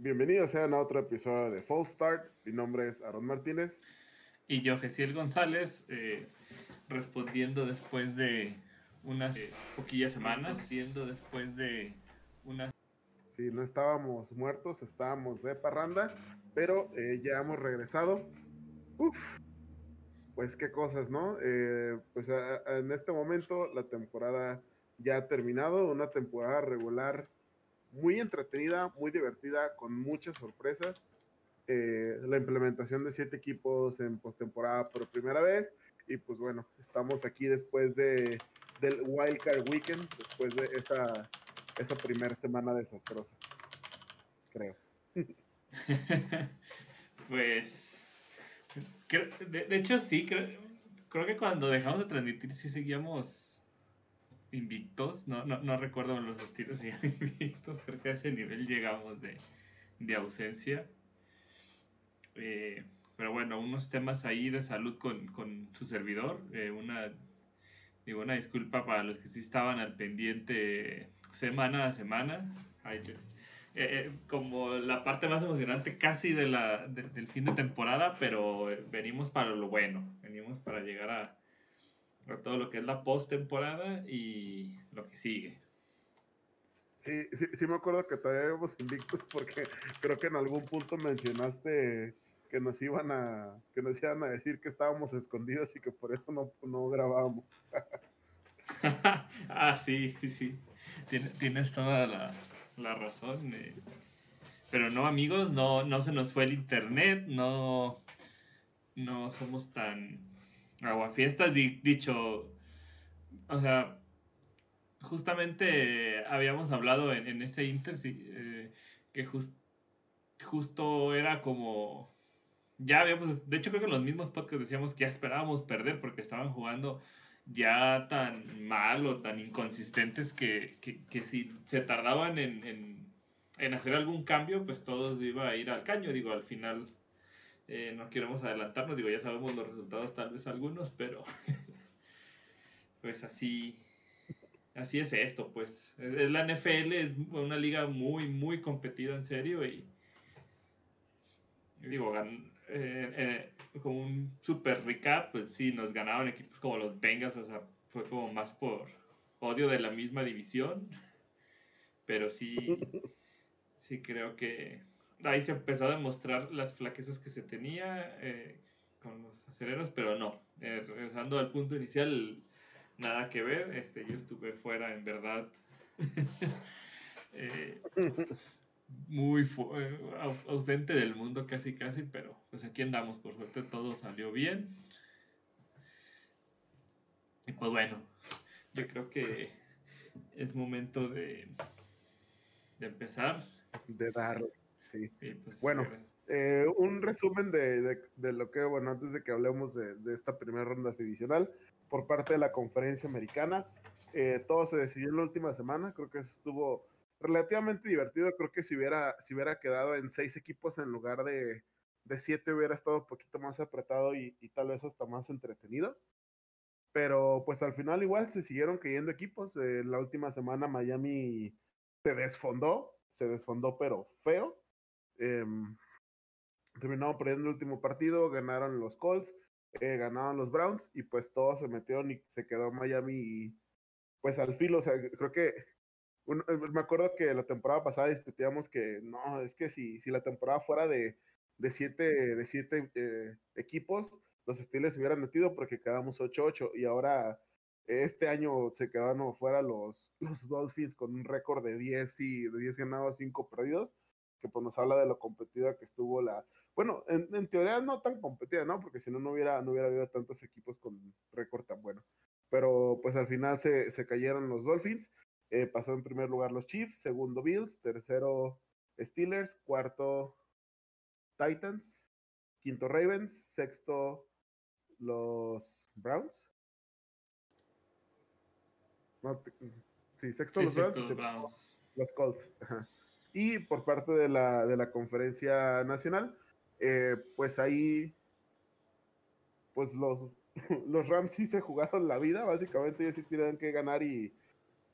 Bienvenidos sean a otro episodio de Fall Start. Mi nombre es Aaron Martínez. Y yo, Gesiel González, eh, respondiendo después de unas eh, poquillas semanas. Respondiendo después de unas. Sí, no estábamos muertos, estábamos de parranda, pero eh, ya hemos regresado. Uf, pues qué cosas, ¿no? pues en este momento la temporada ya ha terminado, una temporada regular muy entretenida, muy divertida, con muchas sorpresas. Eh, la implementación de siete equipos en postemporada por primera vez. Y pues bueno, estamos aquí después de, del Wildcard Weekend, después de esa, esa primera semana desastrosa, creo. pues, de, hecho sí, creo, creo que cuando dejamos de transmitir sí seguíamos invictos, no, no, no recuerdo los estilos de invictos, creo que a ese nivel llegamos de, de ausencia. Eh, pero bueno, unos temas ahí de salud con, con su servidor, eh, una, digo, una disculpa para los que sí estaban al pendiente semana a semana. Eh, como la parte más emocionante casi de la, del fin de temporada, pero venimos para lo bueno, venimos para llegar a, todo lo que es la postemporada y lo que sigue. Sí, sí, sí me acuerdo que todavía íbamos invictos porque creo que en algún punto mencionaste que nos iban a que nos iban a decir que estábamos escondidos y que por eso no, no grabábamos. ah, sí, sí, sí. Tienes, toda la, la razón. Eh. Pero no, amigos, no, no se nos fue el internet, no, no somos tan Aguafiestas, dicho, o sea, justamente habíamos hablado en, ese Inter eh, que justo era como, ya habíamos, de hecho creo que en los mismos podcasts decíamos que ya esperábamos perder porque estaban jugando ya tan mal o tan inconsistentes que, si se tardaban en, en hacer algún cambio, pues todos iba a ir al caño, digo, al final eh, no queremos adelantarnos, digo, ya sabemos los resultados tal vez algunos, pero pues así, así es esto, pues. Es, la NFL es una liga muy, muy competida en serio y, digo, eh, eh, como un super recap, pues sí, nos ganaban equipos como los Bengals, o sea, fue como más por odio de la misma división, pero sí, sí creo que ahí se empezó a demostrar las flaquezas que se tenía eh, con los aceleros, pero no. Eh, regresando al punto inicial, nada que ver. Este, yo estuve fuera, en verdad. Eh, muy ausente del mundo casi casi, pero pues aquí andamos, por suerte todo salió bien. Y pues bueno, yo creo que es momento de, de empezar. De dar Sí. Pues, bueno, eh, un resumen de, lo que, bueno, antes de que hablemos de, esta primera ronda divisional, por parte de la conferencia americana, eh, todo se decidió en la última semana, creo que estuvo relativamente divertido, creo que si hubiera, si hubiera quedado en seis equipos en lugar de, siete hubiera estado un poquito más apretado y, tal vez hasta más entretenido. Pero pues al final igual se siguieron cayendo equipos. Eh, la última semana Miami se desfondó, se desfondó pero feo. Eh, terminaron perdiendo el último partido, ganaron los Colts, eh, ganaron los Browns y pues todos se metieron y se quedó Miami pues al filo, o sea, creo que eh, me acuerdo que la temporada pasada discutíamos que no, es que si, si la temporada fuera de, de siete, de siete eh, equipos, los Steelers se hubieran metido porque quedamos 8-8 y ahora este año se quedaron fuera los, los Dolphins con un récord de 10 y de 10 ganados, 5 perdidos que pues nos habla de lo competida que estuvo la, bueno, en, teoría no tan competida, ¿no? Porque si no, no hubiera, no hubiera habido tantos equipos con récord tan bueno. Pero pues al final se, se cayeron los Dolphins, eh, pasó en primer lugar los Chiefs, segundo Bills, tercero Steelers, cuarto Titans, quinto Ravens, sexto los Browns. sí, sexto los Browns. Los Colts. Ajá. Y por parte de la, de la conferencia nacional, eh, pues ahí, pues los, los Rams sí se jugaron la vida, básicamente ellos sí tenían que ganar y,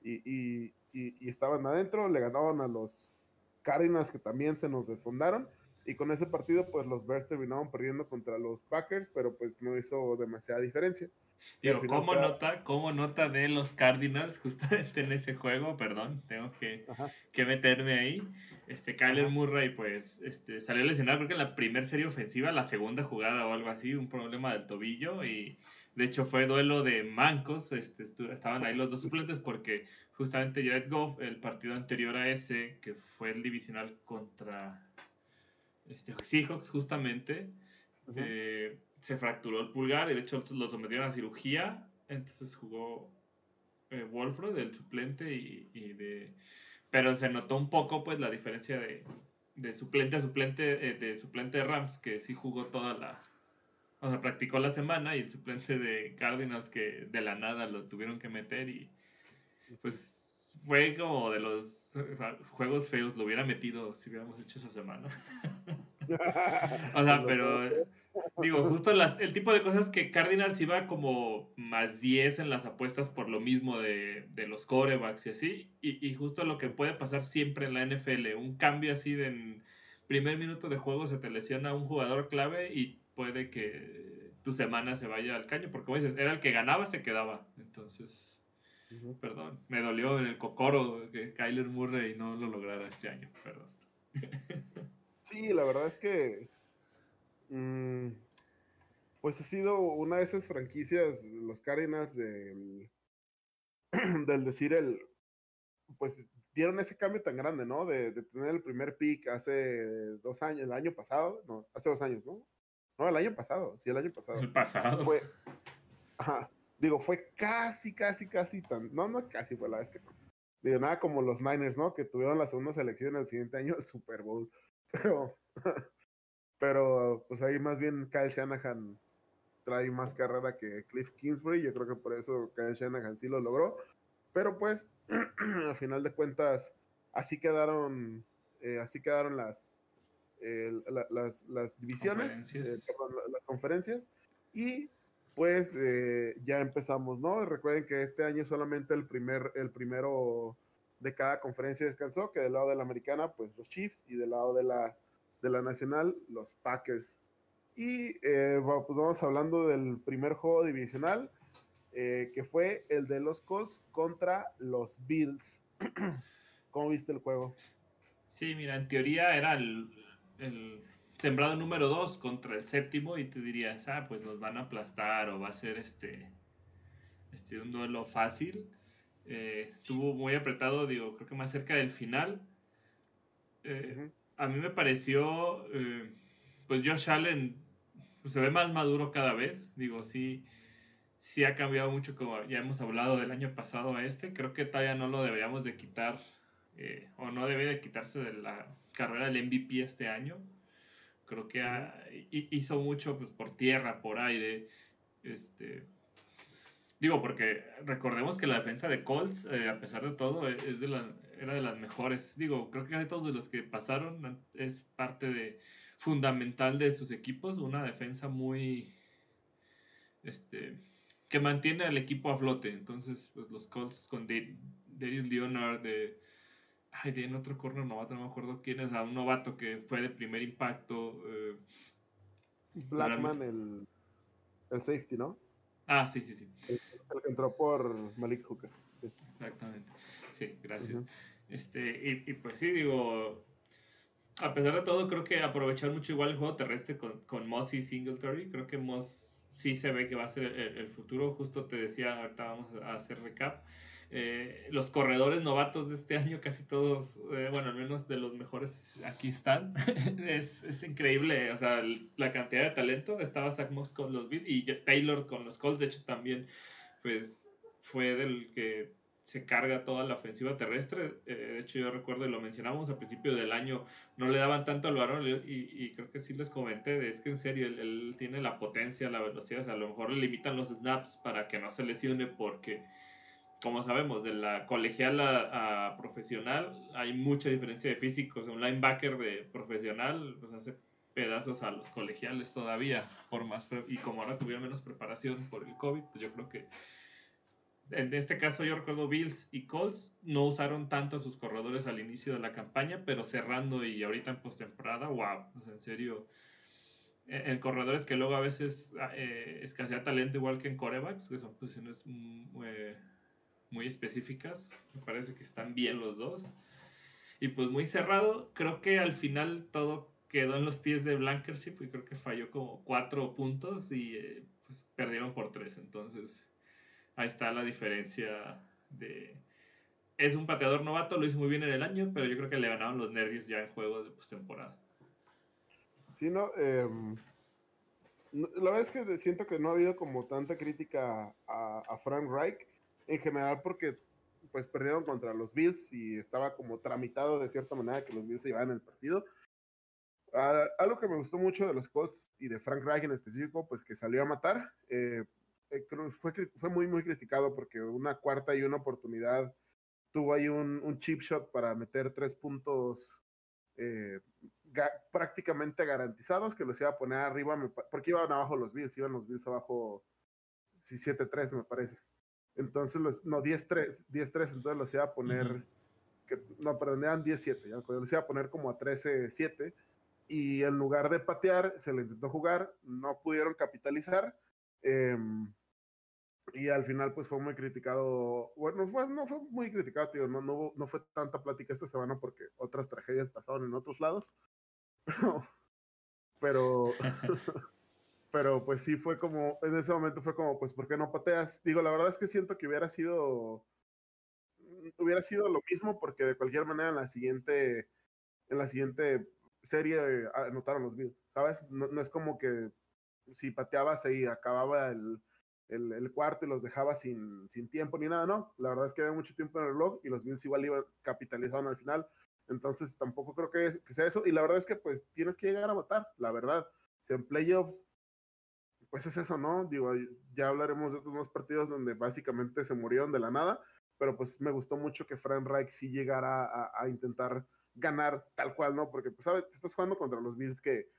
y, y, estaban adentro, le ganaban a los, Cardinals que también se nos desfondaron. Y con ese partido, pues los Bears terminaron perdiendo contra los Packers, pero pues no hizo demasiada diferencia. Pero ¿cómo, nota, ¿cómo nota de los Cardinals justamente en ese juego? Perdón, tengo que, que meterme ahí. Este, Kyler Murray, pues, este, salió lesionado, creo que en la primera serie ofensiva, la segunda jugada o algo así, un problema del tobillo y de hecho fue duelo de mancos, este, estaban ahí los dos suplentes porque justamente Jared Goff, el partido anterior a ese, que fue el divisional contra este, Seahawks justamente, eh, se fracturó el pulgar y de hecho lo sometieron a cirugía, entonces jugó eh, Wolfro del suplente y, de... Pero se notó un poco pues la diferencia de, de suplente a suplente, eh, de suplente de Rams, que sí jugó toda la... O sea, practicó la semana y el suplente de Cardinals que de la nada lo tuvieron que meter y pues fue como de los juegos feos, lo hubiera metido si hubiéramos hecho esa semana. o sea, pero digo, justo el tipo de cosas que Cardinals iba como más 10 en las apuestas por lo mismo de, los corebacks y así, y, justo lo que puede pasar siempre en la NFL, un cambio así de en primer minuto de juego se te lesiona un jugador clave y puede que tu semana se vaya al caño, porque como dices, era el que ganaba, se quedaba. Entonces, perdón, me dolió en el cocoro que Kyler Murray no lo lograra este año, perdón. Sí, la verdad es que. Mm, pues ha sido una de esas franquicias, los Cardinals, del, del decir el. Pues dieron ese cambio tan grande, ¿no? De, tener el primer pick hace dos años, el año pasado, no, hace dos años, ¿no? No, el año pasado, sí, el año pasado. El pasado. Fue. Ajá. Digo, fue casi, casi, casi tan. No, no casi, fue la vez que. Digo, nada como los Niners, ¿no? Que tuvieron la segunda selección el siguiente año, el Super Bowl. Pero, pero pues ahí más bien Kyle Shanahan trae más carrera que Cliff Kingsbury. Yo creo que por eso Kyle Shanahan sí lo logró. Pero pues, a final de cuentas, así quedaron, eh, así quedaron las, las, las, divisiones, eh, las conferencias. Y pues eh, ya empezamos, ¿no? Recuerden que este año solamente el primer, el primero de cada conferencia descansó, que del lado de la americana, pues los Chiefs, y del lado de la, de la nacional, los Packers. Y eh, pues vamos hablando del primer juego divisional, eh, que fue el de los Colts contra los Bills. ¿Cómo viste el juego? Sí, mira, en teoría era el, el sembrado número 2 contra el séptimo y te dirías, ah, pues los van a aplastar o va a ser este, este un duelo fácil. Eh, estuvo muy apretado, digo, creo que más cerca del final. Eh, a mí me pareció, eh, pues Josh Allen pues, se ve más maduro cada vez. Digo, sí, sí ha cambiado mucho, como ya hemos hablado del año pasado a este. Creo que todavía no lo deberíamos de quitar, o no debe de quitarse de la carrera del MVP este año. Creo que hizo mucho pues, por tierra, por aire. Este, Digo, porque recordemos que la defensa de Colts, eh, a pesar de todo, e, es de la, era de las mejores. Digo, creo que de todos los que pasaron es parte de fundamental de sus equipos, una defensa muy este que mantiene al equipo a flote. Entonces, pues los Colts con Darius Leonard de ay, tienen otro corner novato, no me acuerdo quién es, a un novato que fue de primer impacto. Eh, Blackman, el, el safety, ¿no? Ah, sí, sí, sí. El, que entró por Malik Hooker. Exactamente. Sí, gracias. Este, y, pues sí, digo, a pesar de todo, creo que aprovechar mucho igual el juego terrestre con, con Moss y Singletary. Creo que Moss sí se ve que va a ser el, el futuro. Justo te decía, ahorita vamos a hacer recap. Eh, los corredores novatos de este año, casi todos, eh, bueno, al menos de los mejores aquí están. es, es, increíble, o sea, la cantidad de talento. Estaba Zach Moss con los Bills y Taylor con los Colts, de hecho también, pues fue del que se carga toda la ofensiva terrestre. Eh, de hecho, yo recuerdo, y lo mencionamos a principio del año, no le daban tanto al varón y, y, creo que sí les comenté, es que en serio, él, él, tiene la potencia, la velocidad, o sea, a lo mejor le limitan los snaps para que no se lesione porque como sabemos, de la colegial a, profesional hay mucha diferencia de físicos. Un linebacker de profesional pues hace pedazos a los colegiales todavía, por más y como ahora tuvieron menos preparación por el COVID, pues yo creo que en este caso yo recuerdo Bills y Colts no usaron tanto a sus corredores al inicio de la campaña, pero cerrando y ahorita en postemporada, wow, en serio. E, en corredores que luego a veces ah, eh, escasea talento igual que en corebacks, que son posiciones mm, eh, muy específicas, me parece que están bien los dos. Y pues muy cerrado, creo que al final todo quedó en los pies de Blankership y creo que falló como cuatro puntos y eh, pues perdieron por tres, entonces ahí está la diferencia de... Es un pateador novato, lo hizo muy bien en el año, pero yo creo que le ganaron los nervios ya en juegos de postemporada. Sí, no, em, la verdad es que siento que no ha habido como tanta crítica a, Frank Reich, en general porque pues perdieron contra los Bills y estaba como tramitado de cierta manera que los Bills se llevaban el partido. Ah, algo que me gustó mucho de los Colts y de Frank Reich en específico, pues que salió a matar. Eh, eh, fue, fue muy, muy criticado porque una cuarta y una oportunidad tuvo ahí un, un chip shot para meter tres puntos eh, prácticamente garantizados que los iba a poner arriba, porque iban abajo los Bills, iban los Bills abajo 7-3 me parece. Entonces, los, no, 10-3, 10-3, entonces los iba a poner, que, no, perdón, eran 10-7, los iba a poner como a 13-7 y en lugar de patear, se le intentó jugar, no pudieron capitalizar. Eh, y al final pues fue muy criticado, bueno, fue, no fue muy criticado, tío, no, no, no fue tanta plática esta semana porque otras tragedias pasaron en otros lados, pero, pero, pues sí fue como, en ese momento fue como, pues, ¿por qué no pateas? Digo, la verdad es que siento que hubiera sido, hubiera sido lo mismo porque de cualquier manera en la siguiente, en la siguiente serie anotaron los Bills, ¿sabes? No, no es como que si pateabas y acababa el el, cuarto y los dejaba sin, sin tiempo ni nada, no. La verdad es que había mucho tiempo en el reloj y los Bills igual iban capitalizaron al final. Entonces tampoco creo que, sea eso. Y la verdad es que pues tienes que llegar a votar, la verdad. Si en playoffs, pues es eso, ¿no? Digo, ya hablaremos de otros más partidos donde básicamente se murieron de la nada, pero pues me gustó mucho que Frank Reich sí llegara a, intentar ganar tal cual, ¿no? Porque, pues, ¿sabes? Estás jugando contra los Bills que,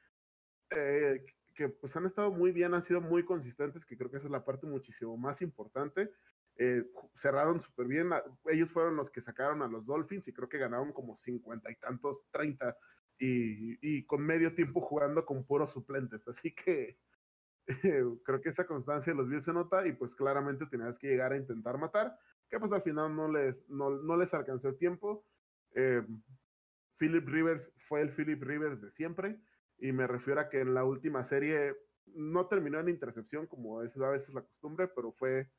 eh, que pues han estado muy bien, han sido muy consistentes, que creo que esa es la parte muchísimo más importante. Eh, cerraron súper bien, ellos fueron los que sacaron a los Dolphins y creo que ganaron como cincuenta y tantos, treinta, y, con medio tiempo jugando con puros suplentes, así que creo que esa constancia de los Bills se nota y pues claramente tenías que llegar a intentar matar, que pues al final no les, no, les alcanzó el tiempo. Eh, Philip Rivers fue el Philip Rivers de siempre y me refiero a que en la última serie no terminó en intercepción, como es a veces la costumbre, pero fue,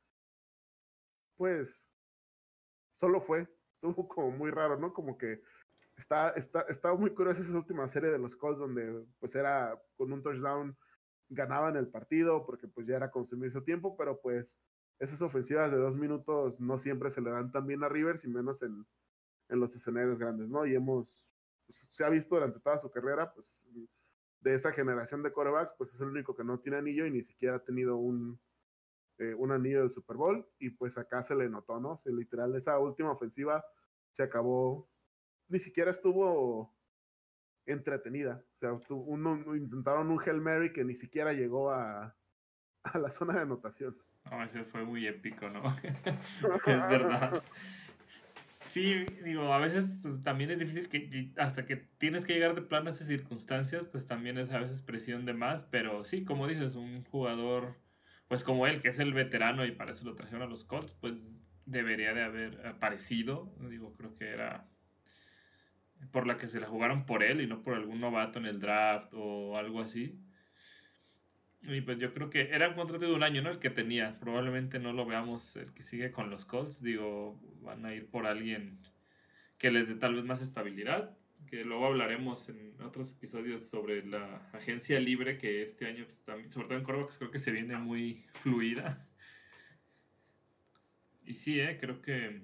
pues, solo fue. Estuvo como muy raro, ¿no? Como que está, está, estaba muy curiosa esa última serie de los Colts donde pues era con un touchdown ganaban el partido porque pues ya era consumir su tiempo, pero pues esas ofensivas de dos minutos no siempre se le dan tan bien a Rivers y menos en, en los escenarios grandes, ¿no? Y hemos, pues, se ha visto durante toda su carrera, pues de esa generación de corebacks, pues es el único que no tiene anillo y ni siquiera ha tenido un, eh, un anillo del Super Bowl. Y pues acá se le notó, ¿no? Se, literal, esa última ofensiva se acabó, ni siquiera estuvo entretenida. O sea, uno, intentaron un Hail Mary que ni siquiera llegó a, a la zona de anotación. No, ese fue muy épico, ¿no? es verdad. Sí, digo, a veces pues también es difícil que hasta que tienes que llegar de plano a esas circunstancias, pues también es a veces presión de más, pero sí, como dices, un jugador pues como él, que es el veterano y para eso lo trajeron a los Colts, pues debería de haber aparecido, digo, creo que era por la que se la jugaron por él y no por algún novato en el draft o algo así. Y pues yo creo que era un contrato de un año, ¿no? El que tenía. Probablemente no lo veamos el que sigue con los Colts. Digo, van a ir por alguien que les dé tal vez más estabilidad. Que luego hablaremos en otros episodios sobre la agencia libre que este año, pues, también, sobre todo en Corvax, creo que se viene muy fluida. Y sí, ¿eh? creo que.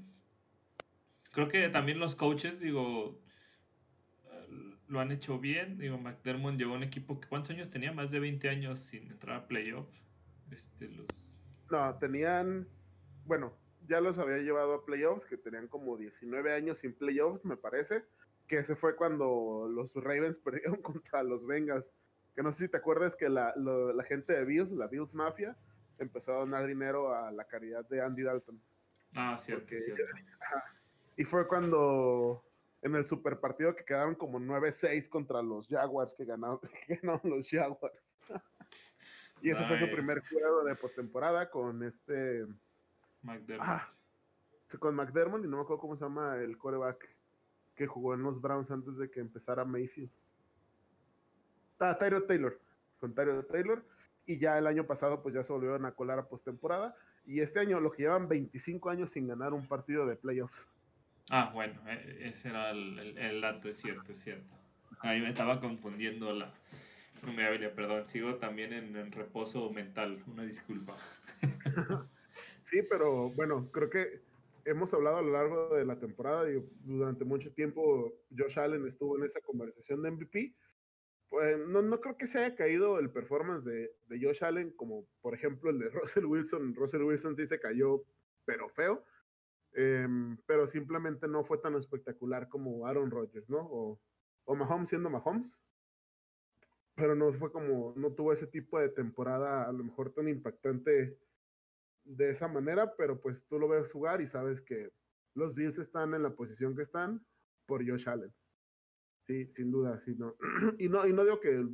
Creo que también los coaches, digo, lo han hecho bien. Digo, McDermott llevó un equipo que ¿cuántos años tenía? Más de 20 años sin entrar a playoff. Este, los... No, tenían, bueno, ya los había llevado a playoffs, que tenían como 19 años sin playoffs, me parece. Que ese fue cuando los Ravens perdieron contra los Bengals. Que no sé si te acuerdas que la, la gente de Bills, la Bills Mafia, empezó a donar dinero a la caridad de Andy Dalton. Ah, cierto, cierto. Y fue cuando en el super partido que quedaron como 9-6 contra los Jaguars, que ganaron, los Jaguars. y ese fue su primer juego de postemporada con este. McDermott. Ah, con McDermott y no me acuerdo cómo se llama el coreback que jugó en los Browns antes de que empezara Mayfield. Ah, Tyro Taylor. Con Tyro Taylor. Y ya el año pasado, pues ya se volvieron a colar a postemporada. Y este año, lo que llevan 25 años sin ganar un partido de playoffs. Ah, bueno, e, ese era el, dato, es cierto, es cierto. Ahí me estaba confundiendo la habilidad, perdón. Sigo también en, reposo mental, una disculpa. sí, pero bueno, creo que hemos hablado a lo largo de la temporada y durante mucho tiempo Josh Allen estuvo en esa conversación de MVP pues no, no, creo que se haya caído el performance de, de, Josh Allen, como por ejemplo el de Russell Wilson. Russell Wilson sí se cayó, pero feo. Em, pero simplemente no fue tan espectacular como Aaron Rodgers, ¿no? O, Mahomes siendo Mahomes. Pero no fue como, no tuvo ese tipo de temporada a lo mejor tan impactante de esa manera, pero pues tú lo ves jugar y sabes que los Bills están en la posición que están por Josh Allen. Sí, sin duda, sí, no. y no, y no digo que,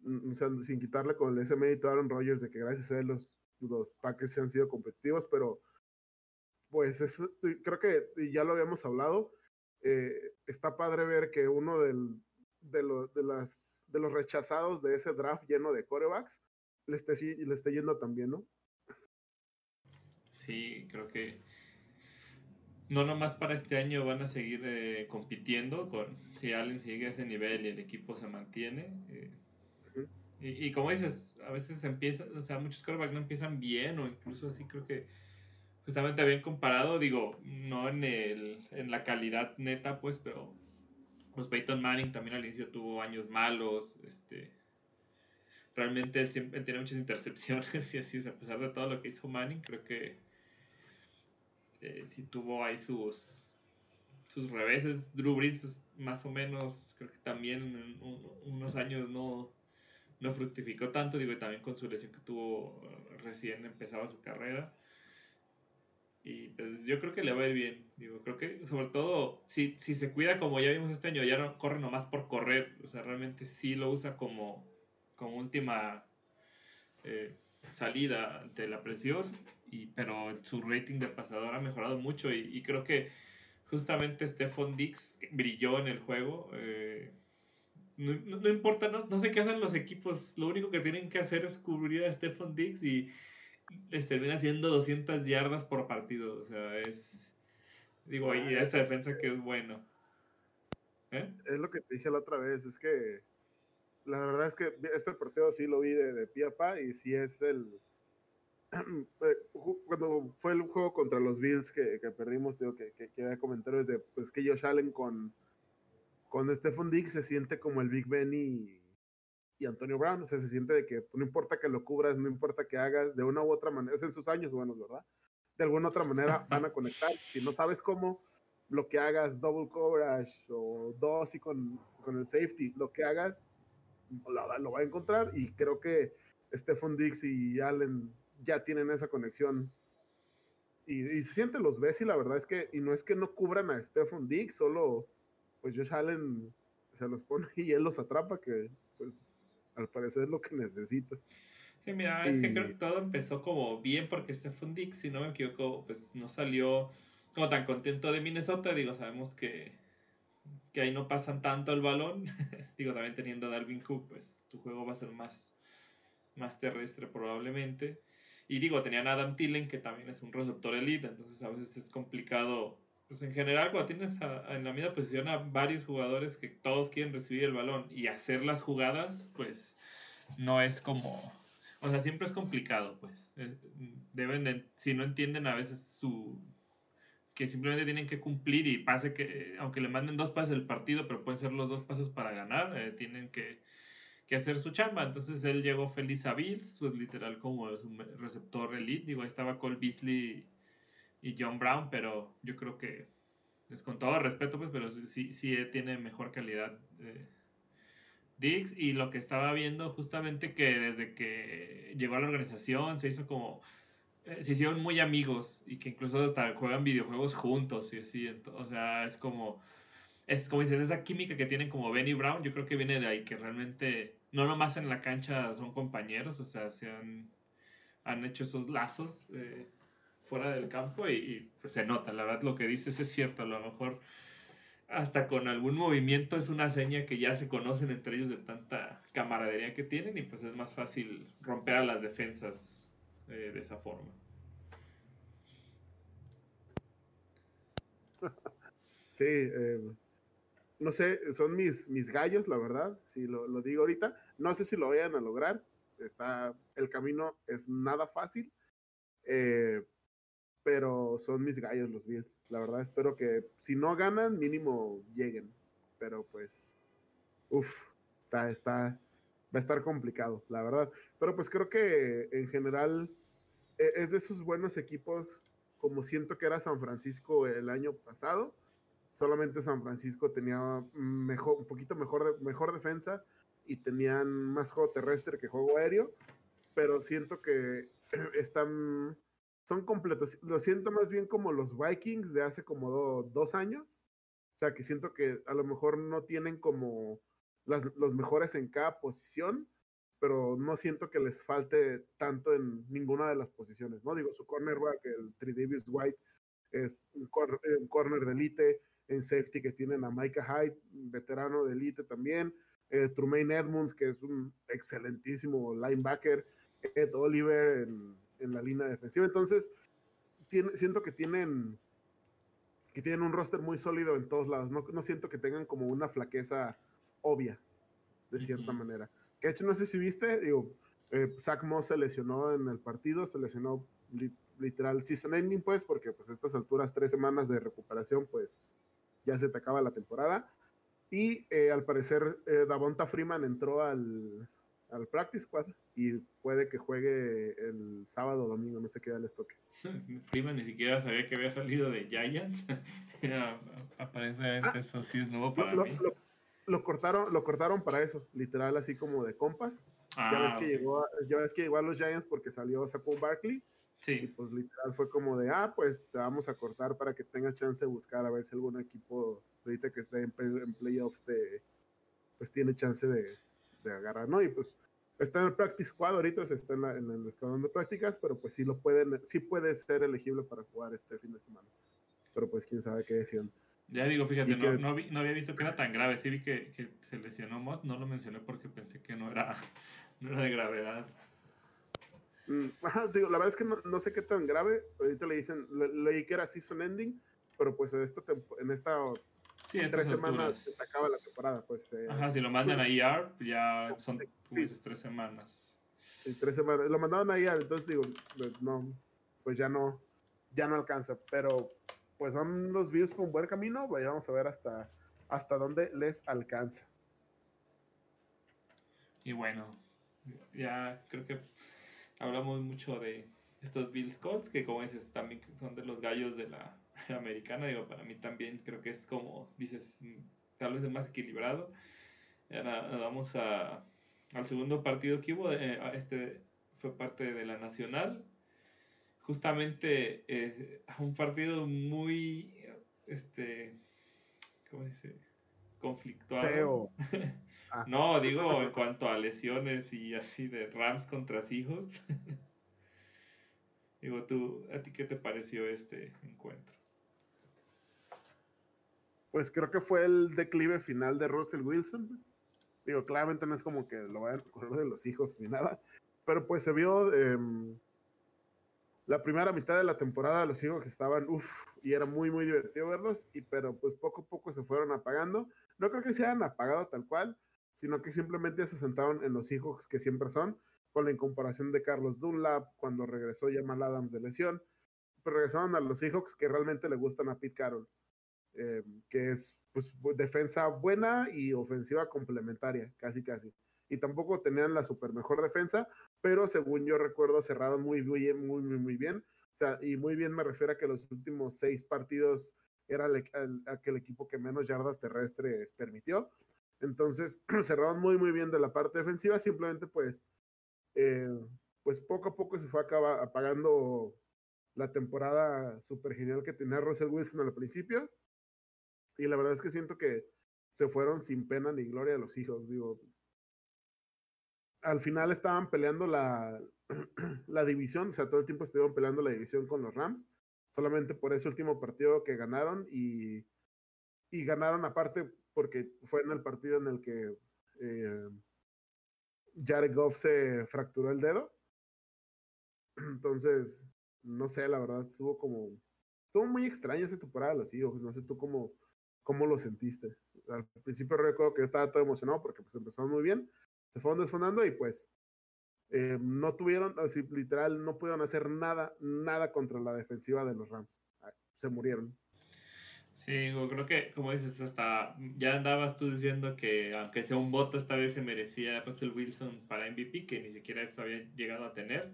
mm, o sea, sin quitarle con ese mérito a Aaron Rodgers de que gracias a él los, los Packers se han sido competitivos, pero pues es, creo que ya lo habíamos hablado, eh, está padre ver que uno del, de, de, las, de los rechazados de ese draft lleno de corebacks le esté, le esté yendo también, ¿no? Sí, creo que no nomás para este año van a seguir eh, compitiendo con si Allen sigue a ese nivel y el equipo se mantiene. Eh, y, como dices, a veces empieza, o sea, muchos quarterbacks no empiezan bien o incluso así creo que justamente bien comparado, digo, no en, el, en la calidad neta, pues, pero pues Peyton Manning también al inicio tuvo años malos, este realmente él siempre tiene muchas intercepciones y así, a pesar de todo lo que hizo Manning, creo que este, si tuvo ahí sus, sus reveses. Drew Brees, pues más o menos, creo que también en unos años no, no fructificó tanto, digo, y también con su lesión que tuvo eh, recién empezaba su carrera. Y pues yo creo que le va a ir bien. Digo, creo que sobre todo si, si se cuida como ya vimos este año, ya no corre nomás por correr. O sea, realmente sí lo usa como, como última eh, salida ante la presión pero su rating de pasador ha mejorado mucho y, creo que justamente Stephon Dix brilló en el juego. Eh, no, importa, no, sé qué hacen los equipos, lo único que tienen que hacer es cubrir a Stephon Dix y les termina haciendo 200 yardas por partido. O sea, es. Digo, y ah, esa defensa que es bueno. ¿Eh? Es lo que te dije la otra vez, es que la verdad es que este partido sí lo vi de, de pie a pa y sí es el Eh, cuando fue el juego contra los Bills que, perdimos, digo que, que, que comentarios de pues que Josh Allen con, con Stephen Diggs se siente como el Big Ben y, y Antonio Brown, o sea, se siente de que no importa que lo cubras, no importa que hagas, de una u otra manera, es en sus años buenos, ¿verdad? De alguna otra manera van a conectar. Si no sabes cómo, lo que hagas, double coverage o dos y con, con el safety, lo que hagas, lo, lo va a encontrar y creo que Stephen Diggs y Allen ya tienen esa conexión. Y, y se siente los ves y la verdad es que, y no es que no cubran a Stephen Diggs, solo pues Josh Allen se los pone y él los atrapa, que pues al parecer es lo que necesitas. Sí, mira, es que creo que todo empezó como bien porque Stephen Diggs, si no me equivoco, pues no salió como tan contento de Minnesota. Digo, sabemos que, que ahí no pasan tanto el balón. Digo, también teniendo a Darwin Cook, pues tu juego va a ser más, más terrestre probablemente. Y digo, tenían a Adam Tillen, que también es un receptor elite, entonces a veces es complicado. Pues en general, cuando tienes en la misma posición a varios jugadores que todos quieren recibir el balón y hacer las jugadas, pues no es como. O sea, siempre es complicado, pues. deben de, si no entienden a veces su. que simplemente tienen que cumplir y pase que, aunque le manden dos pases el partido, pero pueden ser los dos pasos para ganar, eh, tienen que que hacer su chamba. Entonces él llegó feliz a Bills, pues literal como receptor elite. Digo, ahí estaba Cole Beasley y John Brown, pero yo creo que, es con todo respeto, pues, pero sí, sí tiene mejor calidad eh, Dix. Y lo que estaba viendo justamente que desde que llegó a la organización se hizo como eh, se hicieron muy amigos y que incluso hasta juegan videojuegos juntos y así. O sea, es como, es como dices, esa química que tienen como Benny Brown, yo creo que viene de ahí, que realmente no nomás en la cancha son compañeros, o sea, se han, han hecho esos lazos eh, fuera del campo y, pues se nota, la verdad lo que dices es cierto, a lo mejor hasta con algún movimiento es una seña que ya se conocen entre ellos de tanta camaradería que tienen y pues es más fácil romper a las defensas eh, de esa forma. Sí, eh, no sé, son mis, mis gallos, la verdad, si lo, lo, digo ahorita. No sé si lo vayan a lograr. Está, el camino es nada fácil, eh, pero son mis gallos los Bills. La verdad, espero que si no ganan, mínimo lleguen. Pero pues, uff, está, está, va a estar complicado, la verdad. Pero pues creo que en general e, es de esos buenos equipos como siento que era San Francisco el año pasado. Solamente San Francisco tenía mejor, un poquito mejor, mejor defensa y tenían más juego terrestre que juego aéreo, pero siento que están, son completos. Lo siento más bien como los Vikings de hace como dos años. O sea, que siento que a lo mejor no tienen como los mejores en cada posición, pero no siento que les falte tanto en ninguna de las posiciones, ¿no? Digo, su cornerback, el Tridavious White, es un, corner de elite, en safety que tienen a Micah Hyde, veterano de elite también, eh, Trumaine Edmonds, que es un excelentísimo linebacker, Ed Oliver en, en la línea defensiva, entonces tiene, siento que tienen que tienen un roster muy sólido en todos lados, no, no siento que tengan como una flaqueza obvia, de cierta manera. Que de hecho, no sé si viste, digo, eh, Zach Moss se lesionó en el partido, se lesionó literal season ending, pues, porque pues a estas alturas, tres semanas de recuperación, pues ya se te acaba la temporada. Y eh, al parecer, eh, Davonta Freeman entró al, al practice squad y puede que juegue el sábado o domingo, no sé qué día les toque. Freeman ni siquiera sabía que había salido de Giants. Aparentemente ah, eso sí es nuevo para mí lo cortaron, lo cortaron para eso, literal, así como de compas. ya ves ah, que llegó, ya ves que llegó a los Giants porque salió Saquon Barkley. Sí. Y pues literal fue como de, ah, pues te vamos a cortar para que tengas chance de buscar a ver si algún equipo ahorita que esté en, playoffs pues tiene chance de, de, agarrar, ¿no? Y pues está en el practice squad ahorita, se está en, en el escuadrón de prácticas, pero pues sí lo pueden, sí puede ser elegible para jugar este fin de semana. Pero pues quién sabe qué decían. Ya digo, fíjate, no, no, no, había visto que era tan grave. Sí vi que, que se lesionó Mott, no lo mencioné porque pensé que no era, no era de gravedad. Mm, ajá, digo, la verdad es que no, no, sé qué tan grave. Ahorita le dicen, le, leí que era season ending, pero pues en esta, en esta sí, tres semanas se acaba la temporada. Pues, eh, Ajá, si lo mandan a ER, ya son tres semanas. Sí, tres semanas. Lo mandaban a ER, entonces digo, pues, no, pues ya no, ya no alcanza. Pero pues son los Bills con buen camino. Vayamos a ver hasta, hasta dónde les alcanza. Y bueno, ya creo que hablamos mucho de estos Bills Colts, que como dices, también son de los gallos de la americana. Digo, para mí también creo que es como dices, tal vez el más equilibrado. Ahora vamos a, al segundo partido que hubo. Eh, este fue parte de la Nacional justamente eh, un partido muy, este, ¿cómo dice? Conflictuado. Ah. no, digo en cuanto a lesiones y así de Rams contra Seahawks. digo, tú, ¿a ti qué te pareció este encuentro? Pues creo que fue el declive final de Russell Wilson. Digo, claramente no es como que lo vayan a correr de los Seahawks ni nada, pero pues se vio... Em, la primera mitad de la temporada los hijos estaban, uff, y era muy, muy divertido verlos, y, pero pues poco a poco se fueron apagando. No creo que se hayan apagado tal cual, sino que simplemente se sentaron en los hijos que siempre son, con la incomparación de Carlos Dunlap cuando regresó Jamal Adams de lesión, regresaron a los hijos que realmente le gustan a Pete Carroll, eh, que es pues defensa buena y ofensiva complementaria, casi casi y tampoco tenían la super mejor defensa, pero según yo recuerdo cerraron muy bien, muy, muy, muy bien. O sea, y muy bien me refiero a que los últimos seis partidos era aquel equipo que menos yardas terrestres permitió. Entonces cerraron muy, muy bien de la parte defensiva, simplemente pues eh, pues poco a poco se fue acaba, apagando la temporada súper genial que tenía Russell Wilson al principio. Y la verdad es que siento que se fueron sin pena ni gloria los hijos. Digo, al final estaban peleando la, la división, o sea, todo el tiempo estuvieron peleando la división con los Rams, solamente por ese último partido que ganaron y, y ganaron aparte porque fue en el partido en el que eh, Jared Goff se fracturó el dedo. Entonces, no sé, la verdad, estuvo como. Estuvo muy extraña esa temporada los hijos. No sé tú cómo, cómo lo sentiste. Al principio recuerdo que estaba todo emocionado porque pues empezaron muy bien. Se fueron desfondando y pues eh, no tuvieron, así, literal, no pudieron hacer nada, nada contra la defensiva de los Rams. Se murieron. Sí, creo que, como dices, hasta ya andabas tú diciendo que aunque sea un voto, esta vez se merecía Russell Wilson para MVP, que ni siquiera eso había llegado a tener.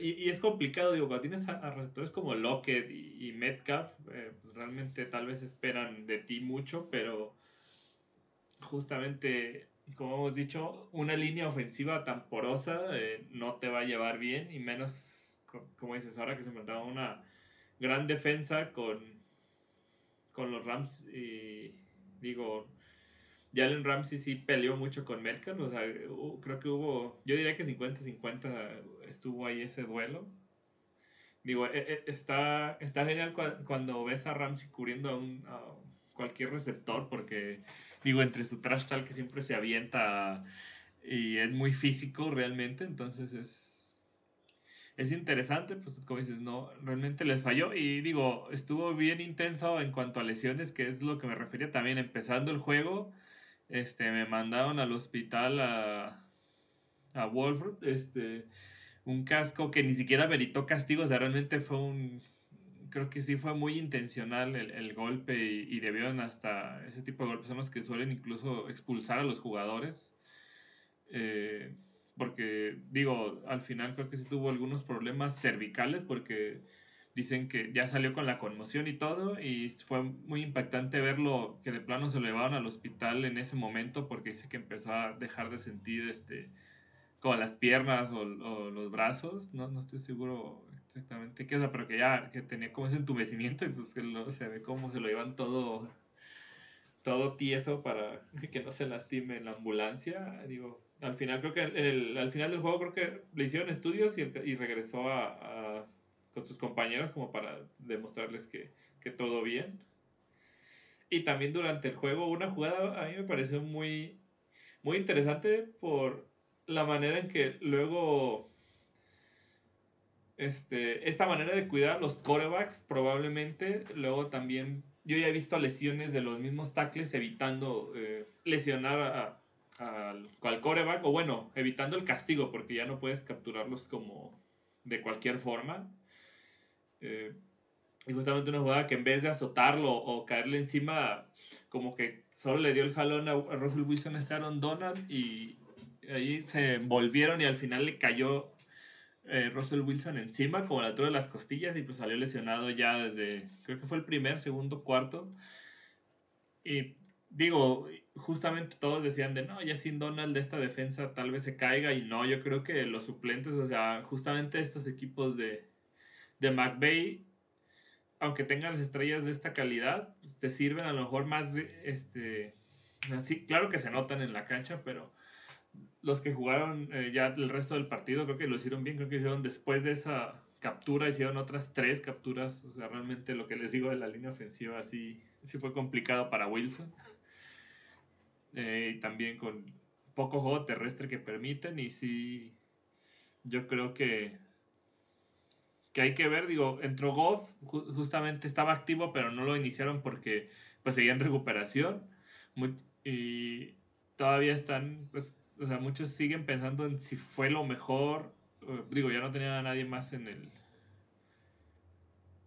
Y, es complicado, digo, cuando tienes a, receptores como Lockett y, Metcalf, eh, pues realmente tal vez esperan de ti mucho, pero justamente, como hemos dicho, una línea ofensiva tan porosa eh, no te va a llevar bien, y menos, como dices, ahora que se enfrentaba una gran defensa con con los Rams y digo, Jalen Ramsey sí peleó mucho con Metcalf, o sea, creo que hubo, yo diría que 50-50 estuvo ahí ese duelo. Digo, e, e, está, está genial cuando ves a Ramsey cubriendo a, un, cualquier receptor, porque digo, entre su trash tal que siempre se avienta y es muy físico realmente, entonces es, es interesante, pues como dices, no, realmente les falló y digo, estuvo bien intenso en cuanto a lesiones, que es lo que me refería también, empezando el juego, este, me mandaron al hospital a, a Wolford, este, un casco que ni siquiera meritó castigo, o sea, realmente fue un, creo que sí fue muy intencional el, golpe y, y, debieron hasta, ese tipo de golpes son los que suelen incluso expulsar a los jugadores. Eh, porque digo, al final creo que sí tuvo algunos problemas cervicales porque dicen que ya salió con la conmoción y todo y fue muy impactante verlo que de plano se lo llevaron al hospital en ese momento porque dice que empezó a dejar de sentir este como las piernas o, los brazos, no, no estoy seguro exactamente qué, o pero que ya que tenía como ese entumecimiento y pues que se ve como se lo llevan todo todo tieso para que no se lastime en la ambulancia, digo, al final creo que el, al final del juego creo que le hicieron estudios y, y regresó a, con sus compañeros como para demostrarles que, que, todo bien. Y también durante el juego una jugada a mí me pareció muy, muy interesante por la manera en que luego este, esta manera de cuidar a los corebacks probablemente luego también yo ya he visto lesiones de los mismos tackles evitando eh, lesionar al, coreback, o bueno, evitando el castigo, porque ya no puedes capturarlos como de cualquier forma. Eh, y justamente una jugada que en vez de azotarlo o caerle encima, como que solo le dio el jalón a, Russell Wilson a Aaron Donald y ahí se envolvieron y al final le cayó eh, Russell Wilson encima, como la altura de las costillas, y pues salió lesionado ya desde, creo que fue el primer, segundo, cuarto. Y digo, justamente todos decían de no, ya sin Donald esta defensa tal vez se caiga y no, yo creo que los suplentes, o sea, justamente estos equipos de, de McVay, aunque tengan las estrellas de esta calidad, pues, te sirven a lo mejor más de, este, así, claro que se notan en la cancha, pero los que jugaron eh, ya el resto del partido creo que lo hicieron bien, creo que hicieron después de esa captura, hicieron otras tres capturas, o sea, realmente lo que les digo de la línea ofensiva sí, sí fue complicado para Wilson. Eh, y también con poco juego terrestre que permiten y sí, yo creo que, que hay que ver, digo, entró Goff, justamente estaba activo, pero no lo iniciaron porque pues seguía en recuperación. Y todavía están, pues, o sea, muchos siguen pensando en si fue lo mejor, digo, ya no tenía a nadie más en el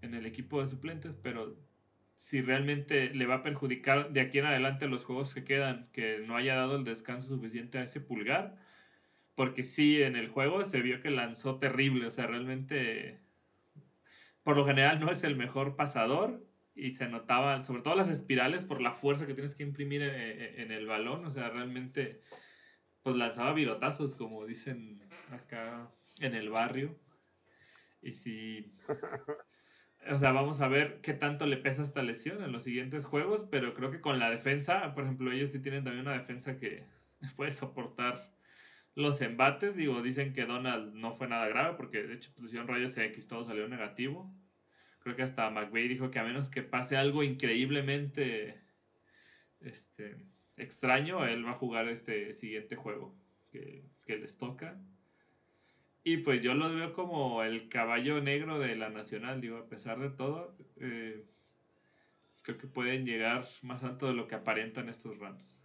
en el equipo de suplentes, pero si realmente le va a perjudicar de aquí en adelante los juegos que quedan, que no haya dado el descanso suficiente a ese pulgar, porque sí, en el juego se vio que lanzó terrible, o sea, realmente, por lo general no es el mejor pasador y se notaban, sobre todo las espirales, por la fuerza que tienes que imprimir en, el balón, o sea, realmente pues lanzaba virotazos, como dicen acá en el barrio. Y si. O sea, vamos a ver qué tanto le pesa esta lesión en los siguientes juegos, pero creo que con la defensa, por ejemplo, ellos sí tienen también una defensa que puede soportar los embates. Digo, dicen que Donald no fue nada grave, porque de hecho pusieron rayos X, todo salió negativo. Creo que hasta McVeigh dijo que a menos que pase algo increíblemente este, extraño, él va a jugar este siguiente juego que, les toca. Y pues yo lo veo como el caballo negro de la Nacional, digo, a pesar de todo, eh, creo que pueden llegar más alto de lo que aparentan estos Rams.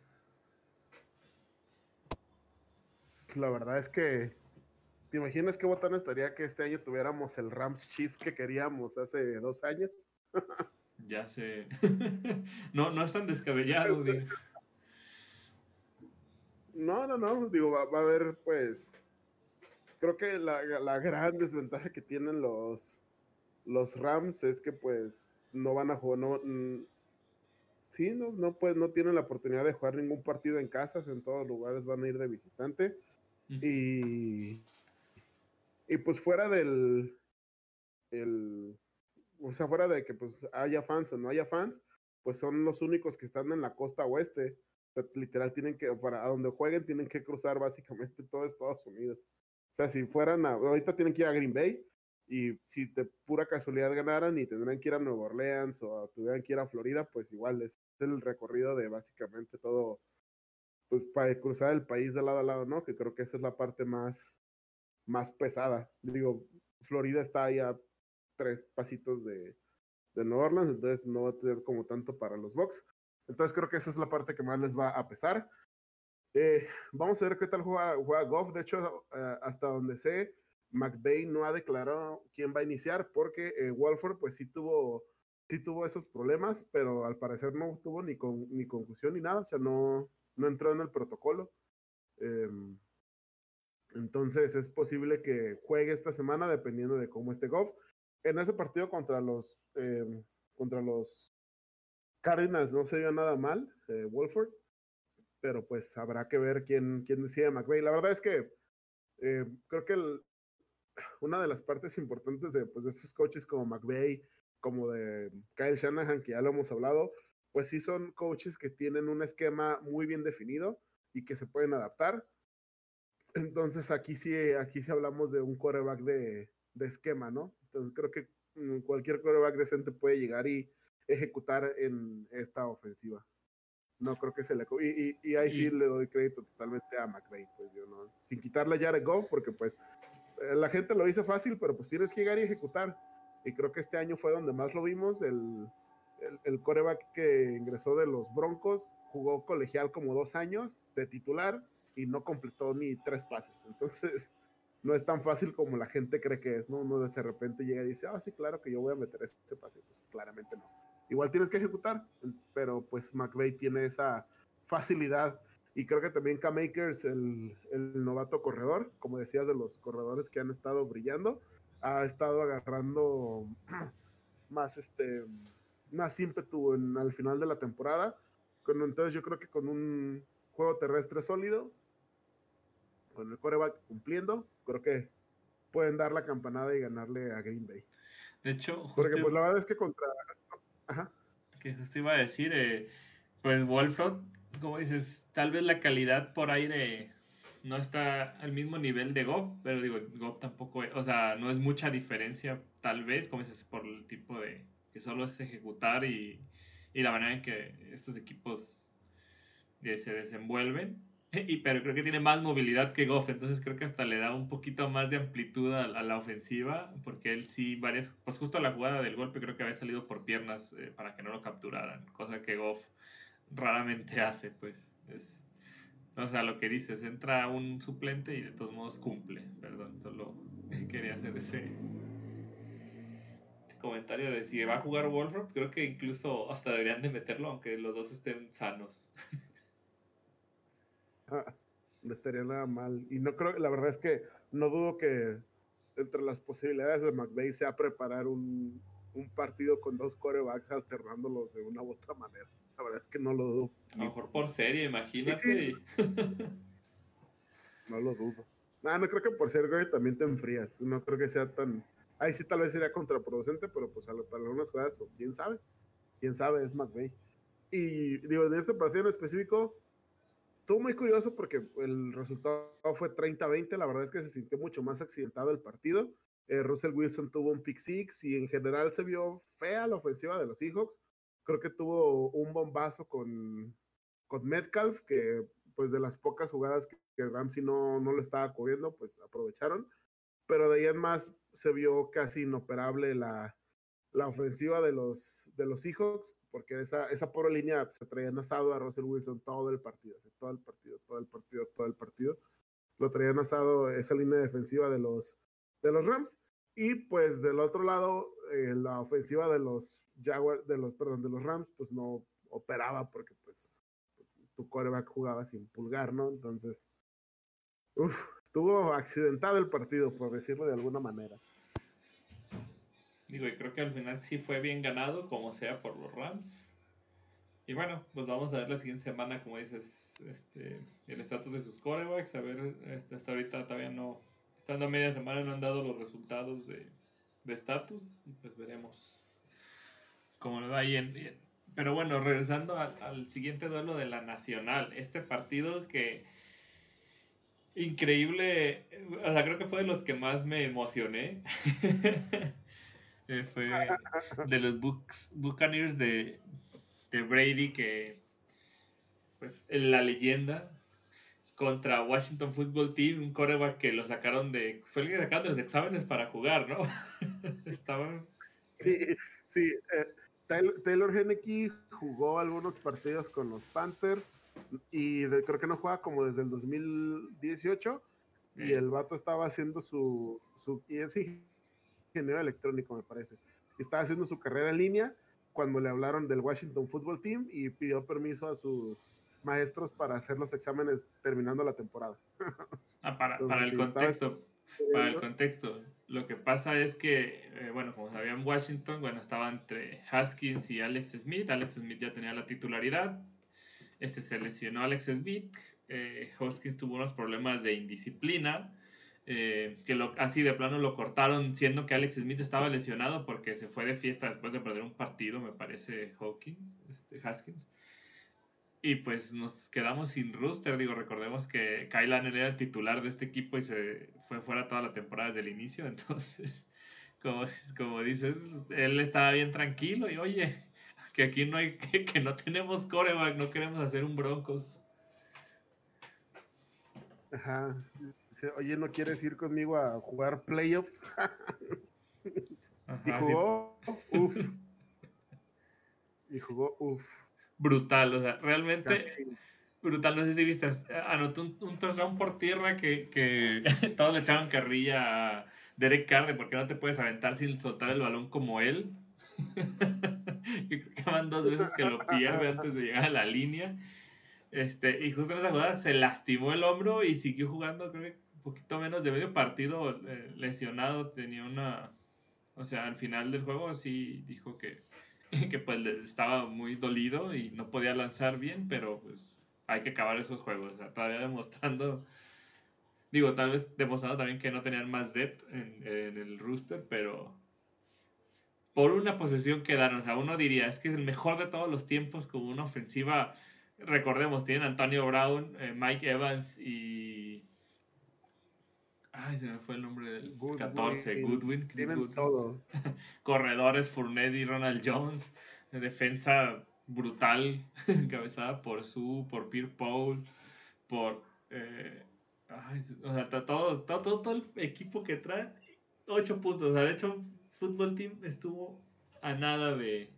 La verdad es que, ¿te imaginas qué botón estaría que este año tuviéramos el Rams Chief que queríamos hace dos años? ya sé. no, no es tan descabellado, digo. No, no, no, digo, va, a haber pues, creo que la, gran desventaja que tienen los, los Rams es que pues no van a jugar, no, mm, sí, no, no, pues, no tienen la oportunidad de jugar ningún partido en casas, en todos lugares van a ir de visitante. Y, y pues fuera del, el, o sea, fuera de que pues haya fans o no haya fans, pues son los únicos que están en la costa oeste literal tienen que, para donde jueguen, tienen que cruzar básicamente todo Estados Unidos. O sea, si fueran a, ahorita tienen que ir a Green Bay y si de pura casualidad ganaran y tendrían que ir a Nueva Orleans o tuvieran que ir a Florida, pues igual es el recorrido de básicamente todo, pues para cruzar el país de lado a lado, ¿no? Que creo que esa es la parte más, más pesada. Digo, Florida está ahí a tres pasitos de, de Nueva Orleans, entonces no va a tener como tanto para los Bucks. Entonces creo que esa es la parte que más les va a pesar. Eh, vamos a ver qué tal juega, juega Goff. De hecho, eh, hasta donde sé, McVeigh no ha declarado quién va a iniciar porque eh, Wolford pues sí tuvo, sí tuvo esos problemas, pero al parecer no tuvo ni, con, ni conclusión ni nada, o sea, no, no entró en el protocolo. Em, entonces es posible que juegue esta semana dependiendo de cómo esté Goff. En ese partido contra los, em, contra los Cardinals no se vio nada mal, eh, Wolford, pero pues habrá que ver quién, quién decide McVeigh. La verdad es que eh, creo que una de las partes importantes de, pues, de estos coaches como McVeigh, como de Kyle Shanahan, que ya lo hemos hablado, pues sí son coaches que tienen un esquema muy bien definido y que se pueden adaptar. Entonces aquí sí, aquí sí hablamos de un quarterback de, de esquema, ¿no? Entonces creo que mm, cualquier quarterback decente puede llegar y ejecutar en esta ofensiva. No creo que se le... Y, y, ahí sí le doy crédito totalmente a McVeigh, pues yo no... Sin quitarle ya Jared Goff, porque pues eh, la gente lo hizo fácil, pero pues tienes que llegar y ejecutar. Y creo que este año fue donde más lo vimos. El, el, el coreback que ingresó de los Broncos jugó colegial como dos años de titular y no completó ni tres pases. Entonces, no es tan fácil como la gente cree que es, ¿no? Uno de repente llega y dice, ah, sí, claro que yo voy a meter ese pase. Pues claramente no igual tienes que ejecutar, pero pues McVeigh tiene esa facilidad. Y creo que también K-Makers, el, el, novato corredor, como decías, de los corredores que han estado brillando, ha estado agarrando más, este, más ímpetu en, al final de la temporada. entonces yo creo que con un juego terrestre sólido, con el coreback cumpliendo, creo que pueden dar la campanada y ganarle a Green Bay. De hecho, porque pues la verdad es que contra que justo iba a decir, eh, pues Wolfrod, como dices, tal vez la calidad por aire no está al mismo nivel de Goff, pero digo, Goff tampoco, o sea, no es mucha diferencia, tal vez, como dices, por el tipo de, que solo es ejecutar y, y la manera en que estos equipos eh, se desenvuelven. Y, pero creo que tiene más movilidad que Goff, entonces creo que hasta le da un poquito más de amplitud a, la ofensiva, porque él sí, varias, pues justo la jugada del golpe creo que había salido por piernas eh, para que no lo capturaran, cosa que Goff raramente hace, pues. Es, o sea, lo que dices, entra un suplente y de todos modos cumple, perdón, solo quería hacer ese comentario de si va a jugar Wolfram, creo que incluso hasta deberían de meterlo, aunque los dos estén sanos. no estaría nada mal. Y no creo, la verdad es que no dudo que entre las posibilidades de McVeigh sea preparar un, un partido con dos corebacks alternándolos de una u otra manera. La verdad es que no lo dudo. mejor por serie, imagínate. no lo dudo. No, no creo que por ser güey también te enfrías. No creo que sea tan. Ahí sí tal vez sería contraproducente, pero pues para algunas cosas, quién sabe. Quién sabe, es McVeigh. Y digo, en este partido en específico, estuvo muy curioso porque el resultado fue 30-20. La verdad es que se sintió mucho más accidentado el partido. Eh, Russell Wilson tuvo un pick six y en general se vio fea la ofensiva de los Seahawks. Creo que tuvo un bombazo con, con Metcalf, que pues de las pocas jugadas que, Ramsey no, no lo estaba cubriendo, pues aprovecharon. Pero de ahí en más se vio casi inoperable la, la ofensiva de los, de los Seahawks, porque esa, esa pobre línea se traían asado a Russell Wilson todo el partido, todo el partido, todo el partido, todo el partido. Lo traían asado esa línea defensiva de los, de los Rams. Y pues del otro lado, eh, la ofensiva de los Jaguars, de los, perdón, de los Rams, pues no operaba porque pues tu quarterback jugaba sin pulgar, ¿no? Entonces, estuvo accidentado el partido, por decirlo de alguna manera. Digo, y creo que al final sí fue bien ganado, como sea, por los Rams. Y bueno, pues vamos a ver la siguiente semana, como dices, este, el estatus de sus quarterbacks. A ver, este, hasta ahorita todavía no, estando a media semana, no han dado los resultados de estatus. y pues veremos cómo le va ahí. pero bueno, regresando al, al siguiente duelo de la Nacional. Este partido que increíble, o sea, creo que fue de los que más me emocioné. Eh, fue de los Buccaneers de, de, Brady que, pues, la leyenda contra Washington Football Team, un coreback que lo sacaron de, fue el que sacaron de los exámenes para jugar, ¿no? Estaban... Sí, sí. Eh, Taylor, Taylor jugó algunos partidos con los Panthers y creo que no juega como desde el 2018 y el vato estaba haciendo su, su y es ingeniero electrónico me parece, estaba haciendo su carrera en línea cuando le hablaron del Washington Football Team y pidió permiso a sus maestros para hacer los exámenes terminando la temporada. Ah, para, el contexto, para el contexto, lo que pasa es que, eh, bueno, como sabían Washington, bueno, estaba entre Haskins y Alex Smith, Alex Smith ya tenía la titularidad, este se lesionó Alex Smith, eh, Hoskins tuvo unos problemas de indisciplina, eh, que lo, así de plano lo cortaron, siendo que Alex Smith estaba lesionado porque se fue de fiesta después de perder un partido, me parece, Hawkins, este, Haskins. Y pues nos quedamos sin rooster, digo, recordemos que Kyle Allen era el titular de este equipo y se fue fuera toda la temporada desde el inicio, entonces, como, como dices, él estaba bien tranquilo y oye, que aquí no hay, que, no tenemos coreback, no queremos hacer un Broncos. Ajá. Oye, ¿no quieres ir conmigo a jugar playoffs? y jugó, uff. Y jugó, uff. Brutal, o sea, realmente brutal. No sé si viste, anotó un, un por tierra que, que todos le echaban carrilla a Derek Carr de por qué no te puedes aventar sin soltar el balón como él. que van dos veces que lo pierde antes de llegar a la línea. Este, y justo en esa jugada se lastimó el hombro y siguió jugando, creo que un poquito menos de medio partido eh, lesionado. Tenía una. O sea, al final del juego sí dijo que, que pues estaba muy dolido y no podía lanzar bien, pero pues hay que acabar esos juegos. todavía demostrando. Digo, tal vez demostrando también que no tenían más depth en, en el rooster, pero por una posesión quedaron. O sea, uno diría, es que es el mejor de todos los tiempos con una ofensiva. Recordemos, tienen Antonio Brown, eh, Mike Evans y. Ay, se me fue el nombre del 14, Goodwin. tienen todo. Corredores, Fournette y Ronald Jones. Defensa brutal, encabezada por Sue, por Pierre Paul, por. Eh, ay, o sea, todo, todo, todo, el equipo que trae, 8 puntos. O sea, de hecho, Fútbol Team estuvo a nada de,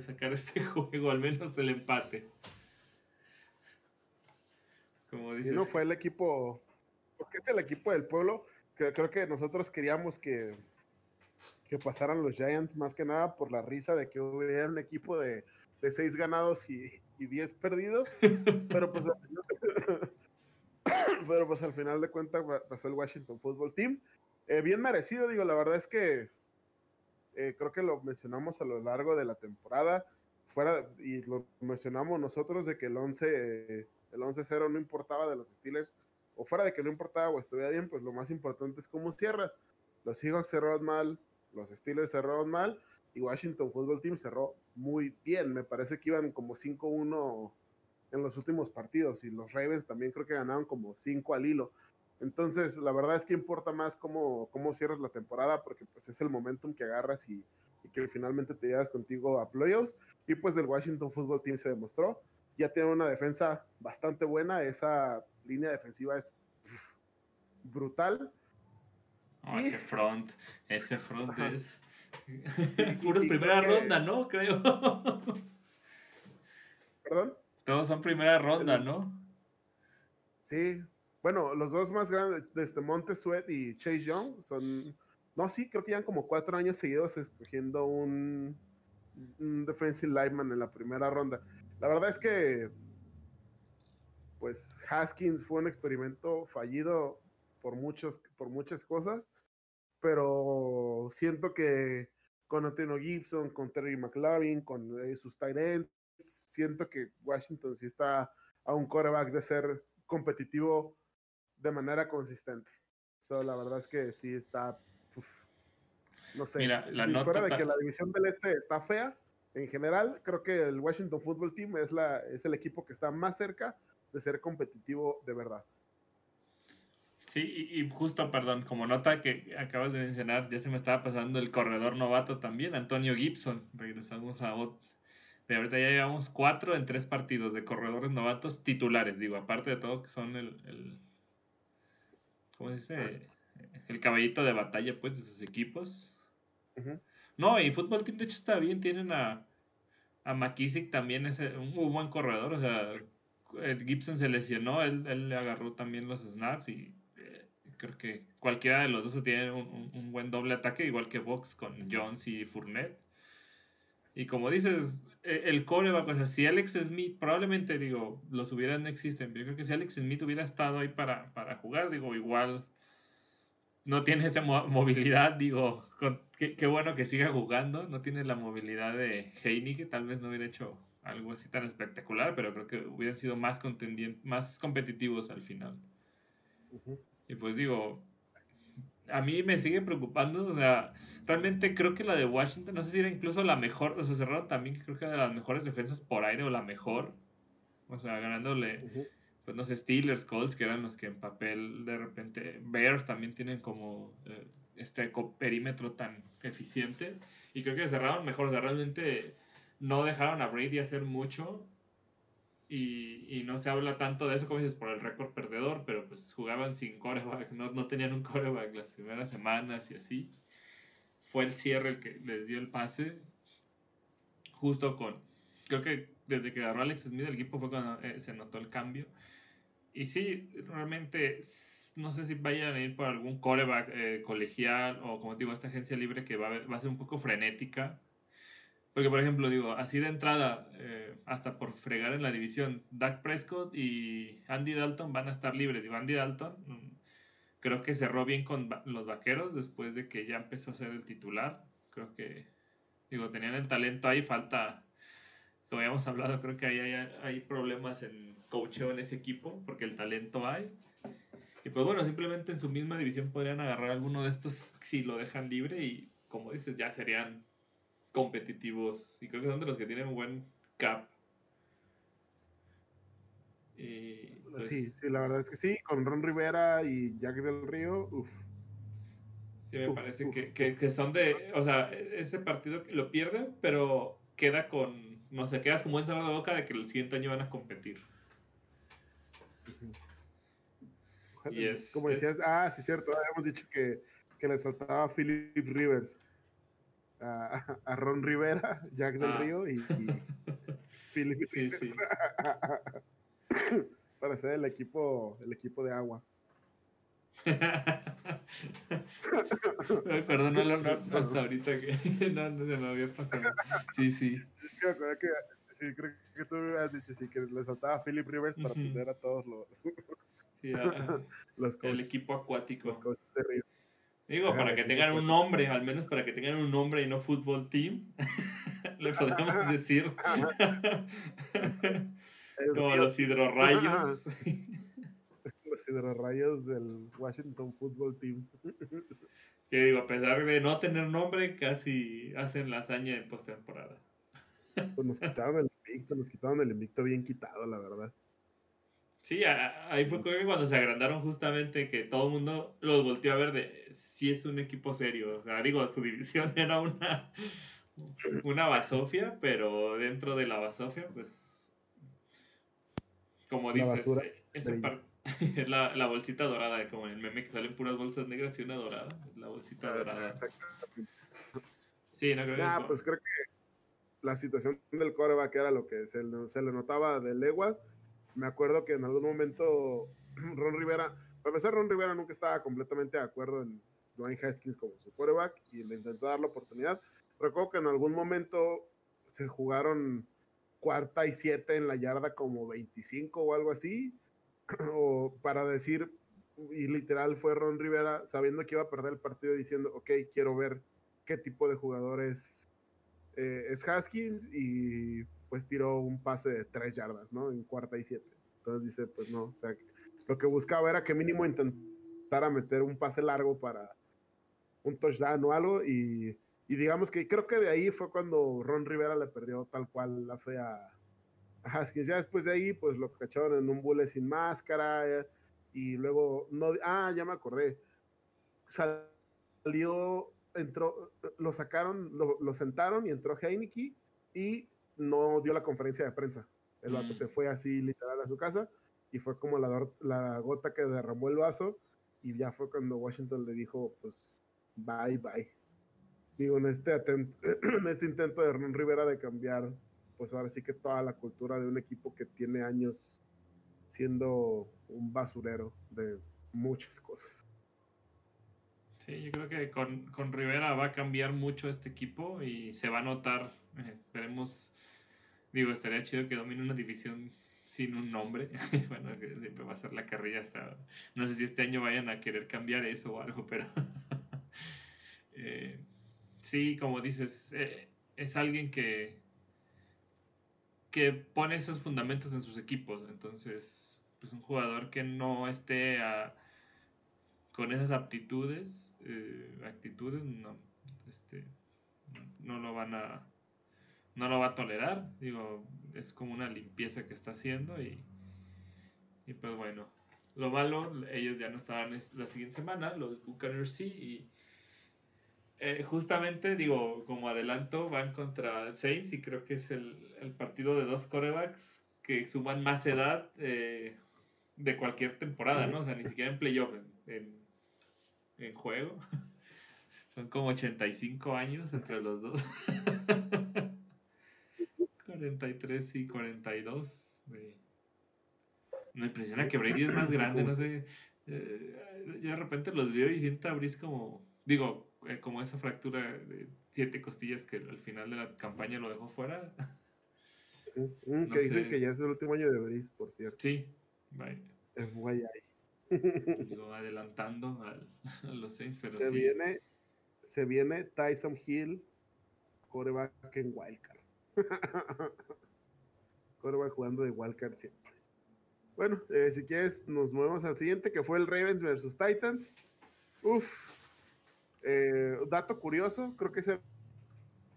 sacar este juego, al menos el empate. Como dices. Si no fue el equipo, porque es el equipo del pueblo, que creo que nosotros queríamos que, que pasaran los Giants más que nada por la risa de que hubiera un equipo de, de seis ganados y, y diez perdidos, pero pues, pero pues al final de cuentas pasó el Washington Football Team. Eh, bien merecido, digo, la verdad es que eh, creo que lo mencionamos a lo largo de la temporada, fuera, y lo mencionamos nosotros de que el 11, el 11-0 no importaba de los Steelers, o fuera de que no importaba o estuviera bien, pues lo más importante es cómo cierras. Los Seahawks cerraron mal, los Steelers cerraron mal y Washington Football Team cerró muy bien. Me parece que iban como 5-1 en los últimos partidos y los Ravens también creo que ganaron como 5 al hilo. Entonces, la verdad es que importa más cómo, cómo cierras la temporada porque pues es el momentum que agarras y, que finalmente te llevas contigo a playoffs. Y pues el Washington Football Team se demostró. Ya tiene una defensa bastante buena. Esa línea defensiva es brutal. ese front, ese front es puros primera ronda, ¿no? Creo. ¿Perdón? Todos son primera ronda, ¿no? Sí, bueno, los dos más grandes, desde Monte Sweat y Chase Young, son. No, sí, creo que llevan como cuatro años seguidos escogiendo un, defensive lineman en la primera ronda. La verdad es que. Pues Haskins fue un experimento fallido por, muchos, por muchas cosas, pero siento que con Antonio Gibson, con Terry McLaurin, con eh, sus tight ends, siento que Washington sí está a un quarterback de ser competitivo de manera consistente. So, la verdad es que sí está, no sé, la fuera de que la división del este está fea, en general, creo que el Washington Football Team es, la, es el equipo que está más cerca de ser competitivo de verdad. Sí, y, justo, perdón, como nota que acabas de mencionar, ya se me estaba pasando el corredor novato también, Antonio Gibson. Regresamos a de ahorita ya llevamos cuatro en tres partidos de corredores novatos titulares, digo, aparte de todo que son el ¿cómo se dice? El caballito de batalla, pues, de sus equipos. No, y Fútbol Team, de hecho, está bien. Tienen a, a McKissick también, es un muy buen corredor. O sea, Gibson se lesionó, él, él le agarró también los snaps y eh, creo que cualquiera de los dos tiene un, un, buen doble ataque, igual que Vox con Jones y Fournette. Y como dices, e, el coreback, o sea, si Alex Smith, probablemente digo, los hubieran no existen, pero yo creo que si Alex Smith hubiera estado ahí para, para jugar, digo, igual no tiene esa movilidad, digo, qué, bueno que siga jugando, no tiene la movilidad de Heine, que tal vez no hubiera hecho algo así tan espectacular, pero creo que hubieran sido más, más competitivos al final. Y pues digo, a mí me sigue preocupando, o sea, realmente creo que la de Washington, no sé si era incluso la mejor, o sea, cerraron también creo que era de las mejores defensas por aire o la mejor, o sea, ganándole, pues no sé, Steelers, Colts, que eran los que en papel de repente, Bears también tienen como eh, este perímetro tan eficiente, y creo que cerraron mejor, o sea, realmente no dejaron a Brady hacer mucho, y, no se habla tanto de eso como dices por el récord perdedor, pero pues jugaban sin coreback, no, no tenían un coreback las primeras semanas y así. Fue el cierre el que les dio el pase, justo con, creo que desde que agarró Alex Smith el equipo fue cuando eh, se notó el cambio. Y sí, realmente no sé si vayan a ir por algún coreback eh, colegial o como digo, esta agencia libre que va a, va a ser un poco frenética porque, por ejemplo, digo, así de entrada, eh, hasta por fregar en la división, Dak Prescott y Andy Dalton van a estar libres. Digo, Andy Dalton mm, creo que cerró bien con los vaqueros después de que ya empezó a ser el titular. Creo que, digo, tenían el talento ahí, falta, como habíamos hablado, creo que ahí hay, hay problemas en coacheo en ese equipo, porque el talento hay. Y pues bueno, simplemente en su misma división podrían agarrar alguno de estos si lo dejan libre y como dices, ya serían competitivos y creo que son de los que tienen un buen cap. Pues, sí, sí, la verdad es que sí, con Ron Rivera y Jack del Río, uff. Sí, me parece que, que, son de, o sea, ese partido lo pierden, pero queda con, no sé, quedas como en sabor de boca de que el siguiente año van a competir. Y es, como decías, ah, sí, cierto, habíamos dicho que, que les faltaba Philip Rivers a, Ron Rivera, Jack del ah. Río y, y Philip para ser el equipo, el equipo de agua. Perdón, no, no, hasta ahorita que no, no se me había pasado. Sí, sí. Es que, que sí, creo que tú me habías dicho sí, que les faltaba Philip Rivers para atender a todos los, sí, los el equipo acuático. Los coaches de Río. Digo, para que tengan un nombre, al menos para que tengan un nombre y no fútbol team, le podemos decir. Como los hidrorrayos. los los hidrorrayos del Washington Football Team. Que digo, a pesar de no tener nombre, casi hacen la hazaña en postemporada. Pues nos quitaron el invicto, nos quitaron el invicto bien quitado, la verdad. Sí, ahí fue cuando se agrandaron justamente que todo el mundo los volteó a ver de si es un equipo serio. O sea, digo, su división era una, una basofia, pero dentro de la basofia, pues, como dices, esa parte es la, la, bolsita dorada, como en el meme que salen puras bolsas negras y una dorada. La bolsita ah, dorada. Sí, no creo que. pues creo que la situación del coreback era lo que se, se, le notaba de leguas. Me acuerdo que en algún momento Ron Rivera, para empezar, Ron Rivera nunca estaba completamente de acuerdo en Dwayne Haskins como su coreback y le intentó dar la oportunidad. Recuerdo que en algún momento se jugaron cuarta y siete en la yarda como 25 o algo así o para decir, y literal fue Ron Rivera sabiendo que iba a perder el partido diciendo, ok, quiero ver qué tipo de jugadores eh, es Haskins y pues tiró un pase de tres yardas, ¿no? En cuarta y siete. Entonces dice, pues no, o sea, lo que buscaba era que mínimo intentara meter un pase largo para un touchdown o algo y, y digamos que creo que de ahí fue cuando Ron Rivera le perdió tal cual la fe a, Haskins. Ya después de ahí, pues lo cacharon en un bule sin máscara. Y luego, no, ah, ya me acordé. Salió, entró, lo sacaron, lo, sentaron y entró Heineke y no dio la conferencia de prensa. El vato mm. se fue así literal a su casa y fue como la, la gota que derramó el vaso y ya fue cuando Washington le dijo, pues, bye, bye. Digo, en este, en este intento de Hernán Rivera de cambiar pues ahora sí que toda la cultura de un equipo que tiene años siendo un basurero de muchas cosas. Sí, yo creo que con, con Rivera va a cambiar mucho este equipo y se va a notar, eh, esperemos, digo, estaría chido que domine una división sin un nombre, bueno, siempre va a ser la carrilla hasta, no sé si este año vayan a querer cambiar eso o algo, pero eh, sí, como dices, eh, es alguien que, que pone esos fundamentos en sus equipos. Entonces, pues un jugador que no esté con esas aptitudes, eh, actitudes, no, este, no lo van a, no lo va a tolerar. Digo, es como una limpieza que está haciendo y, y pues bueno, lo malo, ellos ya no estaban la siguiente semana, los Buccaneers sí, y eh, justamente, digo, como adelanto, van contra Saints y creo que es el, partido de dos corebacks que suman más edad eh, de cualquier temporada, ¿no? O sea, ni siquiera en playoff, en, en, juego. Son como 85 años entre los dos. 43 y 42. Me impresiona que Brady es más grande, no sé. Eh, yo de repente los veo y siento a Brice como, digo, eh, como esa fractura de siete costillas que al final de la campaña lo dejó fuera. que dicen que ya es el último año de Brice, por cierto. Sí, bye. Es guay ahí. adelantando a los Saints, pero se Viene, se viene Tyson Hill, coreback en Wildcard. coreback jugando de Wildcard siempre. Bueno, eh, si quieres, nos movemos al siguiente, que fue el Ravens versus Titans. Uf, eh, dato curioso, creo que se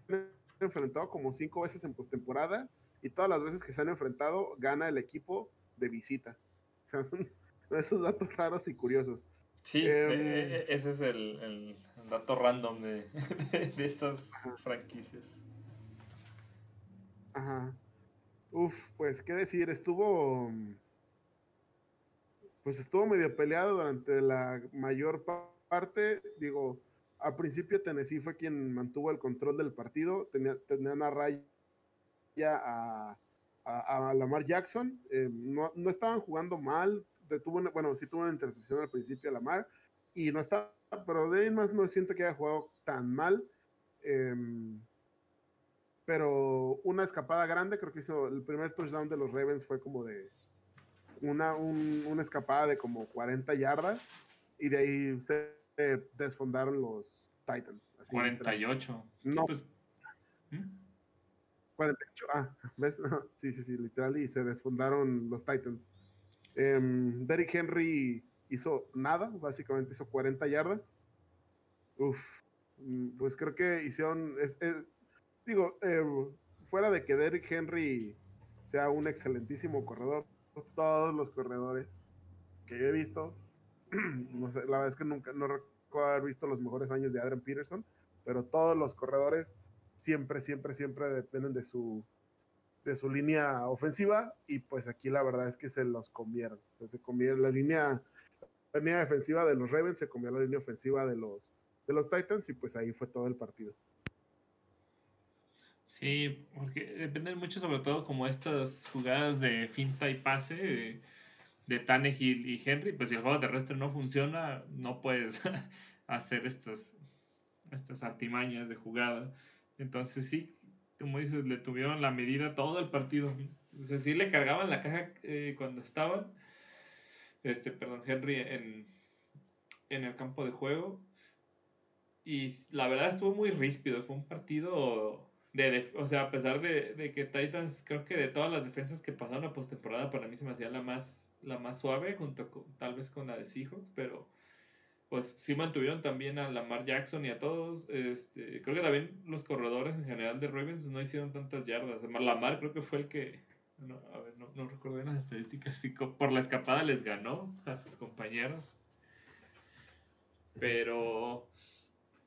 han enfrentado como cinco veces en postemporada y todas las veces que se han enfrentado gana el equipo de visita. O sea, son esos datos raros y curiosos. Sí, em, e, e, ese es el, dato random de, de, estas franquicias. Ajá. Uf, pues qué decir, estuvo. Pues estuvo medio peleado durante la mayor parte. Digo, al principio Tennessee fue quien mantuvo el control del partido, tenía, tenían a raya a, a, Lamar Jackson, eh, no, no, estaban jugando mal, detuvo bueno, sí tuvo una intercepción al principio a Lamar, y no estaba, pero de más no siento que haya jugado tan mal. Em, pero una escapada grande, creo que hizo el primer touchdown de los Ravens fue como de una, una escapada de como 40 yardas y de ahí se desfondaron los Titans. 48. No. 48, pues, ¿Mm? ah, ¿ves? sí, sí, sí, literal, y se desfondaron los Titans. Em, Derrick Henry hizo nada, básicamente hizo 40 yardas. Uf, mm, pues creo que hicieron, digo, em, fuera de que Derrick Henry sea un excelentísimo corredor, todos los corredores que he visto, no sé, la verdad es que nunca, no recuerdo haber visto los mejores años de Adrian Peterson, pero todos los corredores siempre, siempre, siempre dependen de su, de su línea ofensiva y pues aquí la verdad es que se los comieron. se comieron la línea, la línea defensiva de los Ravens, se comió la línea ofensiva de los, de los Titans y pues ahí fue todo el partido. Sí, porque dependen mucho sobre todo como estas jugadas de finta y pase de, de y Henry, pues si el juego terrestre no funciona, no puedes hacer estas, estas artimañas de jugada. Entonces sí, como dices, le tuvieron la medida todo el partido. O sea, sí le cargaban la caja eh, cuando estaban, este, perdón, Henry en, en el campo de juego. Y la verdad estuvo muy ríspido, fue un partido de, o sea, a pesar de, de, que Titans, creo que de todas las defensas que pasaron a postemporada, para mí se me hacía la más, la más suave, junto con, tal vez con la de Seahawks, pero pues sí mantuvieron también a Lamar Jackson y a todos. Este, creo que también los corredores en general de Ravens no hicieron tantas yardas. Lamar creo que fue el que, no, a ver, no, no recuerdo bien las estadísticas, sí, por la escapada les ganó a sus compañeros. Pero,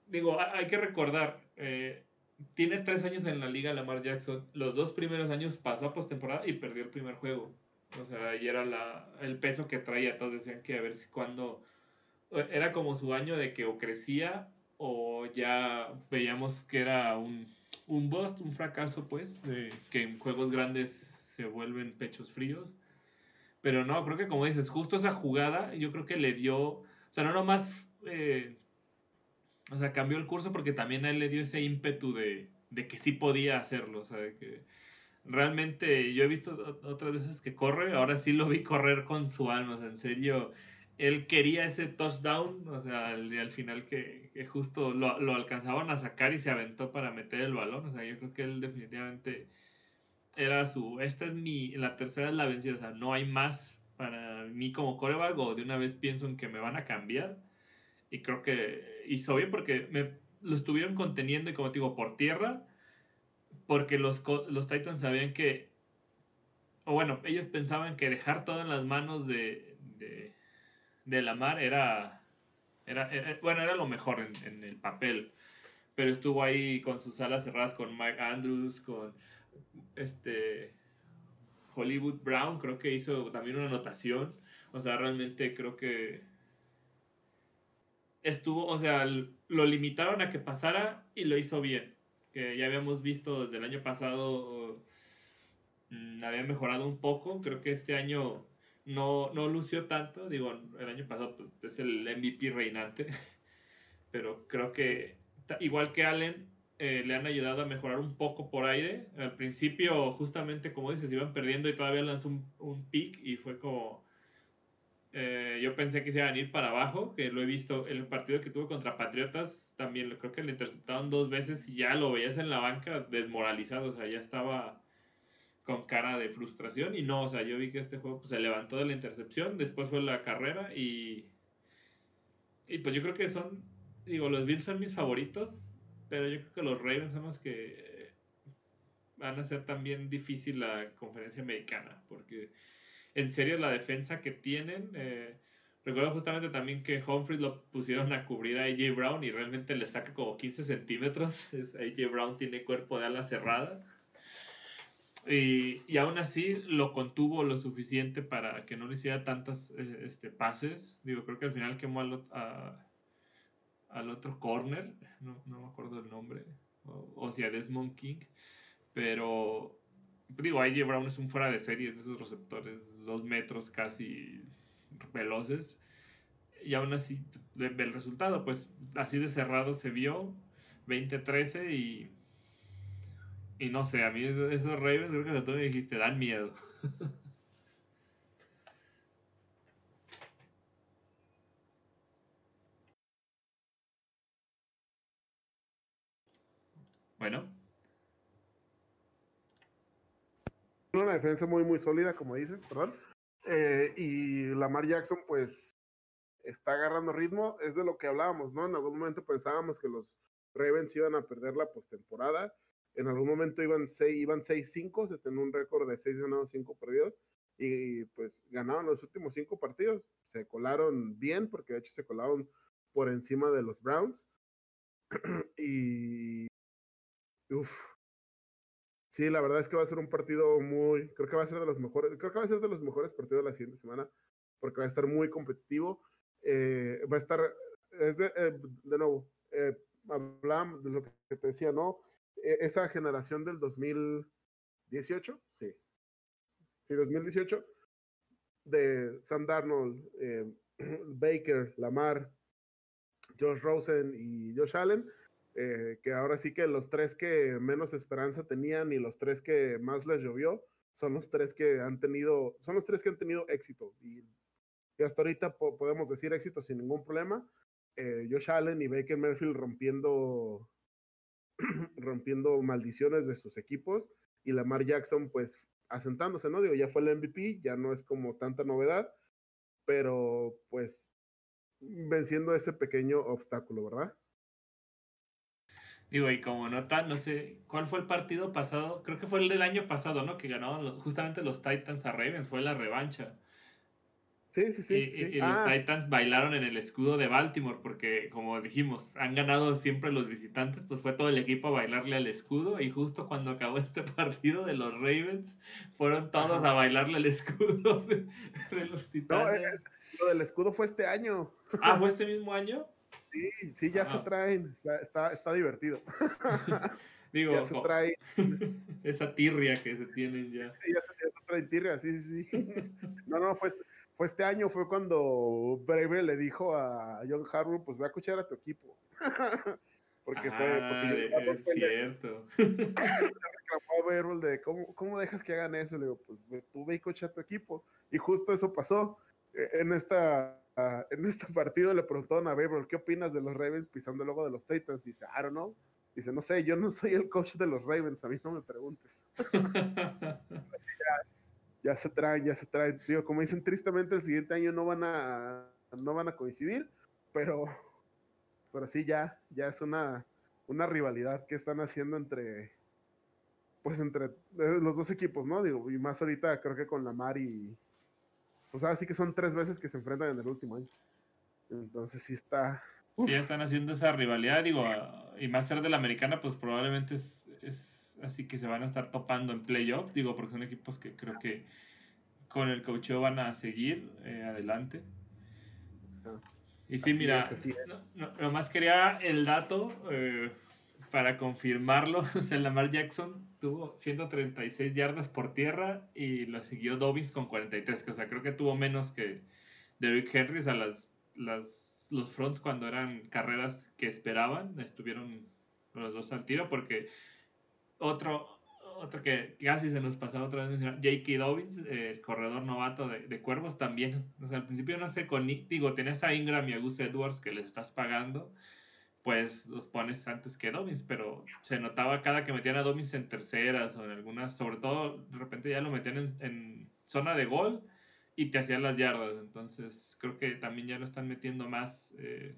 digo, hay que recordar, eh, tiene tres años en la liga Lamar Jackson. Los dos primeros años pasó a postemporada y perdió el primer juego. O sea, ahí era la, el peso que traía. Todos decían que a ver si cuando era como su año de que o crecía o ya veíamos que era un, un bust, un fracaso, pues, que en juegos grandes se vuelven pechos fríos. Pero no, creo que como dices, justo esa jugada, yo creo que le dio, o sea, no nomás, eh, o sea, cambió el curso porque también a él le dio ese ímpetu de, de que sí podía hacerlo, o sea, de que realmente yo he visto otras veces que corre, ahora sí lo vi correr con su alma, o sea, en serio, él quería ese touchdown, o sea, al, al final que, que justo lo, lo, alcanzaban a sacar y se aventó para meter el balón, o sea, yo creo que él definitivamente era su, esta es mi, la tercera es la vencida, o sea, no hay más para mí como coreback o de una vez pienso en que me van a cambiar y creo que hizo bien porque me lo estuvieron conteniendo y como te digo, por tierra, porque los, los Titans sabían que, o bueno, ellos pensaban que dejar todo en las manos de, de de Lamar era, era, bueno, era lo mejor en, el papel, pero estuvo ahí con sus alas cerradas con Mike Andrews, con este Hollywood Brown, creo que hizo también una anotación, o sea, realmente creo que estuvo, o sea, lo limitaron a que pasara y lo hizo bien, que ya habíamos visto desde el año pasado, mm, había mejorado un poco, creo que este año no, no lució tanto, digo, el año pasado pues, es el MVP reinante, pero creo que igual que Allen, eh, le han ayudado a mejorar un poco por aire. Al principio, justamente como dices, iban perdiendo y todavía lanzó un, un pick y fue como... Eh, yo pensé que se iban a ir para abajo, que lo he visto, el partido que tuvo contra Patriotas también creo que le interceptaron dos veces y ya lo veías en la banca desmoralizado, o sea, ya estaba con cara de frustración y no, o sea, yo vi que este juego pues, se levantó de la intercepción, después fue la carrera y y pues yo creo que son, digo, los Bills son mis favoritos, pero yo creo que los Ravens son los que van a ser también difícil la conferencia americana, porque en serio la defensa que tienen, eh, recuerdo justamente también que Humphrey lo pusieron a cubrir a AJ Brown y realmente le saca como 15 centímetros, AJ Brown tiene cuerpo de ala cerrada. Y, y, aún así lo contuvo lo suficiente para que no le hiciera tantas eh, este, pases. Digo, creo que al final quemó al, al otro corner, no, no, me acuerdo el nombre, o, o si Desmond King, pero digo, AJ Brown es un fuera de serie, de esos receptores, dos metros casi veloces. Y aún así, el resultado, pues así de cerrado se vio, 20-13 y y no sé, a mí esos Ravens, creo que tú me dijiste, dan miedo. bueno. Una defensa muy, muy sólida, como dices, perdón. Eh, y Lamar Jackson, pues, está agarrando ritmo. Es de lo que hablábamos, ¿no? En algún momento pensábamos que los Ravens iban a perder la postemporada. En algún momento iban 6 iban 6-5, se tenía un récord de 6 ganados, 5 perdidos. Y pues ganaron los últimos 5 partidos. Se colaron bien, porque de hecho se colaron por encima de los Browns. y. Uf. Sí, la verdad es que va a ser un partido muy. Creo que va a ser de los mejores. Creo que va a ser de los mejores partidos de la siguiente semana. Porque va a estar muy competitivo. Eh, va a estar. Es de, eh, de nuevo. Eh, hablamos de lo que te decía, ¿no? E, esa generación del 2018, sí. Sí, 2018, de Sam Darnold, eh, Baker, Lamar, Josh Rosen y Josh Allen, eh, que ahora sí que los tres que menos esperanza tenían y los tres que más les llovió son los tres que han tenido, son los tres que han tenido éxito. Y, hasta ahorita podemos decir éxito sin ningún problema. Eh, Josh Allen y Baker Merfield rompiendo, rompiendo maldiciones de sus equipos y Lamar Jackson pues asentándose, ¿no? Digo, ya fue el MVP, ya no es como tanta novedad, pero pues venciendo ese pequeño obstáculo, ¿verdad? Digo, y como nota, no sé, ¿cuál fue el partido pasado? Creo que fue el del año pasado, ¿no? Que ganaron justamente los Titans a Ravens, fue la revancha. Sí, sí, sí. Y, los ah. Titans bailaron en el escudo de Baltimore porque, como dijimos, han ganado siempre los visitantes, pues fue todo el equipo a bailarle al escudo y justo cuando acabó este partido de los Ravens, fueron todos a bailarle al escudo de, los Titanes. No, eh, lo del escudo fue este año. Ah, ¿fue este mismo año? Sí, sí, ya se traen, está, está, está divertido. Digo, ya se trae. esa tirria que se tienen ya. Sí, ya se, ya se trae tirria, sí, sí, sí. No, no, fue, fue este año, fue cuando Brave le dijo a John Harbaugh, pues voy a escuchar a tu equipo. porque fue, porque ah, es cierto. reclamó a de ¿cómo, ¿cómo dejas que hagan eso? Le digo, pues tú ve y cocha a tu equipo. Y justo eso pasó. E, en esta en este partido le preguntaron a Beverly, ¿qué opinas de los Ravens pisando el logo de los Titans? Y dice, I don't know. Dice, no sé, yo no soy el coach de los Ravens, a mí no me preguntes. ya se traen, ya se traen. Digo, como dicen, tristemente el siguiente año no van a, no van a coincidir, pero, pero sí, ya, ya es una, una rivalidad que están haciendo entre, pues entre eh, los dos equipos, ¿no? Digo, y más ahorita creo que con Lamar y, pues ahora sí que son tres veces que se enfrentan en el último año. Entonces sí está. Ya están haciendo esa rivalidad, digo, y más ser de la americana, pues probablemente es así que se van a estar topando en playoff, digo, porque son equipos que creo que con el coacheo van a seguir eh, adelante. Ah, y sí, mira, no, nomás quería el dato eh, para confirmarlo. O sea, Lamar Jackson tuvo 136 yardas por tierra y lo siguió Dobbins con 43, que o sea, creo que tuvo menos que Derrick Henry. O sea, las, los fronts cuando eran carreras que esperaban, estuvieron los dos al tiro porque otro, otro que casi se nos pasaba otra vez J.K. Dobbins, el corredor novato de, Cuervos también. O sea, al principio no sé, con digo, tenés a Ingram y a Gus Edwards que les estás pagando, pues los pones antes que Dobbins, pero se notaba cada que metían a Dobbins en terceras o en algunas, sobre todo de repente ya lo metían en, zona de gol y te hacían las yardas. Entonces creo que también ya lo están metiendo más. Eh,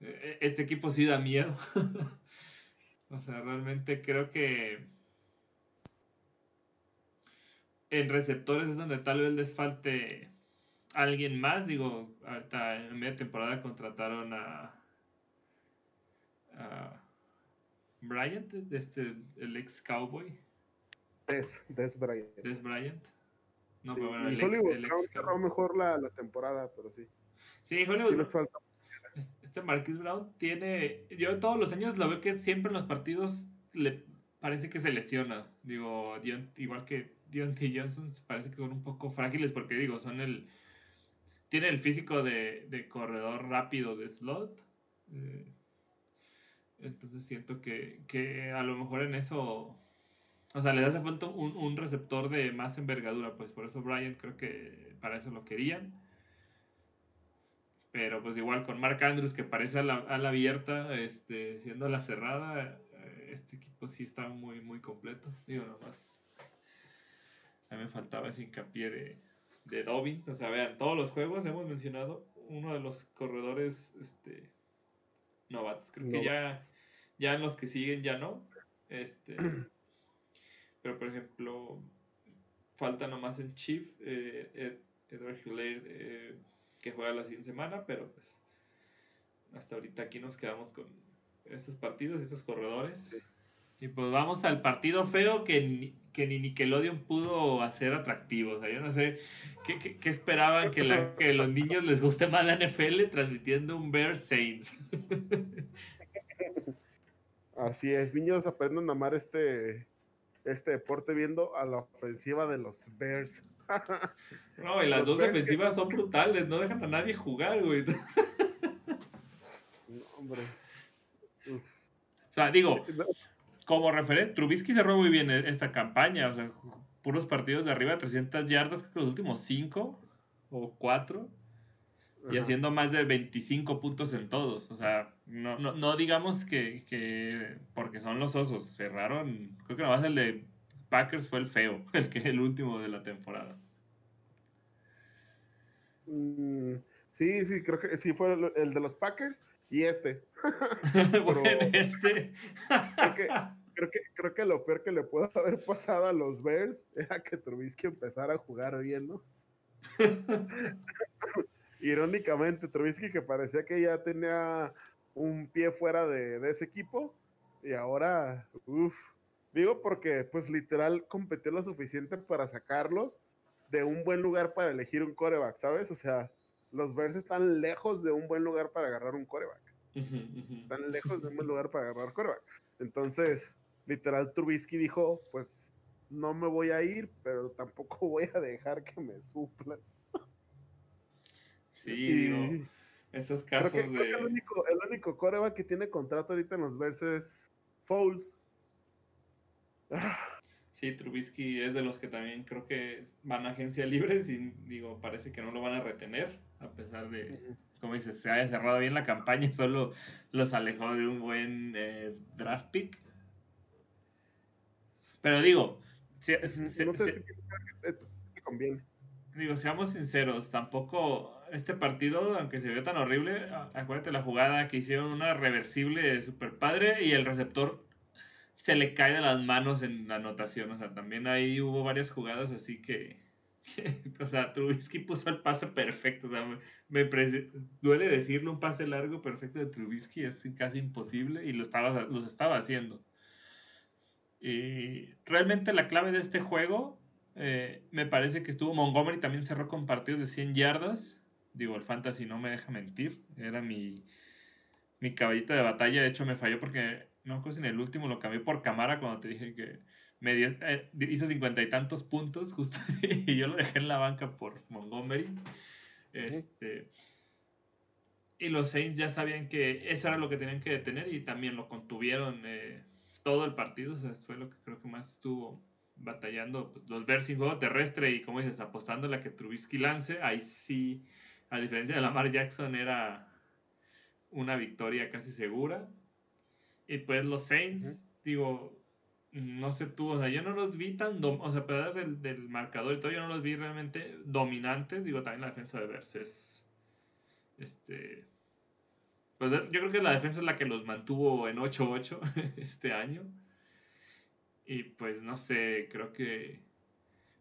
eh, este equipo sí da miedo. O sea, realmente creo que en receptores es donde tal vez les falte alguien más. Digo, ahorita en media temporada contrataron a, Bryant, este, el ex cowboy. Des, Des Bryant. Des Bryant. No, pero bueno, el Hollywood ex, cerró mejor la, la, temporada, pero sí. Sí, Hollywood. Sí les falta este Marquis Brown tiene. Yo todos los años lo veo que siempre en los partidos le parece que se lesiona. Digo, igual que Deontay Johnson, parece que son un poco frágiles porque, digo, son el. Tiene el físico de, corredor rápido de slot. Eh, entonces siento que, a lo mejor en eso. O sea, le hace falta un, un receptor de más envergadura, pues por eso Brian creo que para eso lo querían. Pero pues igual con Mark Andrews que parece a la, abierta, este, siendo la cerrada, eh, este equipo sí está muy, muy completo. Digo, nomás. A mí me faltaba ese hincapié de, de Dobbins. O sea, vean, todos los juegos hemos mencionado uno de los corredores este, novatos. Creo que ya, ya en los que siguen ya no. Este, pero por ejemplo, falta nomás en Chief, eh, Edward Hulair, eh, que juega la siguiente semana, pero pues hasta ahorita aquí nos quedamos con esos partidos, esos corredores. Y pues vamos al partido feo que ni, que ni Nickelodeon pudo hacer atractivo. O sea, yo no sé qué, qué, esperaban que, la, que los niños les guste más la NFL transmitiendo un Bear Saints. Así es, niños aprendan a amar este, este deporte viendo a la ofensiva de los Bears. no, y las dos defensivas son brutales, no dejan a nadie jugar, güey. no, hombre. O sea, digo, como referente, Trubisky cerró muy bien e-, esta campaña, o sea, puros partidos de arriba de 300 yardas, creo que los últimos 5 o 4, y haciendo más de 25 puntos en todos. O sea, no, no, no digamos que, que, porque son los osos, cerraron, creo que nomás el de Packers fue el feo, el que es el último de la temporada. Mm, sí, sí, creo que sí fue el, de los Packers y este. bueno, este. Creo, que, creo, que, lo peor que le pudo haber pasado a los Bears era que Trubisky empezara a jugar bien, ¿no? Irónicamente, Trubisky que parecía que ya tenía un pie fuera de, de ese equipo y ahora, uff, digo porque pues literal competió lo suficiente para sacarlos de un buen lugar para elegir un coreback, ¿sabes? O sea, los Bears están lejos de un buen lugar para agarrar un coreback. Están lejos de un buen lugar para agarrar coreback. Entonces, literal, Trubisky dijo, pues no me voy a ir, pero tampoco voy a dejar que me suplan. Sí, digo, esos casos de... el, único, el único coreback que tiene contrato ahorita en los Bears es Fouls. Sí, Trubisky es de los que también creo que van a agencia libres y digo, parece que no lo van a retener, a pesar de, como dices, se haya cerrado bien la campaña, solo los alejó de un buen eh, draft pick. Pero digo, no sé te conviene. Digo, seamos sinceros, tampoco este partido, aunque se vio tan horrible, acuérdate la jugada que hicieron una reversible super padre y el receptor se le cae de las manos en la anotación. O sea, también ahí hubo varias jugadas así que. o sea, Trubisky puso el pase perfecto. O sea, me, duele decirlo, un pase largo perfecto de Trubisky es casi imposible y lo estaba, los estaba haciendo. Y realmente la clave de este juego eh, me parece que estuvo Montgomery también cerró con partidos de 100 yardas. Digo, el fantasy no me deja mentir. Era mi, mi caballita de batalla. De hecho, me falló porque no creo si en el último lo cambié por cámara cuando te dije que me eh, hizo cincuenta y tantos puntos justo y yo lo dejé en la banca por Montgomery. Este, y los Saints ya sabían que eso era lo que tenían que detener y también lo contuvieron eh, todo el partido. O sea, fue lo que creo que más estuvo batallando. Pues, los ver sin juego terrestre y, como dices, apostando a la que Trubisky lance. Ahí sí, a diferencia de Lamar Jackson, era una victoria casi segura. Y pues los Saints, digo, no sé tú, o sea, yo no los vi tan, o sea, pero del, del marcador y todo, yo no los vi realmente dominantes, digo, también la defensa de Versus, este, pues yo creo que la defensa es la que los mantuvo en 8-8 este año. Y pues no sé, creo que,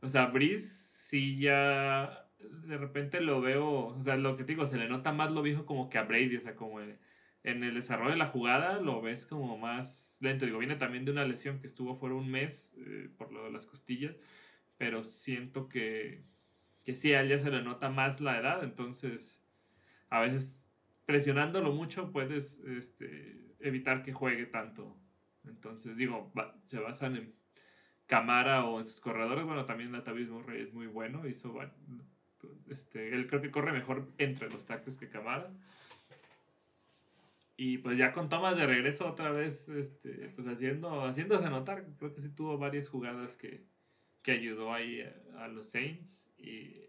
o sea, Brice sí ya de repente lo veo, o sea, lo que te digo, se le nota más lo viejo como que a Brady, o sea, como el, en el desarrollo de la jugada lo ves como más lento. Digo, viene también de una lesión que estuvo fuera un mes eh, por lo de las costillas, pero siento que, que sí, a él ya se le nota más la edad, entonces a veces presionándolo mucho puedes este, evitar que juegue tanto. Entonces, digo, se basan en Camara o en sus corredores. Bueno, también Latavius Murray es muy bueno. Hizo, este, él creo que corre mejor entre los tackles que Camara. Y pues ya con Thomas de regreso otra vez, este, pues haciendo, haciéndose notar, creo que sí tuvo varias jugadas que, que ayudó ahí a, los Saints. Y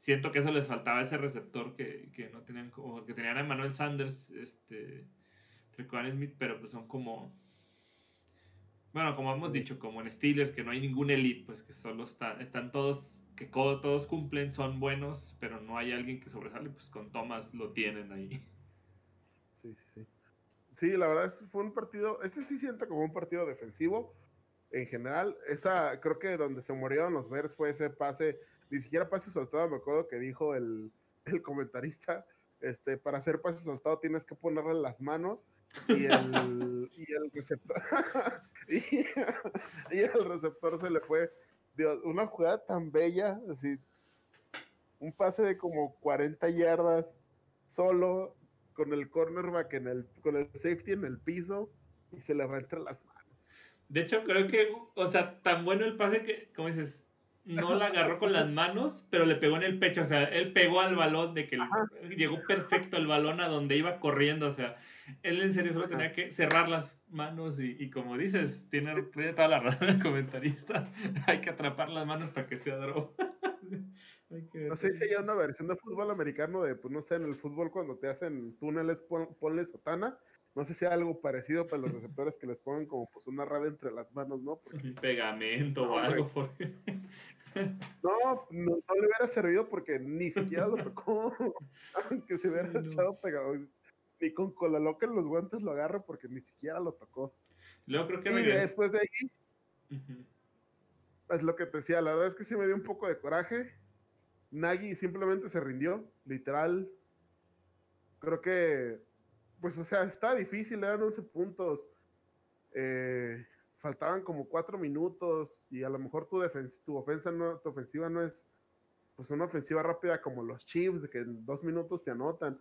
siento que eso les faltaba ese receptor que, que no tenían, o que tenían a Emmanuel Sanders, este, Trequan Smith, pero pues son como, bueno, como hemos dicho, como en Steelers, que no hay ningún elite, pues que solo está, están todos que todos cumplen, son buenos, pero no hay alguien que sobresale, pues con Thomas lo tienen ahí. Sí, sí, sí. Sí, la verdad es, fue un partido, este sí siente como un partido defensivo en general. Esa, creo que donde se murieron los Bears fue ese pase, ni siquiera pase soltado, me acuerdo que dijo el, el comentarista, este, para hacer pase soltado tienes que ponerle las manos y el, y el receptor y, el receptor se le fue una jugada tan bella, así, un pase de como 40 yardas solo con el cornerback en el, con el safety en el piso y se le va entre las manos. De hecho, creo que, o sea, tan bueno el pase que, como dices, no la agarró con las manos, pero le pegó en el pecho. O sea, él pegó al balón de que llegó perfecto el balón a donde iba corriendo. O sea, él en serio solo tenía que cerrar las manos y, como dices, tiene, toda la razón el comentarista. hay que atrapar las manos para que sea droga. no sé si hay una versión de fútbol americano de, pues no sé, en el fútbol cuando te hacen túneles, ponle sotana. No sé si hay algo parecido para los receptores que les pongan como pues una red entre las manos, ¿no? Porque... Pegamento o algo. No, no, le hubiera servido porque ni siquiera lo tocó. Aunque se hubiera echado pegado. Ni con cola loca en los guantes lo agarra porque ni siquiera lo tocó. Luego creo que y después de ahí, es lo que te decía, la verdad es que sí me dio un poco de coraje. Nagy simplemente se rindió, literal. Creo que, pues, o sea, está difícil, eran 11 puntos. Eh, faltaban como cuatro minutos y a lo mejor tu, tu, ofensa no, tu ofensiva no es pues una ofensiva rápida como los Chiefs, de que en dos minutos te anotan.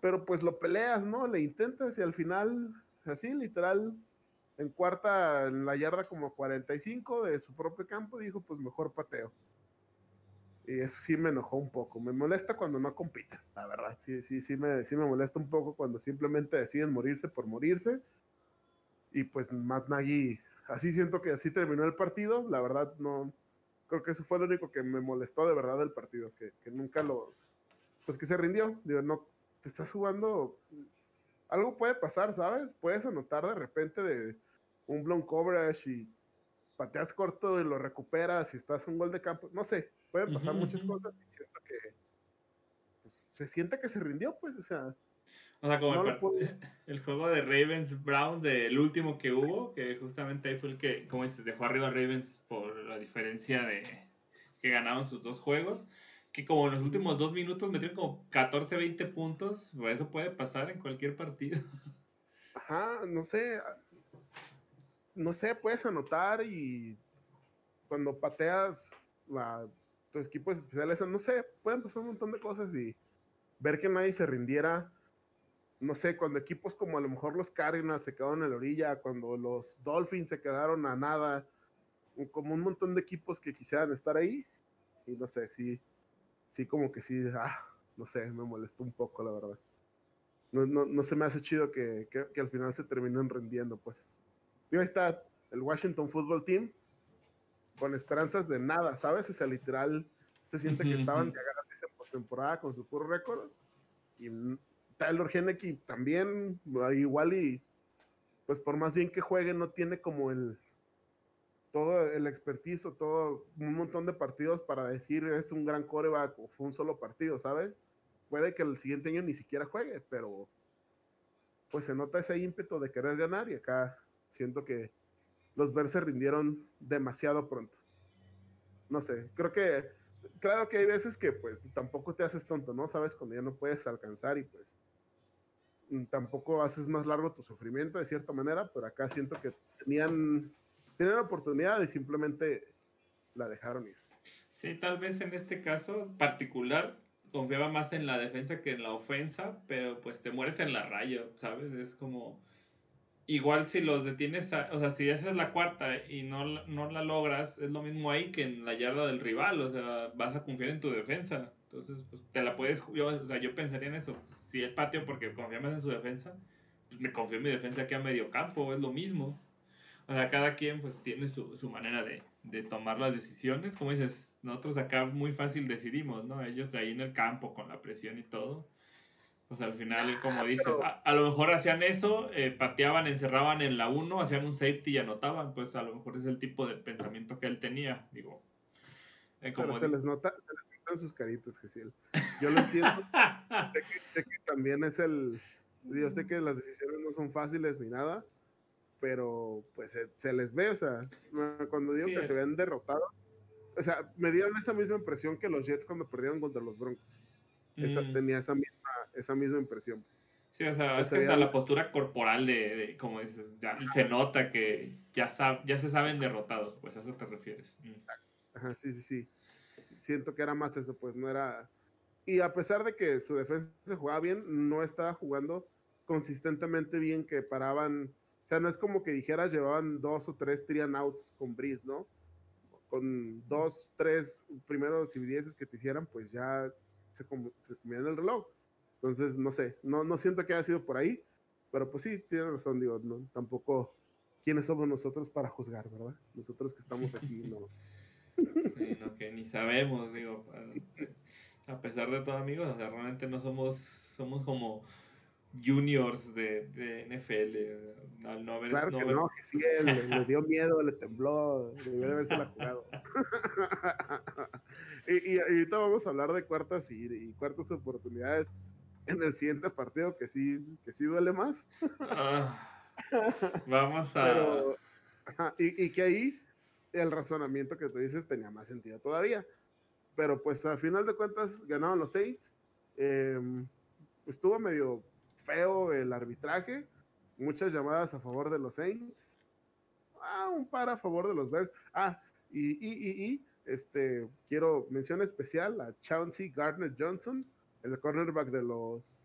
Pero pues lo peleas, ¿no? Le intentas y al final, así literal, en cuarta, en la yarda como 45 de su propio campo, dijo pues mejor pateo. Y eso sí me enojó un poco. Me molesta cuando no compiten, la verdad. Sí, sí, sí me, sí me molesta un poco cuando simplemente deciden morirse por morirse. Y pues Matt Nagy así siento que así terminó el partido. La verdad, no. Creo que eso fue lo único que me molestó de verdad del partido. Que, nunca lo. Pues que se rindió. Digo, no. Te estás jugando. Algo puede pasar, ¿sabes? Puedes anotar de repente de un blown coverage y pateas corto y lo recuperas y estás un gol de campo. No sé, pueden pasar muchas cosas y siento que pues, se siente que se rindió, pues, o sea, o sea, como el, juego de Ravens Browns, el último que hubo, que justamente ahí fue el que, como dices, dejó arriba a Ravens por la diferencia de que ganaron sus dos juegos. Que como en los últimos dos minutos metieron como 14, 20 puntos, pues eso puede pasar en cualquier partido. Ajá, no sé. No sé, puedes anotar y cuando pateas a tus equipos especiales, no sé, pueden pasar un montón de cosas y ver que nadie se rindiera no sé, cuando equipos como a lo mejor los Cardinals se quedaron en la orilla, cuando los Dolphins se quedaron a nada, como un montón de equipos que quisieran estar ahí, y no sé, sí, sí como que sí, ah, no sé, me molestó un poco, la verdad. No, no, no se me hace chido que, que, al final se terminen rendiendo, pues. Y ahí está el Washington Football Team, con esperanzas de nada, ¿sabes? O sea, literal, se siente que estaban cagadas en postemporada con su puro récord, y Taylor Henneke también, igual y pues por más bien que juegue, no tiene como el todo el expertise o todo un montón de partidos para decir es un gran coreback o fue un solo partido, ¿sabes? Puede que el siguiente año ni siquiera juegue, pero pues se nota ese ímpetu de querer ganar y acá siento que los Bears se rindieron demasiado pronto. No sé, creo que claro que hay veces que pues tampoco te haces tonto, ¿no? Sabes cuando ya no puedes alcanzar y pues tampoco haces más largo tu sufrimiento de cierta manera, pero acá siento que tenían, tenían la oportunidad y simplemente la dejaron ir. Sí, tal vez en este caso particular confiaba más en la defensa que en la ofensa, pero pues te mueres en la raya, ¿sabes? Es como igual si los detienes, o sea, si esa es la cuarta y no, no la logras, es lo mismo ahí que en la yarda del rival, o sea, vas a confiar en tu defensa. Entonces, pues te la puedes, yo, o sea, yo pensaría en eso. Si el patio, porque confía más en su defensa, pues me confío en mi defensa aquí a medio campo, es lo mismo. O sea, cada quien pues tiene su, su manera de, de tomar las decisiones. Como dices, nosotros acá muy fácil decidimos, ¿no? Ellos ahí en el campo con la presión y todo pues al final, como dices, a, lo mejor hacían eso, eh, pateaban, encerraban en la 1, hacían un safety y anotaban. Pues a lo mejor es el tipo de pensamiento que él tenía. Digo, Pero se les nota, se les notan sus caritas, Gesiel. Yo lo entiendo. sé, que, también es el. Yo sé que las decisiones no son fáciles ni nada, pero pues se, les ve, o sea, cuando digo que se ven derrotados, o sea, me dieron esa misma impresión que los Jets cuando perdieron contra los Broncos. Esa, mm. Tenía esa misma, esa misma impresión. Sí, o sea, es que hasta la postura corporal de, como dices, ya se nota que ya, ya se saben derrotados, pues a eso te refieres. Mm. Exacto. Ajá, sí, sí, sí. Siento que era más eso, pues no era... Y a pesar de que su defensa se jugaba bien, no estaba jugando consistentemente bien, que paraban... O sea, no es como que dijeras llevaban dos o tres trian outs con Breeze, ¿no? Con dos, tres primeros dieces que te hicieran, pues ya se, se comían el reloj entonces, no sé, no, no siento que haya sido por ahí, pero pues sí, tiene razón, digo, no, tampoco, ¿quiénes somos nosotros para juzgar, verdad? Nosotros que estamos aquí, no. Sí, no, que ni sabemos, digo, a pesar de todo, amigos, realmente no somos, somos como juniors de, de NFL. Al no haber, claro que no, que sí, le, dio miedo, le tembló, debió de haberse la jugado. y, y, ahorita vamos a hablar de cuartas y, y cuartas oportunidades en el siguiente partido que sí, que sí duele más. Ah, vamos a... y, que ahí el razonamiento que tú dices tenía más sentido todavía. Pero pues al final de cuentas ganaron los Saints. Em, estuvo medio feo el arbitraje. Muchas llamadas a favor de los Saints. Ah, un par a favor de los Bears. Ah, y, y, y, este, quiero mención especial a Chauncey Gardner Johnson el cornerback de los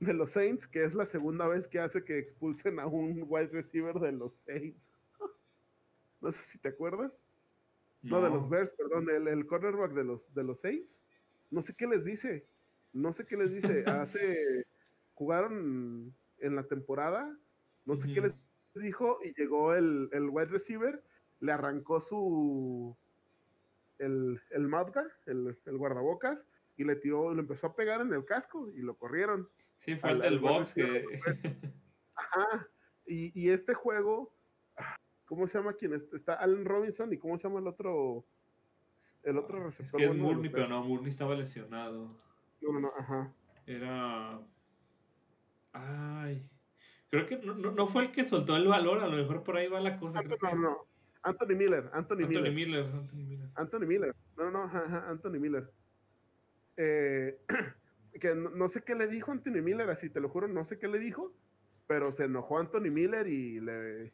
de los Saints, que es la segunda vez que hace que expulsen a un wide receiver de los Saints. No sé si te acuerdas. No, de los Bears, perdón, el, el, cornerback de los, de los Saints. No sé qué les dice. No sé qué les dice. Hace. Jugaron en la temporada. No sé qué les dijo. Y llegó el, el, wide receiver. Le arrancó su. El, el el, el guardabocas y le tiró, le empezó a pegar en el casco y lo corrieron. Sí, fue el box que... Ajá, y, y, este juego, ¿cómo se llama quién está? Allen Robinson y cómo se llama el otro, el otro receptor. Es que es Murni, pero no, Murni estaba lesionado. No, no, no, ajá. Era... Ay, creo que no, no, fue el que soltó el valor, a lo mejor por ahí va la cosa. no, no, no. Anthony Miller, Anthony, Anthony Miller. Anthony Miller. Anthony Miller. No, no, ajá, Anthony Miller. Eh, que no, sé qué le dijo Anthony Miller, así te lo juro, no sé qué le dijo, pero se enojó Anthony Miller y le,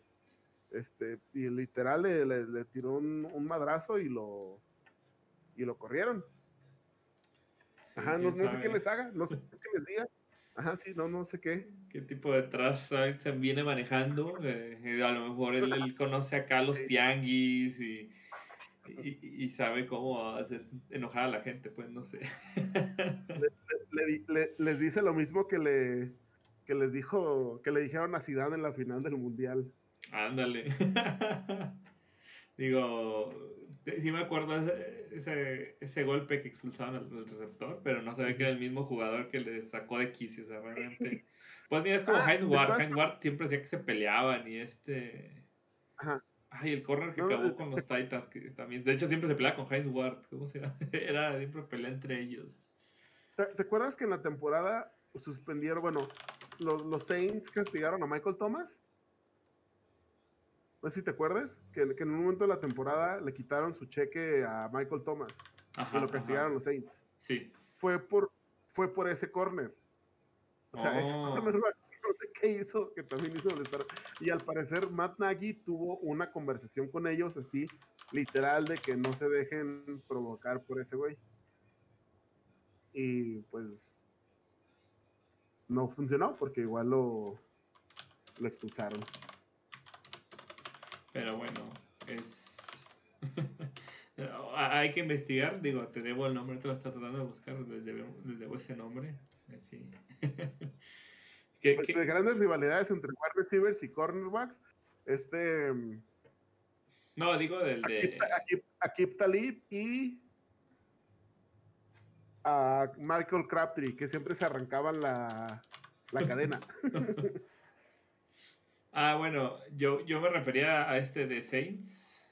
este, y literal le, tiró un, madrazo y lo, y lo corrieron. Ajá, no, sé qué les haga, no sé qué les diga. Ajá, sí, no, no sé qué. ¿Qué tipo de trash se viene manejando? Eh, a lo mejor él, él, conoce acá los tianguis y y, sabe cómo hacer enojar a la gente, pues no sé. les dice lo mismo que le que les dijo, que le dijeron a Zidane en la final del mundial. Ándale. Digo, sí me acuerdo ese, ese, golpe que expulsaron al, receptor, pero no sabía que era el mismo jugador que le sacó de quicio, o sea, realmente. Pues mira, es como ah, Heinz Ward. Heinz Ward siempre decía que se peleaban y este. Ajá. Ay, el corner que acabó con los Titans, que también, de hecho siempre se pelea con Heinz Ward, ¿cómo se llama? Era siempre pelea entre ellos. ¿Te, acuerdas que en la temporada suspendieron, bueno, los, los, Saints castigaron a Michael Thomas? No sé si te acuerdas, que, que, en un momento de la temporada le quitaron su cheque a Michael Thomas y lo castigaron los Saints. Sí. Fue por, fue por ese corner. O sea, ese oh. corner no sé qué hizo, que también hizo molestar. Y al parecer Matt Nagy tuvo una conversación con ellos así, literal, de que no se dejen provocar por ese güey. Y pues no funcionó porque igual lo, lo expulsaron. Pero bueno, es... Hay que investigar, digo, te debo el nombre, te lo estoy tratando de buscar desde, desde ese nombre. Así. Pues, de grandes rivalidades entre wide receivers y cornerbacks. Este. No, digo del de. Akip, Talib y. A Michael Crabtree, que siempre se arrancaban la, la cadena. ah, bueno, yo, yo me refería a este de Saints.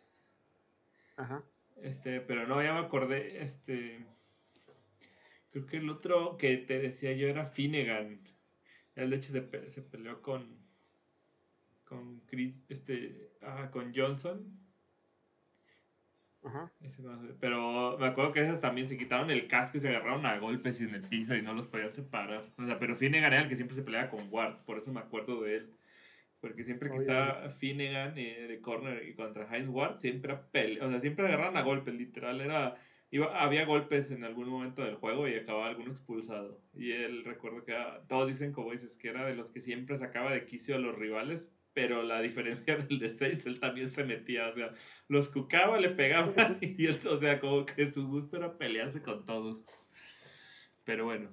Ajá. Este, pero no, ya me acordé, este, creo que el otro que te decía yo era Finnegan. Él de hecho se, se peleó con, con Chris, este, ah, con Johnson. Ajá. Pero me acuerdo que esas también se quitaron el casco y se agarraron a golpes en el piso y no los podían separar. O sea, pero Finnegan era el que siempre se peleaba con Ward, por eso me acuerdo de él. Porque siempre que estaba Finnegan eh, de corner y contra Heinz Ward, siempre pelea, o sea, siempre agarraron a golpes, literal, era iba, había golpes en algún momento del juego y acababa alguno expulsado. Y él recuerdo que todos dicen como dices que era de los que siempre sacaba de quicio a los rivales, pero la diferencia del de Saints, él también se metía, o sea, los cucaba, le pegaba y él, o sea, como que su gusto era pelearse con todos. Pero bueno.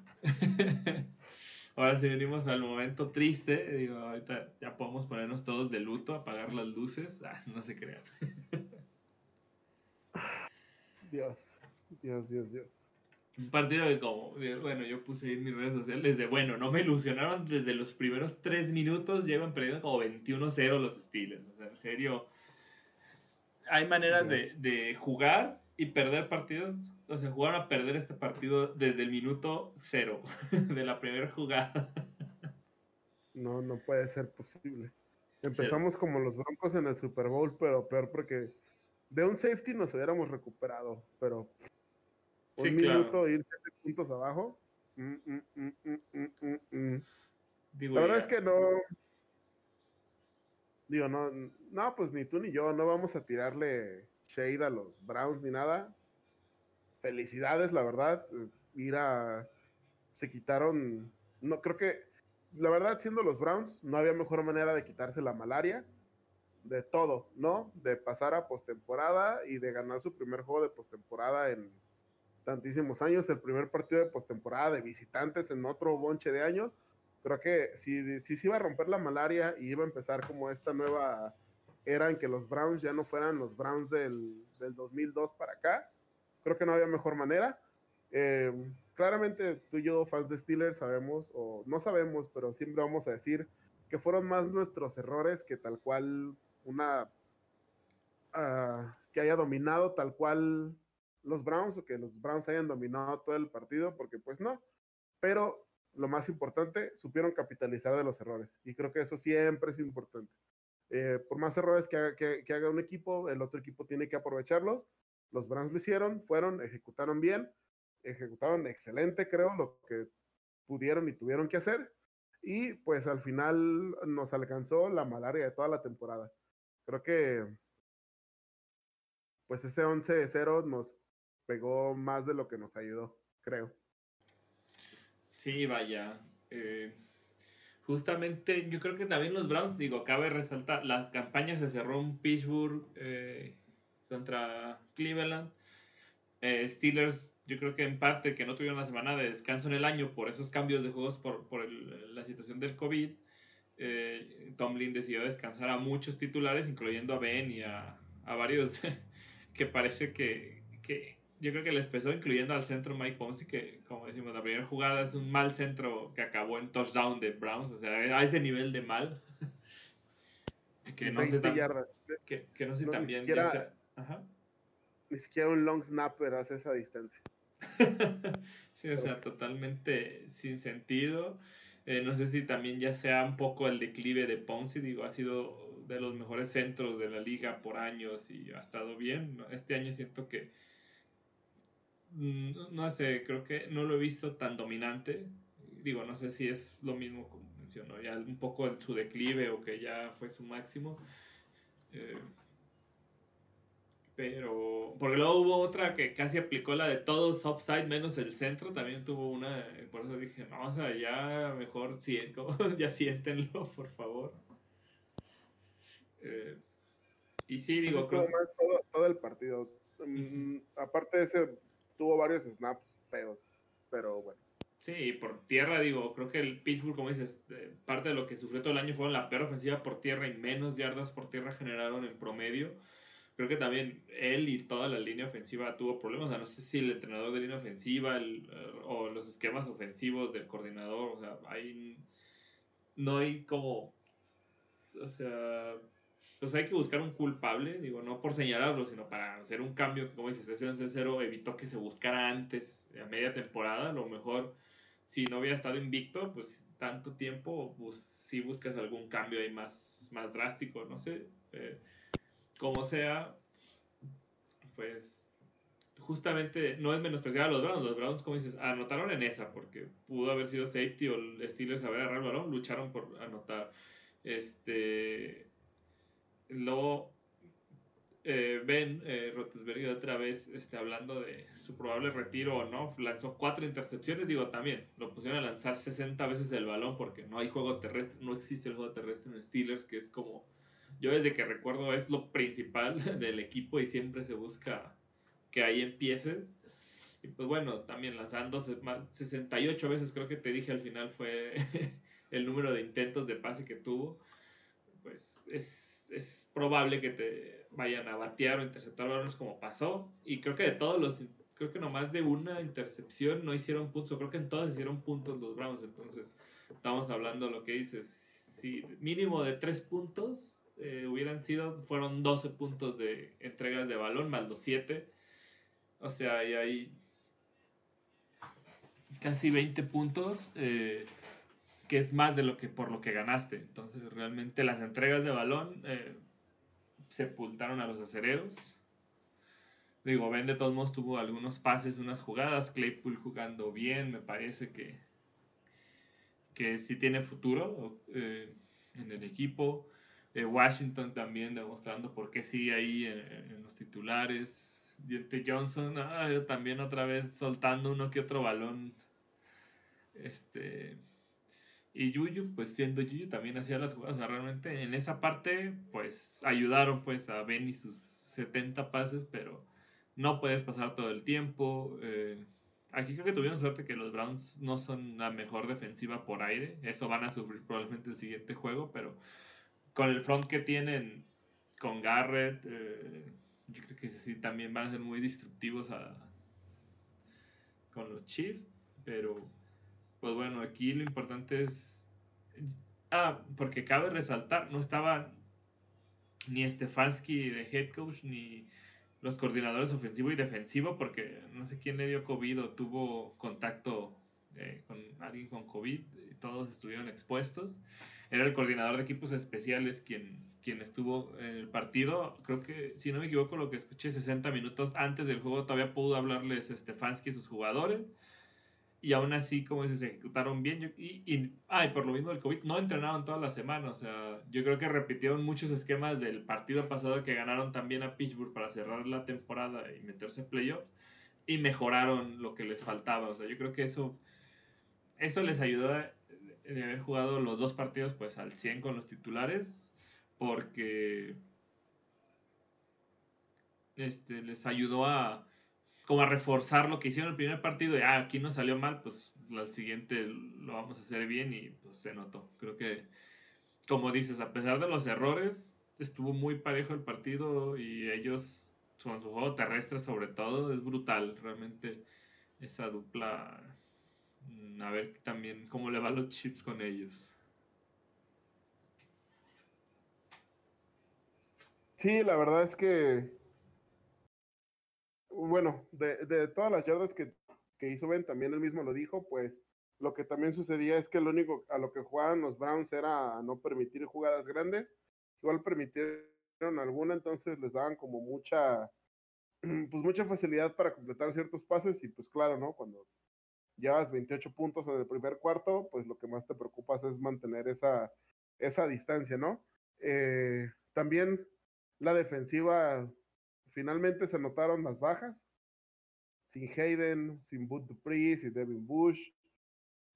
Ahora si venimos al momento triste, digo, ahorita ya podemos ponernos todos de luto, apagar las luces, ah, no se crean. Dios, Dios, Dios, Dios. Un partido de como, bueno, yo puse ahí en mis redes sociales de, bueno, no me ilusionaron desde los primeros tres minutos, llevan perdiendo como 21-0 los Steelers. O sea, en serio, hay maneras de, de jugar y perder partidos, o sea, jugaron a perder este partido desde el minuto cero de la primera jugada. No, no puede ser posible. Empezamos como los Broncos en el Super Bowl, pero peor porque de un safety nos hubiéramos recuperado, pero un minuto ir siete puntos abajo. Mm, mm, mm, la verdad es que no. Digo, no, no, pues ni tú ni yo no vamos a tirarle shade a los Browns ni nada. Felicidades, la verdad. Mira, se quitaron. No, creo que, la verdad, siendo los Browns, no había mejor manera de quitarse la malaria. De todo, ¿no? De pasar a postemporada y de ganar su primer juego de postemporada en tantísimos años. El primer partido de postemporada de visitantes en otro bonche de años. Creo que si, si se iba a romper la malaria y iba a empezar como esta nueva era en que los Browns ya no fueran los Browns del, del 2002 para acá. Creo que no había mejor manera. Eh, claramente tú y yo, fans de Steelers, sabemos, o no sabemos, pero siempre vamos a decir que fueron más nuestros errores que tal cual una... Ah, que haya dominado tal cual los Browns o que los Browns hayan dominado todo el partido, porque pues no. Pero lo más importante, supieron capitalizar de los errores. Y creo que eso siempre es importante. Eh, por más errores que haga, un equipo, el otro equipo tiene que aprovecharlos. Los Browns lo hicieron, fueron, ejecutaron bien, ejecutaron excelente, creo, lo que pudieron y tuvieron que hacer. Y pues al final nos alcanzó la malaria de toda la temporada. Creo que pues ese 11-0 nos pegó más de lo que nos ayudó, creo. Sí, vaya. Eh, justamente yo creo que también los Browns, digo, cabe resaltar, las campañas se cerró en Pittsburgh eh, contra Cleveland. Eh, Steelers, yo creo que en parte que no tuvieron la semana de descanso en el año por esos cambios de juegos por, por la situación del COVID. Eh, Tomlin decidió descansar a muchos titulares, incluyendo a Ben y a, a varios que parece que, que yo creo que les pesó, incluyendo al centro Mike Ponce, que como decimos, la primera jugada es un mal centro que acabó en touchdown de Browns, o sea, a ese nivel de mal. que, no sé que, que, no sé también. Siquiera, ni siquiera un long snapper hace esa distancia. sí, o sea, totalmente sin sentido. Eh, no sé si también ya sea un poco el declive de Ponce, digo, ha sido de los mejores centros de la liga por años y ha estado bien. Este año siento que Mm, no sé, creo que no lo he visto tan dominante. Digo, no sé si es lo mismo como mencionó, ya un poco en su declive o que ya fue su máximo. Eh, pero, porque luego hubo otra que casi aplicó la de todos offside menos el centro, también tuvo una, por eso dije, no, o sea, ya mejor siento, ya siéntenlo, por favor. Eh, y sí, digo, todo, todo, el partido. Mm, aparte de ese tuvo varios snaps feos, pero bueno. Sí, por tierra, digo, creo que el Pittsburgh, como dices, parte de lo que sufrió todo el año fue la peor ofensiva por tierra y menos yardas por tierra generaron en promedio. Creo que también él y toda la línea ofensiva tuvo problemas. O sea, no sé si el entrenador de línea ofensiva el, o los esquemas ofensivos del coordinador, o sea, hay, no hay como, o sea, pues hay que buscar un culpable, digo, no por señalarlo, sino para hacer un cambio como dices, ese 11-0 evitó que se buscara antes, a media temporada, a lo mejor si no hubiera estado invicto, pues tanto tiempo, pues si buscas algún cambio ahí más, más drástico, no sé, eh, como sea, pues justamente no es menospreciar a los Browns, los Browns, como dices, anotaron en esa, porque pudo haber sido safety o el Steelers haber agarrado el balón, lucharon por anotar. Este, Luego, eh, Ben eh, otra vez este, hablando de su probable retiro o no, lanzó cuatro intercepciones, digo también, lo pusieron a lanzar 60 veces el balón porque no hay juego terrestre, no existe el juego terrestre en Steelers, que es como, yo desde que recuerdo es lo principal del equipo y siempre se busca que ahí empieces. Y pues bueno, también lanzando 68 veces, creo que te dije al final fue el número de intentos de pase que tuvo. Pues es es probable que te vayan a batear o interceptar balones como pasó. Y creo que de todos los, creo que nomás de una intercepción no hicieron puntos. Creo que en todas hicieron puntos los Browns. Entonces, estamos hablando de lo que dices. Mínimo de tres puntos eh, hubieran sido, fueron 12 puntos de entregas de balón más los 7. O sea, y hay casi 20 puntos. Eh, que es más de lo que por lo que ganaste. Entonces, realmente las entregas de balón eh, sepultaron a los acereros. Digo, Ben de todos modos tuvo algunos pases, unas jugadas. Claypool jugando bien, me parece que, que sí tiene futuro en el equipo. Eh, Washington también demostrando por qué sigue ahí en, los titulares. Johnson ah, también otra vez soltando uno que otro balón. Este y Yuyu, pues siendo Yuyu, también hacía las jugadas. O sea, realmente en esa parte, pues ayudaron pues a Ben y sus 70 pases, pero no puedes pasar todo el tiempo. Eh, aquí creo que tuvieron suerte que los Browns no son la mejor defensiva por aire. Eso van a sufrir probablemente el siguiente juego, pero con el front que tienen con Garrett, eh, yo creo que sí también van a ser muy destructivos con los Chiefs, pero pues bueno, aquí lo importante es. Ah, porque cabe resaltar, no estaba ni Stefanski de head coach ni los coordinadores ofensivo y defensivo, porque no sé quién le dio COVID o tuvo contacto eh, con alguien con COVID, todos estuvieron expuestos. Era el coordinador de equipos especiales quien, quien estuvo en el partido. Creo que, si no me equivoco, lo que escuché 60 minutos antes del juego todavía pudo hablarles Stefanski y sus jugadores y aún así, como se ejecutaron bien. Y, y, ah, por lo mismo del COVID, no entrenaron toda la semana. O sea, yo creo que repitieron muchos esquemas del partido pasado que ganaron también a Pittsburgh para cerrar la temporada y meterse en playoffs. Y mejoraron lo que les faltaba. O sea, yo creo que eso, eso les ayudó de haber jugado los dos partidos pues al 100 con los titulares. Porque este, les ayudó a como a reforzar lo que hicieron el primer partido, y ah, aquí no salió mal, pues al siguiente lo vamos a hacer bien y pues se notó. Creo que, como dices, a pesar de los errores, estuvo muy parejo el partido y ellos, con su juego terrestre sobre todo, es brutal, realmente esa dupla, a ver también cómo le va los chips con ellos. Sí, la verdad es que bueno, de, todas las yardas que, hizo Ben, también él mismo lo dijo, pues lo que también sucedía es que lo único a lo que jugaban los Browns era no permitir jugadas grandes, igual permitieron alguna, entonces les daban como mucha, pues mucha facilidad para completar ciertos pases y pues claro, ¿no? Cuando llevas 28 puntos en el primer cuarto, pues lo que más te preocupas es mantener esa, esa distancia, ¿no? Eh, también la defensiva finalmente se notaron las bajas. Sin Hayden, sin Bud Dupree, sin Devin Bush.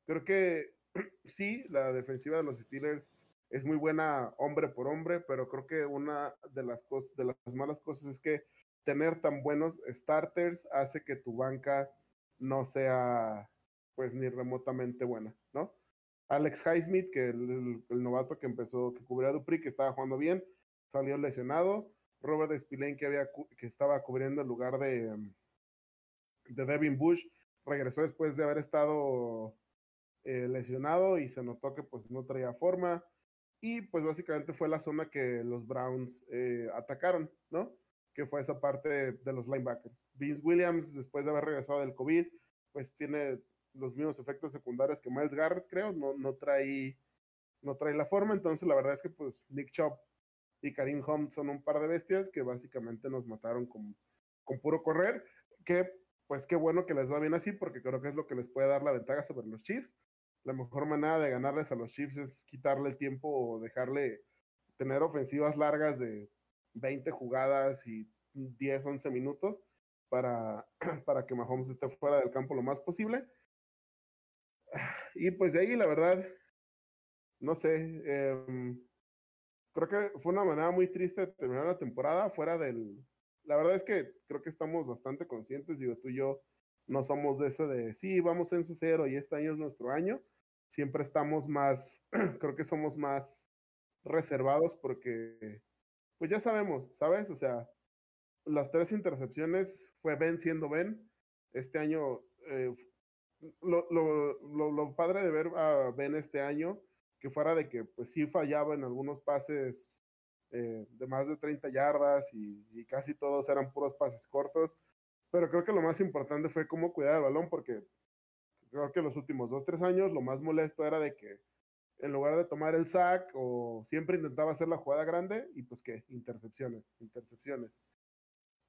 Creo que sí, la defensiva de los Steelers es muy buena hombre por hombre, pero creo que una de las cosas, de las malas cosas es que tener tan buenos starters hace que tu banca no sea pues ni remotamente buena, ¿no? Alex Highsmith, que el, novato que empezó, que cubría a Dupree, que estaba jugando bien, salió lesionado. Robert Spillane, que, había, que estaba cubriendo el lugar de, mm, de Devin Bush, regresó después de haber estado eh, lesionado y se notó que pues no traía forma. Y pues básicamente fue la zona que los Browns eh, atacaron, ¿no? Que fue esa parte de, los linebackers. Vince Williams, después de haber regresado del COVID, pues tiene los mismos efectos secundarios que Miles Garrett, creo, no, no, trae, no trae la forma, entonces la verdad es que pues Nick Chop y Karim Hunt son un par de bestias que básicamente nos mataron con, con puro correr, que pues qué bueno que les va bien así, porque creo que es lo que les puede dar la ventaja sobre los Chiefs. La mejor manera de ganarles a los Chiefs es quitarle el tiempo o dejarle tener ofensivas largas de 20 jugadas y 10, 11 minutos para, para que Mahomes esté fuera del campo lo más posible. Y pues de ahí, la verdad, no sé, em, creo que fue una manera muy triste de terminar la temporada fuera del, la verdad es que creo que estamos bastante conscientes, digo, tú y yo no somos de ese de, sí, vamos en cero y este año es nuestro año. Siempre estamos más, creo que somos más reservados porque, pues ya sabemos, ¿sabes? O sea, las tres intercepciones fue Ben siendo Ben. Este año, eh, lo, lo, lo, padre de ver a Ben este año, que fuera de que pues sí fallaba en algunos pases eh, de más de 30 yardas y, casi todos eran puros pases cortos. Pero creo que lo más importante fue cómo cuidar el balón, porque creo que los últimos dos, tres años lo más molesto era de que en lugar de tomar el sack o siempre intentaba hacer la jugada grande y pues qué, intercepciones, intercepciones.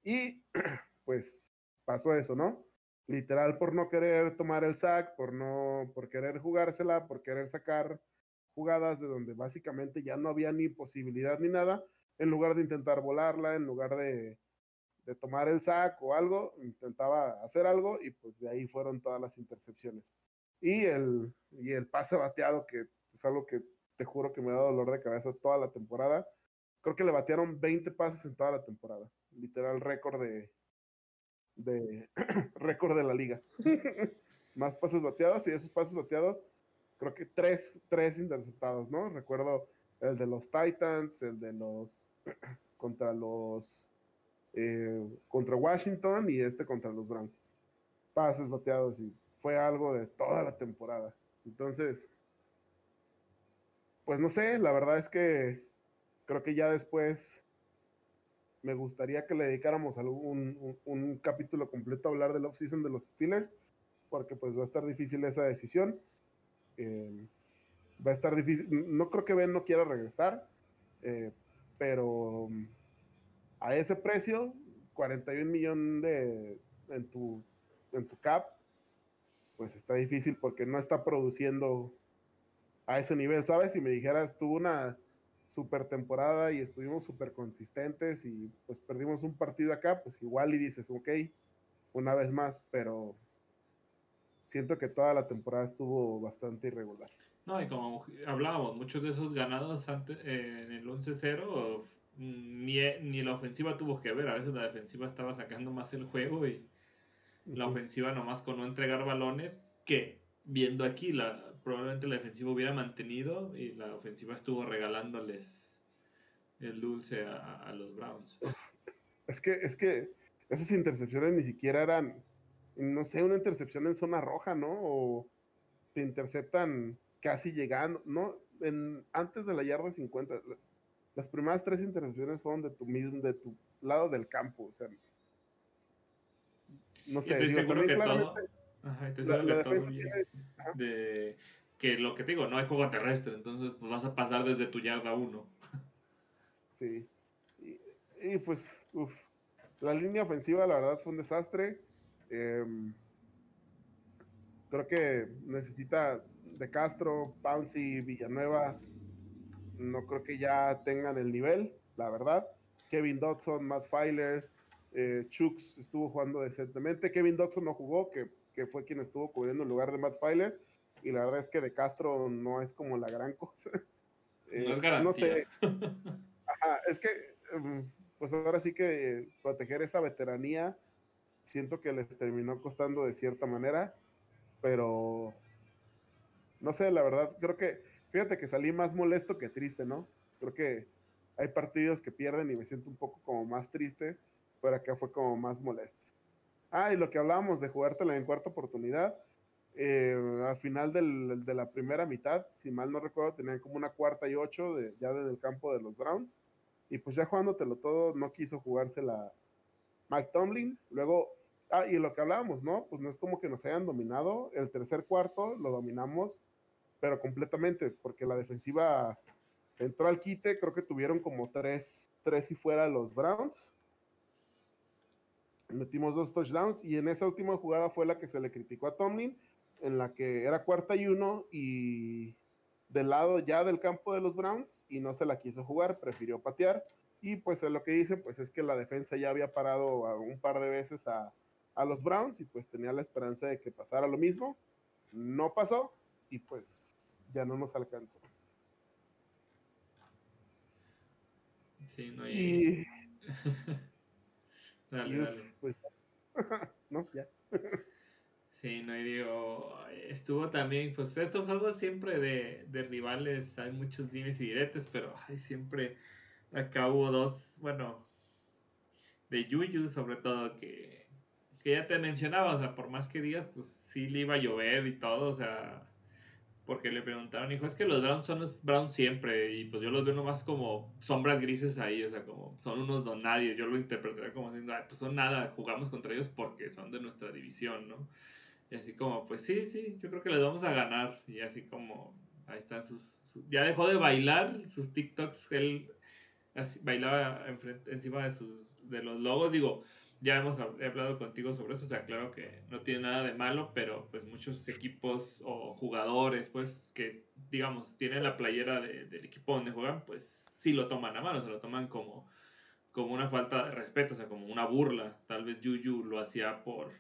Y pues pasó eso, ¿no? Literal por no querer tomar el sack, por no, por querer jugársela, por querer sacar jugadas de donde básicamente ya no había ni posibilidad ni nada, en lugar de intentar volarla, en lugar de, tomar el sack o algo, intentaba hacer algo y pues de ahí fueron todas las intercepciones. Y el, y el pase bateado, que es algo que te juro que me da dolor de cabeza toda la temporada. Creo que le batearon 20 pases en toda la temporada. Literal récord de, de récord de la liga. Más pases bateados y esos pases bateados creo que tres, tres interceptados, ¿no? Recuerdo el de los Titans, el de los contra los eh, contra Washington y este contra los Browns. Pases bateados y fue algo de toda la temporada. Entonces, pues no sé, la verdad es que creo que ya después me gustaría que le dedicáramos algún un, capítulo completo a hablar del off-season de los Steelers, porque pues va a estar difícil esa decisión. Eh, va a estar difícil. No creo que Ben no quiera regresar, eh, pero a ese precio, 41 millones de, en, tu, en tu cap, pues está difícil porque no está produciendo a ese nivel, ¿sabes? Si me dijeras, tuvo una super temporada y estuvimos súper consistentes y pues perdimos un partido acá, pues igual y dices, ok, una vez más, pero siento que toda la temporada estuvo bastante irregular. No, y como hablábamos, muchos de esos ganados antes, en el 11-0, ni, ni la ofensiva tuvo que ver. A veces la defensiva estaba sacando más el juego y la ofensiva nomás con no entregar balones, que viendo aquí, la, probablemente la defensiva hubiera mantenido y la ofensiva estuvo regalándoles el dulce a, a los Browns. Es que, es que esas intercepciones ni siquiera eran no sé, una intercepción en zona roja, ¿no? O te interceptan casi llegando, ¿no? En, antes de la yarda 50, las primeras tres intercepciones fueron de tu mismo, de tu lado del campo, o sea, no sé, digo, también que claramente, ajá, la, la defensa de que lo que te digo, no hay juego terrestre, entonces pues vas a pasar desde tu yarda 1. Sí, y, y pues, uff, la línea ofensiva la verdad fue un desastre. Em, creo que necesita de Castro, Pouncy, Villanueva. No creo que ya tengan el nivel, la verdad. Kevin Dodson, Matt Filer, eh, Chooks estuvo jugando decentemente. Kevin Dodson no jugó, que, que, fue quien estuvo cubriendo en lugar de Matt Filer. Y la verdad es que de Castro no es como la gran cosa. Eh, no, sé. es que, em, pues ahora sí que proteger esa veteranía siento que les terminó costando de cierta manera, pero no sé, la verdad, creo que, fíjate que salí más molesto que triste, ¿no? Creo que hay partidos que pierden y me siento un poco como más triste, pero acá fue como más molesto. Ah, y lo que hablábamos de jugártela en cuarta oportunidad, eh, al final del, de la primera mitad, si mal no recuerdo, tenían como una cuarta y ocho de, ya desde el campo de los Browns. Y pues ya jugándotelo todo, no quiso jugársela Mike Tomlin. Luego, ah, y lo que hablábamos, ¿no? Pues no es como que nos hayan dominado. El tercer cuarto lo dominamos, pero completamente, porque la defensiva entró al quite. Creo que tuvieron como tres, tres y fuera los Browns. Metimos dos touchdowns y en esa última jugada fue la que se le criticó a Tomlin, en la que era cuarta y uno y del lado ya del campo de los Browns y no se la quiso jugar, prefirió patear. Y pues lo que dice, pues es que la defensa ya había parado un par de veces a, a los Browns y pues tenía la esperanza de que pasara lo mismo. No pasó y pues ya no nos alcanzó. Sí, no hay... dale, dale. Pues, no, ya. Sí, no, y digo, estuvo también, pues estos juegos siempre de, de rivales, hay muchos dimes y diretes, pero hay siempre, acá hubo dos, bueno, de Yuyu sobre todo, que, que ya te mencionaba, o sea, por más que digas, pues sí le iba a llover y todo, o sea, porque le preguntaron, dijo, es que los Browns son los Browns siempre, y pues yo los veo nomás como sombras grises ahí, o sea, como son unos donadies, yo lo interpretaría como diciendo, pues son nada, jugamos contra ellos porque son de nuestra división, ¿no? Y así como, pues sí, sí, yo creo que les vamos a ganar. Y así como, ahí están sus... ya dejó de bailar sus TikToks, él bailaba encima de, sus, de los logos. Digo, ya hemos hablado contigo sobre eso, o sea, claro que no tiene nada de malo, pero pues muchos equipos o jugadores, pues que digamos, tienen la playera del equipo donde juegan, pues sí lo toman a mano, se lo toman como, como una falta de respeto, o sea, como una burla. Tal vez Yuyu lo hacía por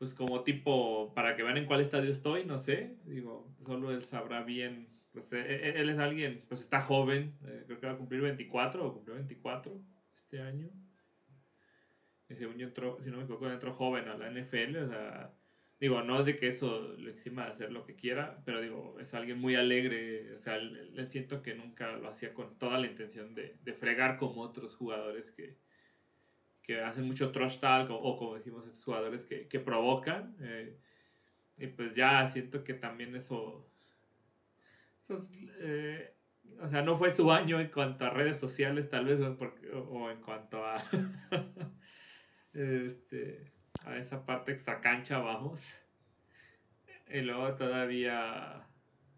pues como tipo, para que vean en cuál estadio estoy, no sé, digo, solo él sabrá bien, pues e, e, él es alguien, pues está joven, eh, creo que va a cumplir 24 o cumplió 24 este año. Y según yo si no me equivoco, entró joven a la NFL, o sea, digo, no es de que eso le exima de hacer lo que quiera, pero digo, es alguien muy alegre, o sea, le siento que nunca lo hacía con toda la intención de, de fregar como otros jugadores que, que hacen mucho trash talk o, como decimos estos jugadores que, que provocan eh, y pues ya siento que también eso pues, eh, o sea no fue su año en cuanto a redes sociales tal vez o, en cuanto a este a esa parte extra cancha vamos y luego todavía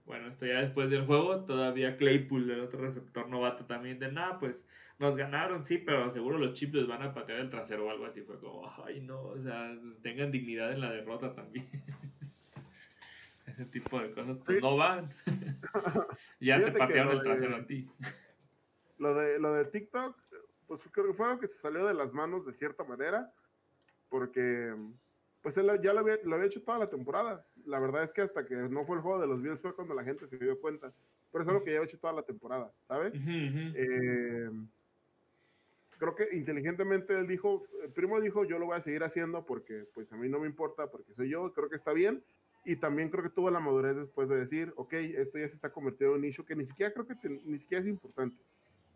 bueno, esto ya después del juego, todavía Claypool, el otro receptor novato también, de nada, pues nos ganaron, sí, pero seguro los chips les van a patear el trasero o algo así. Fue como, ay, no, o sea, tengan dignidad en la derrota también. Ese tipo de cosas pues no van. ya te patearon el trasero a ti. Lo de, lo de TikTok, pues creo que fue algo que se salió de las manos de cierta manera, porque pues él ya lo había, lo había hecho toda la temporada. La verdad es que hasta que no fue el juego de los Bills fue cuando la gente se dio cuenta. Pero es algo que ya había hecho toda la temporada, ¿sabes? Eh, creo que inteligentemente él dijo, el primo dijo, yo lo voy a seguir haciendo porque pues a mí no me importa, porque soy yo, creo que está bien. Y también creo que tuvo la madurez después de decir, ok, esto ya se está convirtiendo en un nicho que ni siquiera creo que ni siquiera es importante,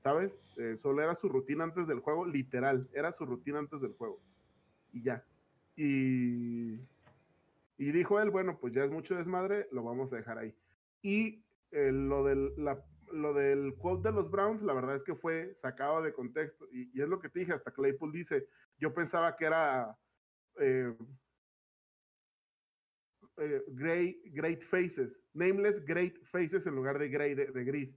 ¿sabes? Eh, solo era su rutina antes del juego, literal, era su rutina antes del juego. Y ya. Y, y dijo él, bueno, pues ya es mucho desmadre, lo vamos a dejar ahí. Y eh, lo, del, la, lo del quote de los Browns, la verdad es que fue sacado de contexto. Y, es lo que te dije, hasta Claypool dice, yo pensaba que era eh, eh, great faces, nameless great faces en lugar de gray, de, gris.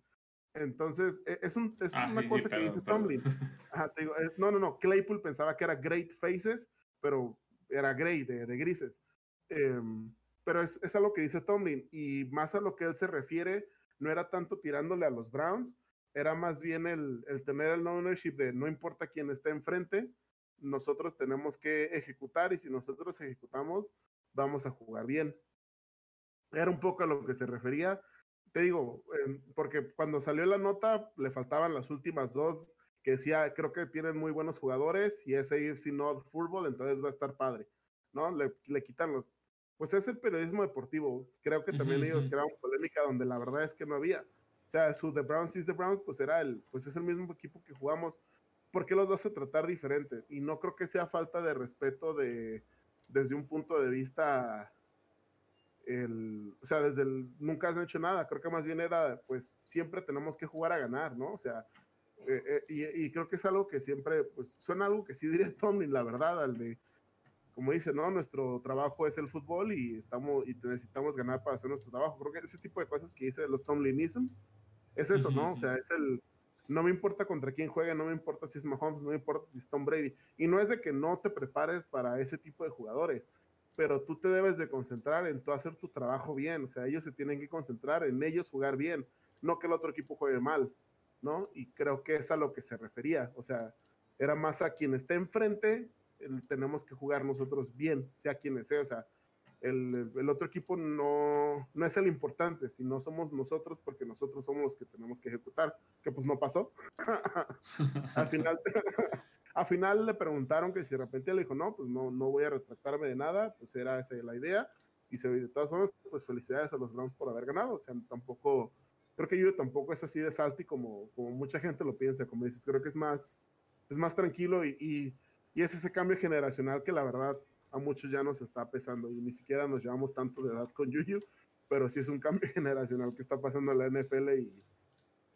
Entonces, e, es, un, es ah, una cosa que dice Tomlin. no, no, no, Claypool pensaba que era great faces, pero era gray, de, de grises. Em, pero es, es algo que dice Tomlin y más a lo que él se refiere, no era tanto tirándole a los Browns, era más bien el, el tener el ownership de no importa quién esté enfrente, nosotros tenemos que ejecutar y si nosotros ejecutamos, vamos a jugar bien. Era un poco a lo que se refería. Te digo, em, porque cuando salió la nota le faltaban las últimas dos que decía, creo que tienen muy buenos jugadores y ese si no fútbol, entonces va a estar padre, ¿no? Le, le, quitan los... Pues es el periodismo deportivo. Creo que también ellos crearon polémica donde la verdad es que no había. O sea, su The Browns is The Browns, pues era el, pues es el mismo equipo que jugamos. ¿Por qué los vas a tratar diferente? Y no creo que sea falta de respeto de, desde un punto de vista el, o sea, desde el, nunca has hecho nada, creo que más bien era, pues siempre tenemos que jugar a ganar, ¿no? O sea, eh, eh, y, y, creo que es algo que siempre, pues suena algo que sí diría Tomlin, la verdad, al de, como dice, ¿no? Nuestro trabajo es el fútbol y estamos y necesitamos ganar para hacer nuestro trabajo. Creo que ese tipo de cosas que dice los Tomlinism es eso, ¿no? O sea, es el, no me importa contra quién juegue, no me importa si es Mahomes, no me importa si es Tom Brady. Y no es de que no te prepares para ese tipo de jugadores, pero tú te debes de concentrar en tú hacer tu trabajo bien. O sea, ellos se tienen que concentrar en ellos jugar bien, no que el otro equipo juegue mal, ¿no? Y creo que es a lo que se refería. O sea, era más a quien esté enfrente, tenemos que jugar nosotros bien, sea quien sea. O sea, el, el, otro equipo no, no es el importante, sino somos nosotros porque nosotros somos los que tenemos que ejecutar, que pues no pasó. al, final, al final le preguntaron que si de repente le dijo, no, pues no, no voy a retractarme de nada, pues era esa la idea. Y se, de todas formas, pues felicidades a los Browns por haber ganado. O sea, tampoco, creo que yo tampoco es así de salty como, como mucha gente lo piensa, como dices, creo que es más, es más tranquilo y, y, y es ese cambio generacional que la verdad a muchos ya nos está pesando y ni siquiera nos llevamos tanto de edad con Yuyu, pero sí es un cambio generacional que está pasando en la NFL y,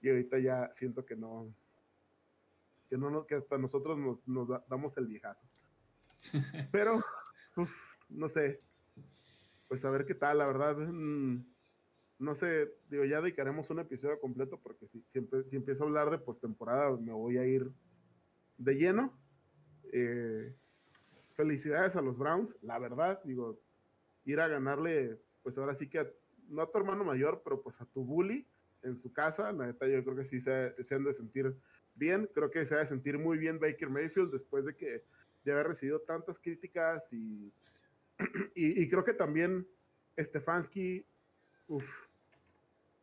y ahorita ya siento que no, que hasta nosotros nos, damos el viejazo. Pero, no sé, pues a ver qué tal, la verdad, mm, no sé, digo, ya dedicaremos un episodio completo porque si, siempre, si empiezo a hablar de postemporada me voy a ir de lleno. Eh, felicidades a los Browns, la verdad, digo, ir a ganarle, pues ahora sí que, no a tu hermano mayor, pero pues a tu bully en su casa, la neta yo creo que sí se, se han de sentir bien, creo que se ha de sentir muy bien Baker Mayfield después de que ya haber recibido tantas críticas y, y, creo que también Stefanski, uff,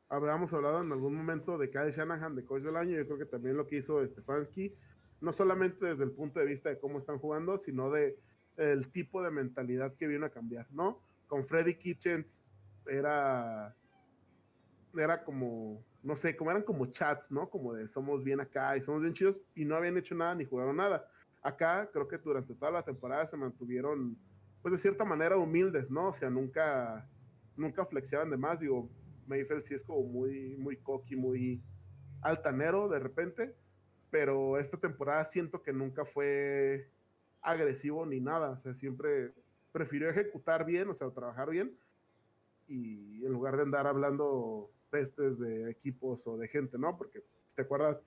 habíamos hablado en algún momento de Kyle Shanahan de coach del año, yo creo que también lo que hizo Stefanski no solamente desde el punto de vista de cómo están jugando, sino de el tipo de mentalidad que vino a cambiar, ¿no? Con Freddy Kitchens era era como no sé, como eran como chats, ¿no? Como de somos bien acá y somos bien chidos y no habían hecho nada ni jugaron nada. Acá creo que durante toda la temporada se mantuvieron pues de cierta manera humildes, ¿no? O sea, nunca nunca flexeaban de más, digo, Mayfield sí es como muy muy cocky, muy altanero de repente, pero esta temporada siento que nunca fue agresivo ni nada, o sea, siempre prefirió ejecutar bien, o sea, trabajar bien, y en lugar de andar hablando pestes de equipos o de gente, ¿no? Porque, ¿te acuerdas?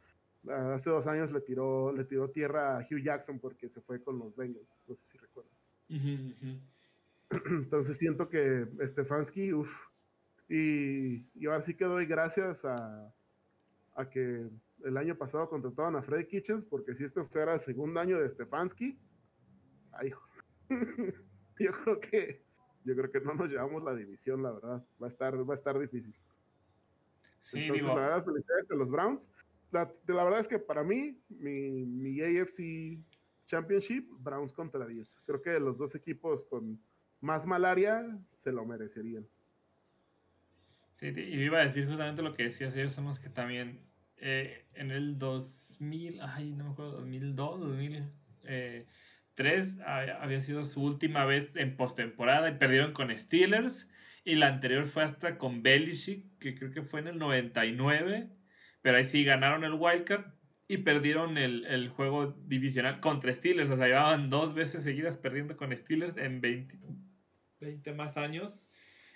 Hace dos años le tiró, le tiró tierra a Hugh Jackson porque se fue con los Bengals, no sé si recuerdas. Entonces siento que Stefanski, uff, y, y ahora sí que doy gracias a, a que el año pasado contrataban a Freddy Kitchens, porque si este fuera el segundo año de Stefanski, ay, yo creo que yo creo que no nos llevamos la división, la verdad. Va a estar, va a estar difícil. Entonces, la verdad, felicidades a los Browns. La, la, verdad es que para mí, mi, mi AFC Championship, Browns contra Bills. Creo que los dos equipos con más malaria se lo merecerían. Sí, y iba a decir justamente lo que decías, ellos somos que también eh, en el 2000, ay, no me acuerdo, 2002, 2003, había sido su última vez en postemporada y perdieron con Steelers. Y la anterior fue hasta con Belichick, que creo que fue en el 99. Pero ahí sí ganaron el wildcard y perdieron el, el juego divisional contra Steelers. O sea, llevaban dos veces seguidas perdiendo con Steelers en 20, 20 más años.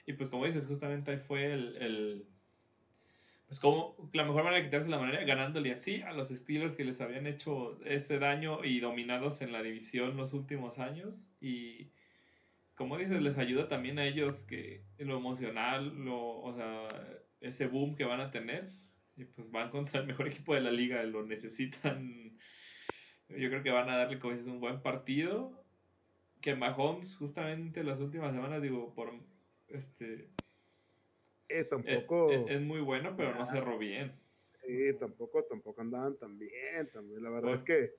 Y pues como dices, justamente ahí fue el pues como la mejor manera de quitarse la manera, ganándole así a los Steelers que les habían hecho ese daño y dominados en la división los últimos años. Y como dices, les ayuda también a ellos que lo emocional, lo, o sea, ese boom que van a tener. Y pues van contra el mejor equipo de la liga, lo necesitan. Yo creo que van a darle, como dices, un buen partido. Que Mahomes, justamente las últimas semanas, digo, por este eh, tampoco. Es, muy bueno, pero no cerró bien. Sí, tampoco, tampoco andaban tan bien. También. La verdad es que.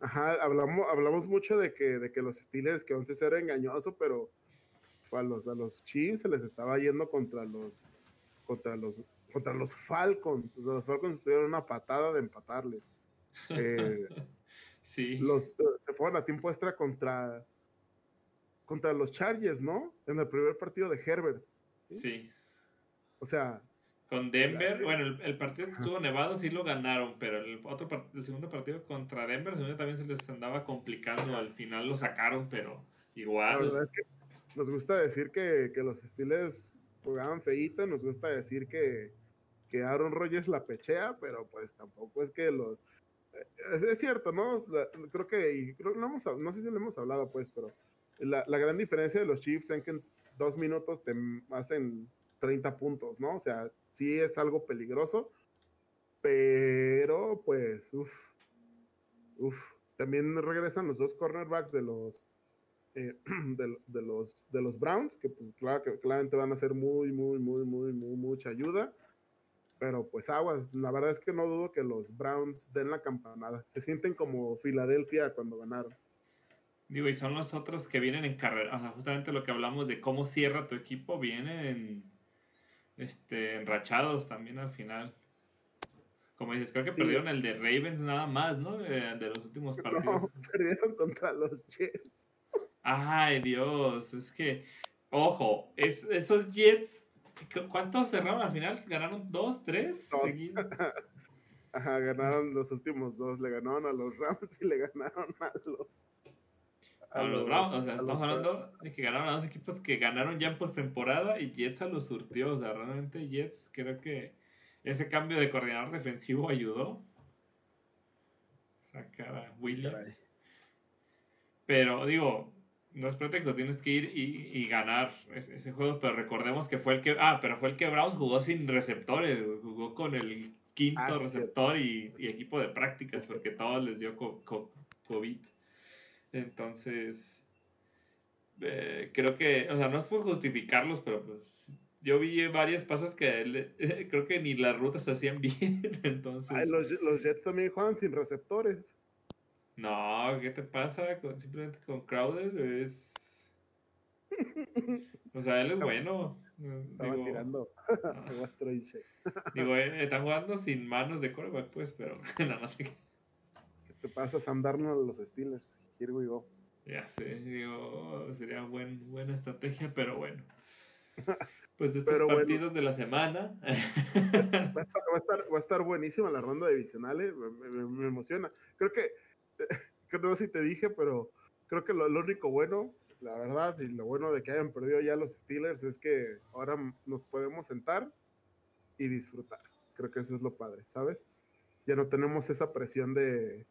Ajá, hablamos, hablamos mucho de que, de que los Steelers, que 11 era engañoso, pero a los, a los Chiefs se les estaba yendo contra los, contra los, contra los Falcons. los Falcons tuvieron una patada de empatarles. Eh, sí. Los, se fueron a tiempo extra contra contra los Chargers, ¿no? En el primer partido de Herbert. Sí. O sea. Con Denver, bueno, el, partido que estuvo nevado sí lo ganaron, pero el otro el segundo partido contra Denver también se les andaba complicando. Al final lo sacaron, pero igual. La verdad es que nos gusta decir que, que los Steelers jugaban feíto, nos gusta decir que, que Aaron Rodgers la pechea, pero pues tampoco es que los es, cierto, ¿no? creo que, creo que no, hemos, no sé si lo hemos hablado, pues, pero la, la, gran diferencia de los Chiefs es que en dos minutos te hacen 30 puntos, ¿no? O sea, sí es algo peligroso, pero pues, uff, uff. También regresan los dos cornerbacks de los, eh, de, los, de los Browns, que pues, claro, que claramente van a ser muy, muy, muy, muy, muy, mucha ayuda. Pero pues aguas, la verdad es que no dudo que los Browns den la campanada. Se sienten como Filadelfia cuando ganaron. Digo, y son los otros que vienen en carrera. O sea, justamente lo que hablamos de cómo cierra tu equipo, vienen este, enrachados también al final. Como dices, creo que perdieron el de Ravens nada más, ¿no? De, los últimos partidos. No, perdieron contra los Jets. Ay, Dios, es que, ojo, es, esos Jets ¿Cuántos cerraron al final? ¿Ganaron dos, tres? Dos. Ajá, ganaron los últimos dos. Le ganaron a los Rams y le ganaron a los. A, los, Browns. O sea, estamos hablando de que ganaron a dos equipos que ganaron ya en postemporada y Jets a los surtió. O sea, realmente Jets creo que ese cambio de coordinador defensivo ayudó. Sacar a Williams. Pero digo, no es pretexto, tienes que ir y, ganar ese, juego, pero recordemos que fue el que, ah, pero fue el que Browns jugó sin receptores, jugó con el quinto ah, receptor y, equipo de prácticas, porque todos les dio COVID. Entonces, eh, creo que, o sea, no es por justificarlos, pero pues yo vi varias pasas que creo que ni las rutas se hacían bien, entonces... los, los Jets también juegan sin receptores. No, ¿qué te pasa? Con, simplemente con Crowder es. O sea, él es bueno. Estaba tirando Digo, eh, está jugando sin manos de coreback, pues, pero nada ¿Qué te pasa, Sam Darnold a los Steelers? Here we go. Ya sé, digo, sería buen, buena estrategia, pero bueno. Pues estos partidos de la semana. Va a, estar, va, a estar, va a estar buenísima la ronda divisional, eh, me emociona. Creo que que no sé si te dije, pero creo que lo, único bueno, la verdad, y lo bueno de que hayan perdido ya los Steelers es que ahora nos podemos sentar y disfrutar. Creo que eso es lo padre, ¿sabes? Ya no tenemos esa presión de,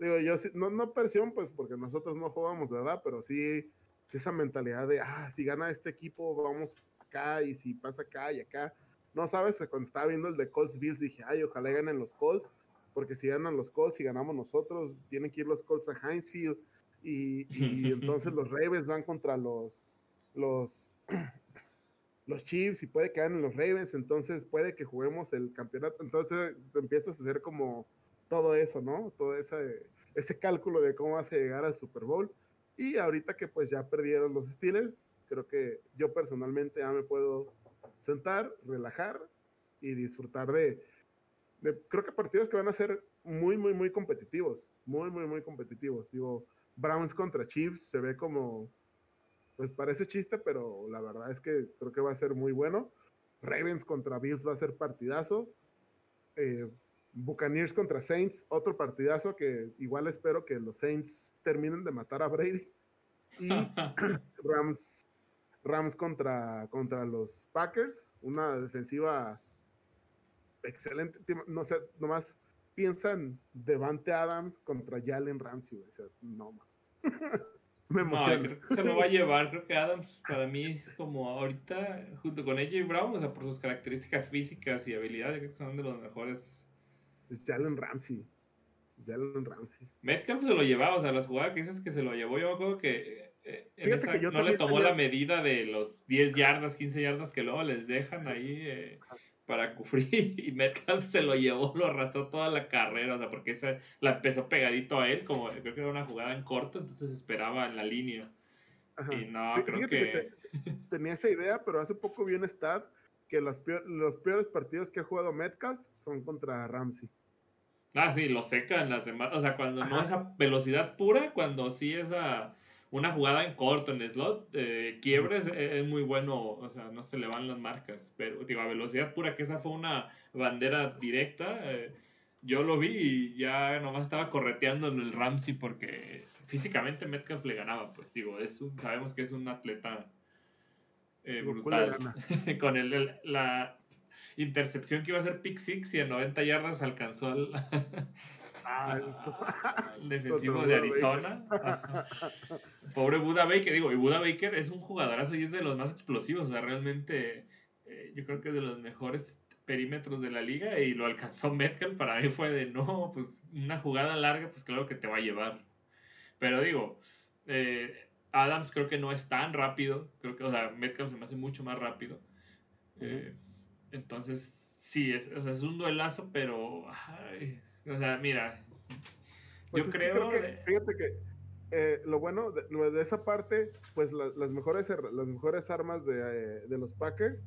digo, yo no, no presión, pues porque nosotros no jugamos, ¿verdad? Pero sí, sí, esa mentalidad de, ah, si gana este equipo, vamos acá, y si pasa acá y acá. No, ¿sabes? Cuando estaba viendo el de Colts Bills, dije, ay, ojalá ganen los Colts porque si ganan los Colts y ganamos nosotros, tienen que ir los Colts a Hinesfield y, y entonces los Ravens van contra los, los, los Chiefs y puede que ganen los Ravens, entonces puede que juguemos el campeonato, entonces empiezas a hacer como todo eso, ¿no? Todo ese, ese cálculo de cómo vas a llegar al Super Bowl. Y ahorita que pues ya perdieron los Steelers, creo que yo personalmente ya me puedo sentar, relajar y disfrutar de, creo que partidos que van a ser muy, muy, muy competitivos. Muy, muy, muy competitivos. Digo, Browns contra Chiefs se ve como, pues parece chiste, pero la verdad es que creo que va a ser muy bueno. Ravens contra Bills va a ser partidazo. Eh, Buccaneers contra Saints, otro partidazo que igual espero que los Saints terminen de matar a Brady. Y Rams, Rams contra, contra los Packers, una defensiva excelente. No sé, nomás piensan Devante Adams contra Jalen Ramsey, O sea, no, Me emociona. creo que se lo va a llevar. Creo que Adams para mí es como ahorita, junto con AJ Brown, o sea, por sus características físicas y habilidades, creo que son de los mejores. Es Jalen Ramsey. Jalen Ramsey. Metcalf se lo llevaba, o sea, las jugadas que dices que se lo llevó, yo me acuerdo que, eh, no le tomó la medida de los 10 yardas, 15 yardas que luego les dejan ahí. Eh, para cubrir y Metcalf se lo llevó, lo arrastró toda la carrera, o sea, porque esa la empezó pegadito a él, como creo que era una jugada en corto, entonces esperaba en la línea. Y no, creo que... tenía esa idea, pero hace poco vi un stat que los, los peores partidos que ha jugado Metcalf son contra Ramsey. Ah, sí, lo seca en las demás, o sea, cuando no esa velocidad pura, cuando sí esa una jugada en corto, en slot, eh, quiebres, es, muy bueno, o sea, no se le van las marcas, pero digo, a velocidad pura, que esa fue una bandera directa, eh, yo lo vi y ya nomás estaba correteando en el Ramsey porque físicamente Metcalf le ganaba, pues digo, es sabemos que es un atleta eh, brutal. Con el, la intercepción que iba a ser pick six y en 90 yardas alcanzó al, ah, defensivo de Arizona. Pobre Buda Baker, digo, y Buda Baker es un jugadorazo y es de los más explosivos, o sea, realmente eh, yo creo que es de los mejores perímetros de la liga y lo alcanzó Metcalf, para mí fue de no, pues una jugada larga, pues claro que te va a llevar. Pero digo, eh, Adams creo que no es tan rápido, creo que, o sea, Metcalf se me hace mucho más rápido. Eh, entonces, sí, es, o sea, es un duelazo, pero, o sea, mira, pues yo creo... Que, fíjate que eh, lo bueno de, de, esa parte, pues las, mejores, las mejores armas de, de los Packers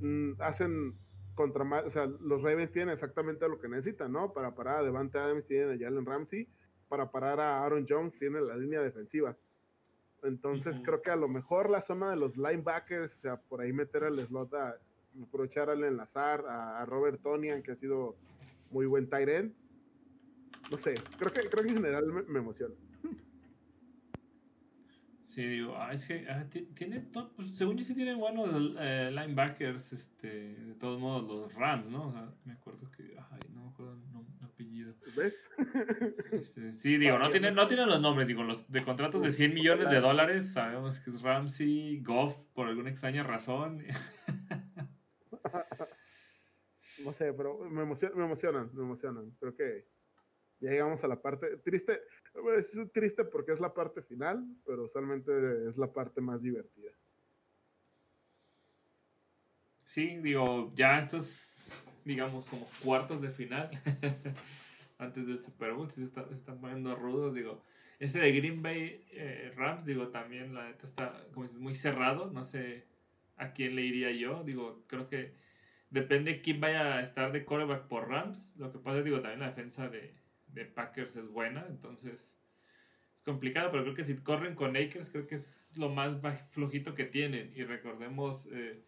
mm, hacen contra o sea, los Ravens tienen exactamente lo que necesitan, ¿no? Para parar a Devante Adams tienen a Jalen Ramsey, para parar a Aaron Jones tienen la línea defensiva. Entonces creo que a lo mejor la zona de los linebackers, o sea, por ahí meter al slot a aprovechar al enlazar a, Robert Tonian, que ha sido muy buen tight end. No sé, creo que, creo que en general me emociona. Sí, digo, ah, es que ah, tiene, todo, pues, según yo sí tienen buenos eh, linebackers, este, de todos modos los Rams, ¿no? O sea, me acuerdo que, ay, no me acuerdo el apellido. ¿Ves? Este, sí, digo, no tienen, no tienen los nombres, digo, los de contratos de 100 millones de dólares, sabemos que es Ramsey, Goff, por alguna extraña razón. no sé, pero me emocionan, me emocionan, me emocionan, creo que ya llegamos a la parte triste. Es triste porque es la parte final, pero usualmente es la parte más divertida. Sí, digo, ya estos, digamos, como cuartos de final, antes del Super Bowl, se, están poniendo rudos, digo. Ese de Green Bay eh, Rams, digo, también la neta está como es muy cerrado, no sé a quién le iría yo, digo, creo que depende quién vaya a estar de coreback por Rams, lo que pasa, digo, también la defensa de, de Packers es buena, entonces es complicado, pero creo que si corren con Akers, creo que es lo más flojito que tienen. Y recordemos, eh,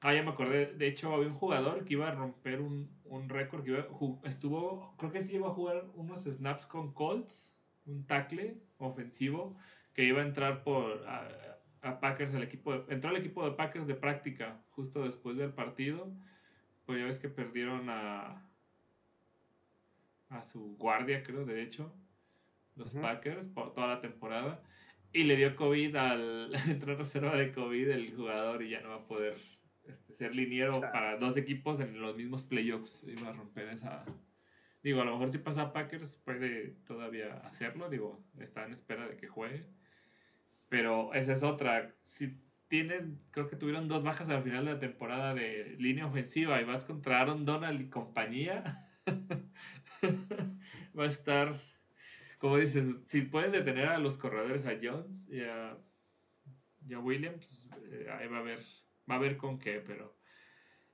ah, ya me acordé, de hecho había un jugador que iba a romper un, un récord, que iba, estuvo, creo que sí iba a jugar unos snaps con Colts, un tackle ofensivo, que iba a entrar por... Packers al equipo entró al equipo de Packers de práctica justo después del partido pues ya ves que perdieron a a su guardia, creo, de hecho, los Packers, por toda la temporada. Y le dio COVID al entrar reserva de COVID el jugador y ya no va a poder este, ser liniero para dos equipos en los mismos playoffs. Iba a romper esa. Digo, a lo mejor si pasa a Packers puede todavía hacerlo. Digo, está en espera de que juegue. Pero esa es otra. Si tienen, creo que tuvieron dos bajas al final de la temporada de línea ofensiva y vas contra Aaron Donald y compañía. va a estar, como dices, si pueden detener a los corredores, a Jones y a, Williams, eh, ahí va a ver, va a ver con qué, pero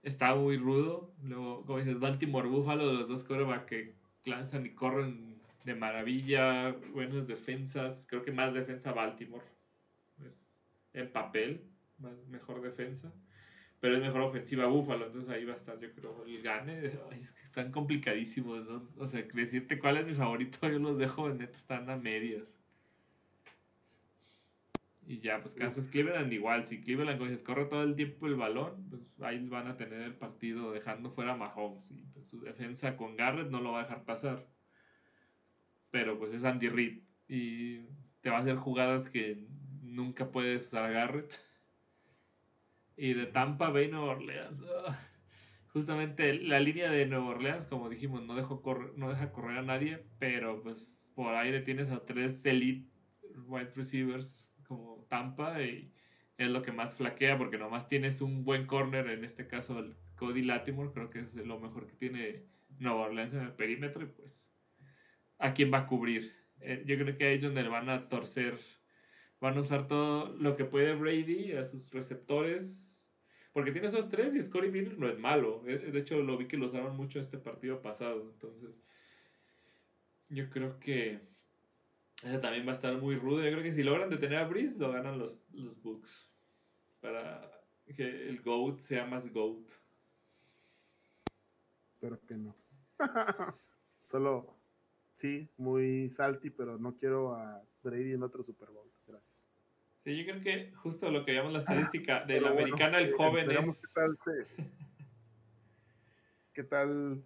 está muy rudo. Luego, como dices, Baltimore Buffalo, los dos corebacks que lanzan y corren de maravilla, buenas defensas, creo que más defensa Baltimore, es en papel, mejor defensa pero es mejor ofensiva Búfalo, entonces ahí va a estar, yo creo, el gane. es que están complicadísimos, ¿no? O sea, decirte cuál es mi favorito, yo los dejo, neto, están a medias. Y ya, pues Kansas Cleveland igual, si Cleveland pues, corre todo el tiempo el balón, pues ahí van a tener el partido dejando fuera a Mahomes. Y pues, su defensa con Garrett no lo va a dejar pasar. Pero pues es Andy Reid. Y te va a hacer jugadas que nunca puedes usar a Garrett y de Tampa Bay Nueva Orleans. Ah, justamente la línea de Nueva Orleans, como dijimos, no, no deja correr a nadie, pero pues por le tienes a tres elite wide receivers como Tampa y es lo que más flaquea porque nomás tienes un buen corner, en este caso el Cody Latimore, creo que es lo mejor que tiene Nueva Orleans en el perímetro y pues a quién va a cubrir. Eh, yo creo que ahí es donde le van a torcer, van a usar todo lo que puede Brady a sus receptores porque tiene esos tres y Scotty Miller no es malo. Eh, de hecho, lo vi que lo usaron mucho este partido pasado. Entonces, yo creo que Ese también va a estar muy rudo. Yo creo que si logran detener a Breeze, lo ganan los, los Bucks. Para que el GOAT sea más GOAT. Pero que no. Solo, sí, muy salty, pero no quiero a Brady en otro Super Bowl. Gracias. Sí, yo creo que justo lo que llamamos la estadística de la americana, el eh, joven es. Qué tal, ¿Qué tal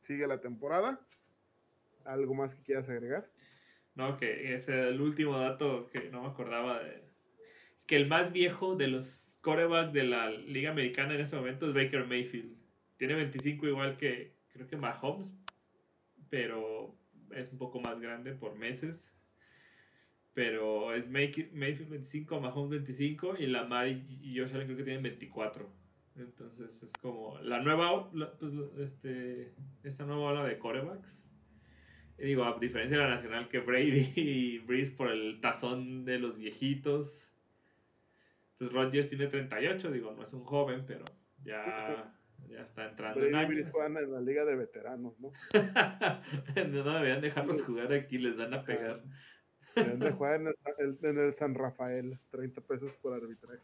sigue la temporada? ¿Algo más que quieras agregar? No, que es el último dato que no me acordaba de. Que el más viejo de los corebacks de la Liga Americana en ese momento es Baker Mayfield. Tiene 25 igual que, creo que Mahomes, pero es un poco más grande por meses. Pero es Mayfield 25, Mahomes 25 y Lamar y Josh Allen creo que tienen 24. Entonces es como la nueva, pues, este, esta nueva ola de corebacks. Y digo, a diferencia de la nacional que Brady y Breeze por el tazón de los viejitos. Entonces Rodgers tiene 38, digo, no es un joven, pero ya ya está entrando. Pero en juegan en la liga de veteranos, ¿no? no deberían dejarlos jugar aquí, les van a pegar. Deberían de jugar en el, en el, San Rafael, 30 pesos por arbitraje.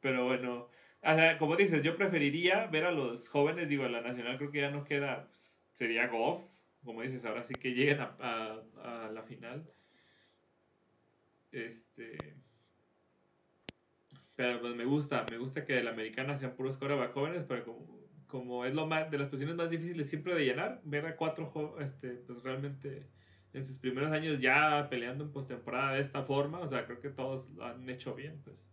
Pero bueno, como dices, yo preferiría ver a los jóvenes, digo, a la nacional creo que ya no queda, pues, sería Goff, como dices, ahora sí que lleguen a, a, a la final. Este pero pues me gusta, me gusta que de la americana sean puros coreback jóvenes, pero como, como, es lo más, de las posiciones más difíciles siempre de llenar, ver a cuatro este, pues realmente en sus primeros años ya peleando en postemporada de esta forma, o sea, creo que todos lo han hecho bien, pues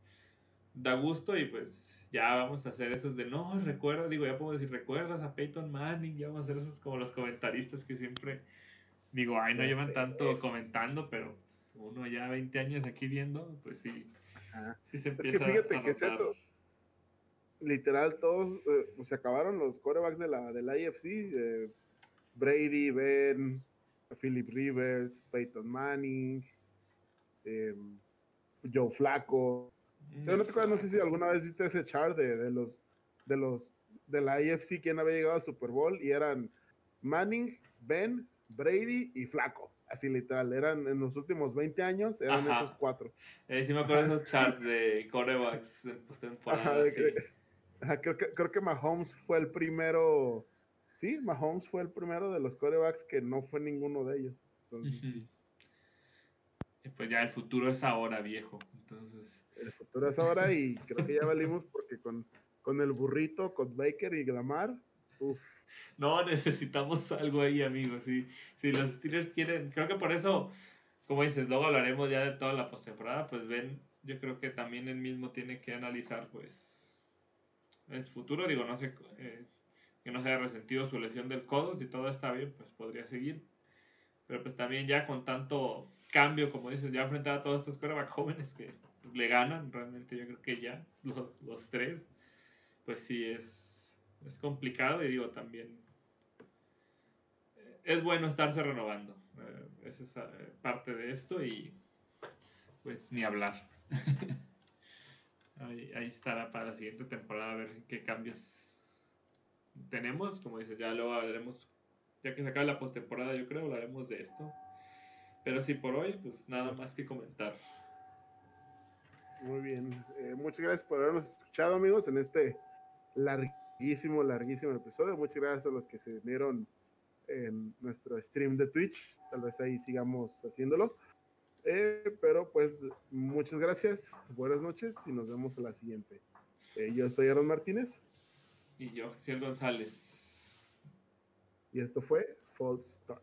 da gusto y pues ya vamos a hacer esos de no, recuerda, digo, ya puedo decir, recuerdas a Peyton Manning, ya vamos a hacer esos como los comentaristas que siempre, digo, ay, no llevan tanto comentando, pero pues, uno ya 20 años aquí viendo, pues sí, es que fíjate que es eso. Literal, todos eh, se acabaron los corebacks de la, de la IFC. Eh, Brady, Ben, Philip Rivers, Peyton Manning, em, Joe Flaco. no, te acuerdas, no sé si alguna vez viste ese chart de, de, los de los de la IFC quién había llegado al Super Bowl y eran Manning, Ben, Brady y Flaco. Así literal, eran en los últimos 20 años, eran esos cuatro. Eh, sí me acuerdo de esos charts de corebacks que, creo que Mahomes fue el primero, sí, Mahomes fue el primero de los corebacks que no fue ninguno de ellos. Pues ya el futuro es ahora, viejo. Entonces... El futuro es ahora y creo que ya valimos porque con, con el burrito, con Baker y Glamar, uff no, necesitamos algo ahí, amigos. Si, si los Steelers quieren, creo que por eso, como dices, luego hablaremos ya de toda la postemporada, pues ven, yo creo que también él mismo tiene que analizar, pues, el futuro. Digo, no sé, eh, que no se haya resentido su lesión del codo, si todo está bien, pues podría seguir. Pero pues también ya con tanto cambio, como dices, ya enfrentar a todos estos quarterback jóvenes que le ganan, realmente yo creo que ya los, los tres, pues sí es es complicado y digo también es bueno estarse renovando. Eh, esa es eh, parte de esto y pues ni hablar. ahí, estará para la siguiente temporada a ver qué cambios tenemos. Como dices, ya luego hablaremos, ya que se acabe la postemporada, yo creo, hablaremos de esto. Pero sí, por hoy, pues nada más que comentar. Muy bien. Eh, muchas gracias por habernos escuchado, amigos, en este larguísimo, larguísimo episodio. Muchas gracias a los que se vieron en nuestro stream de Twitch. Tal vez ahí sigamos haciéndolo. Eh, pero pues muchas gracias, buenas noches y nos vemos a la siguiente. Eh, yo soy Aaron Martínez. Y yo, Jesús González. Y esto fue False Start.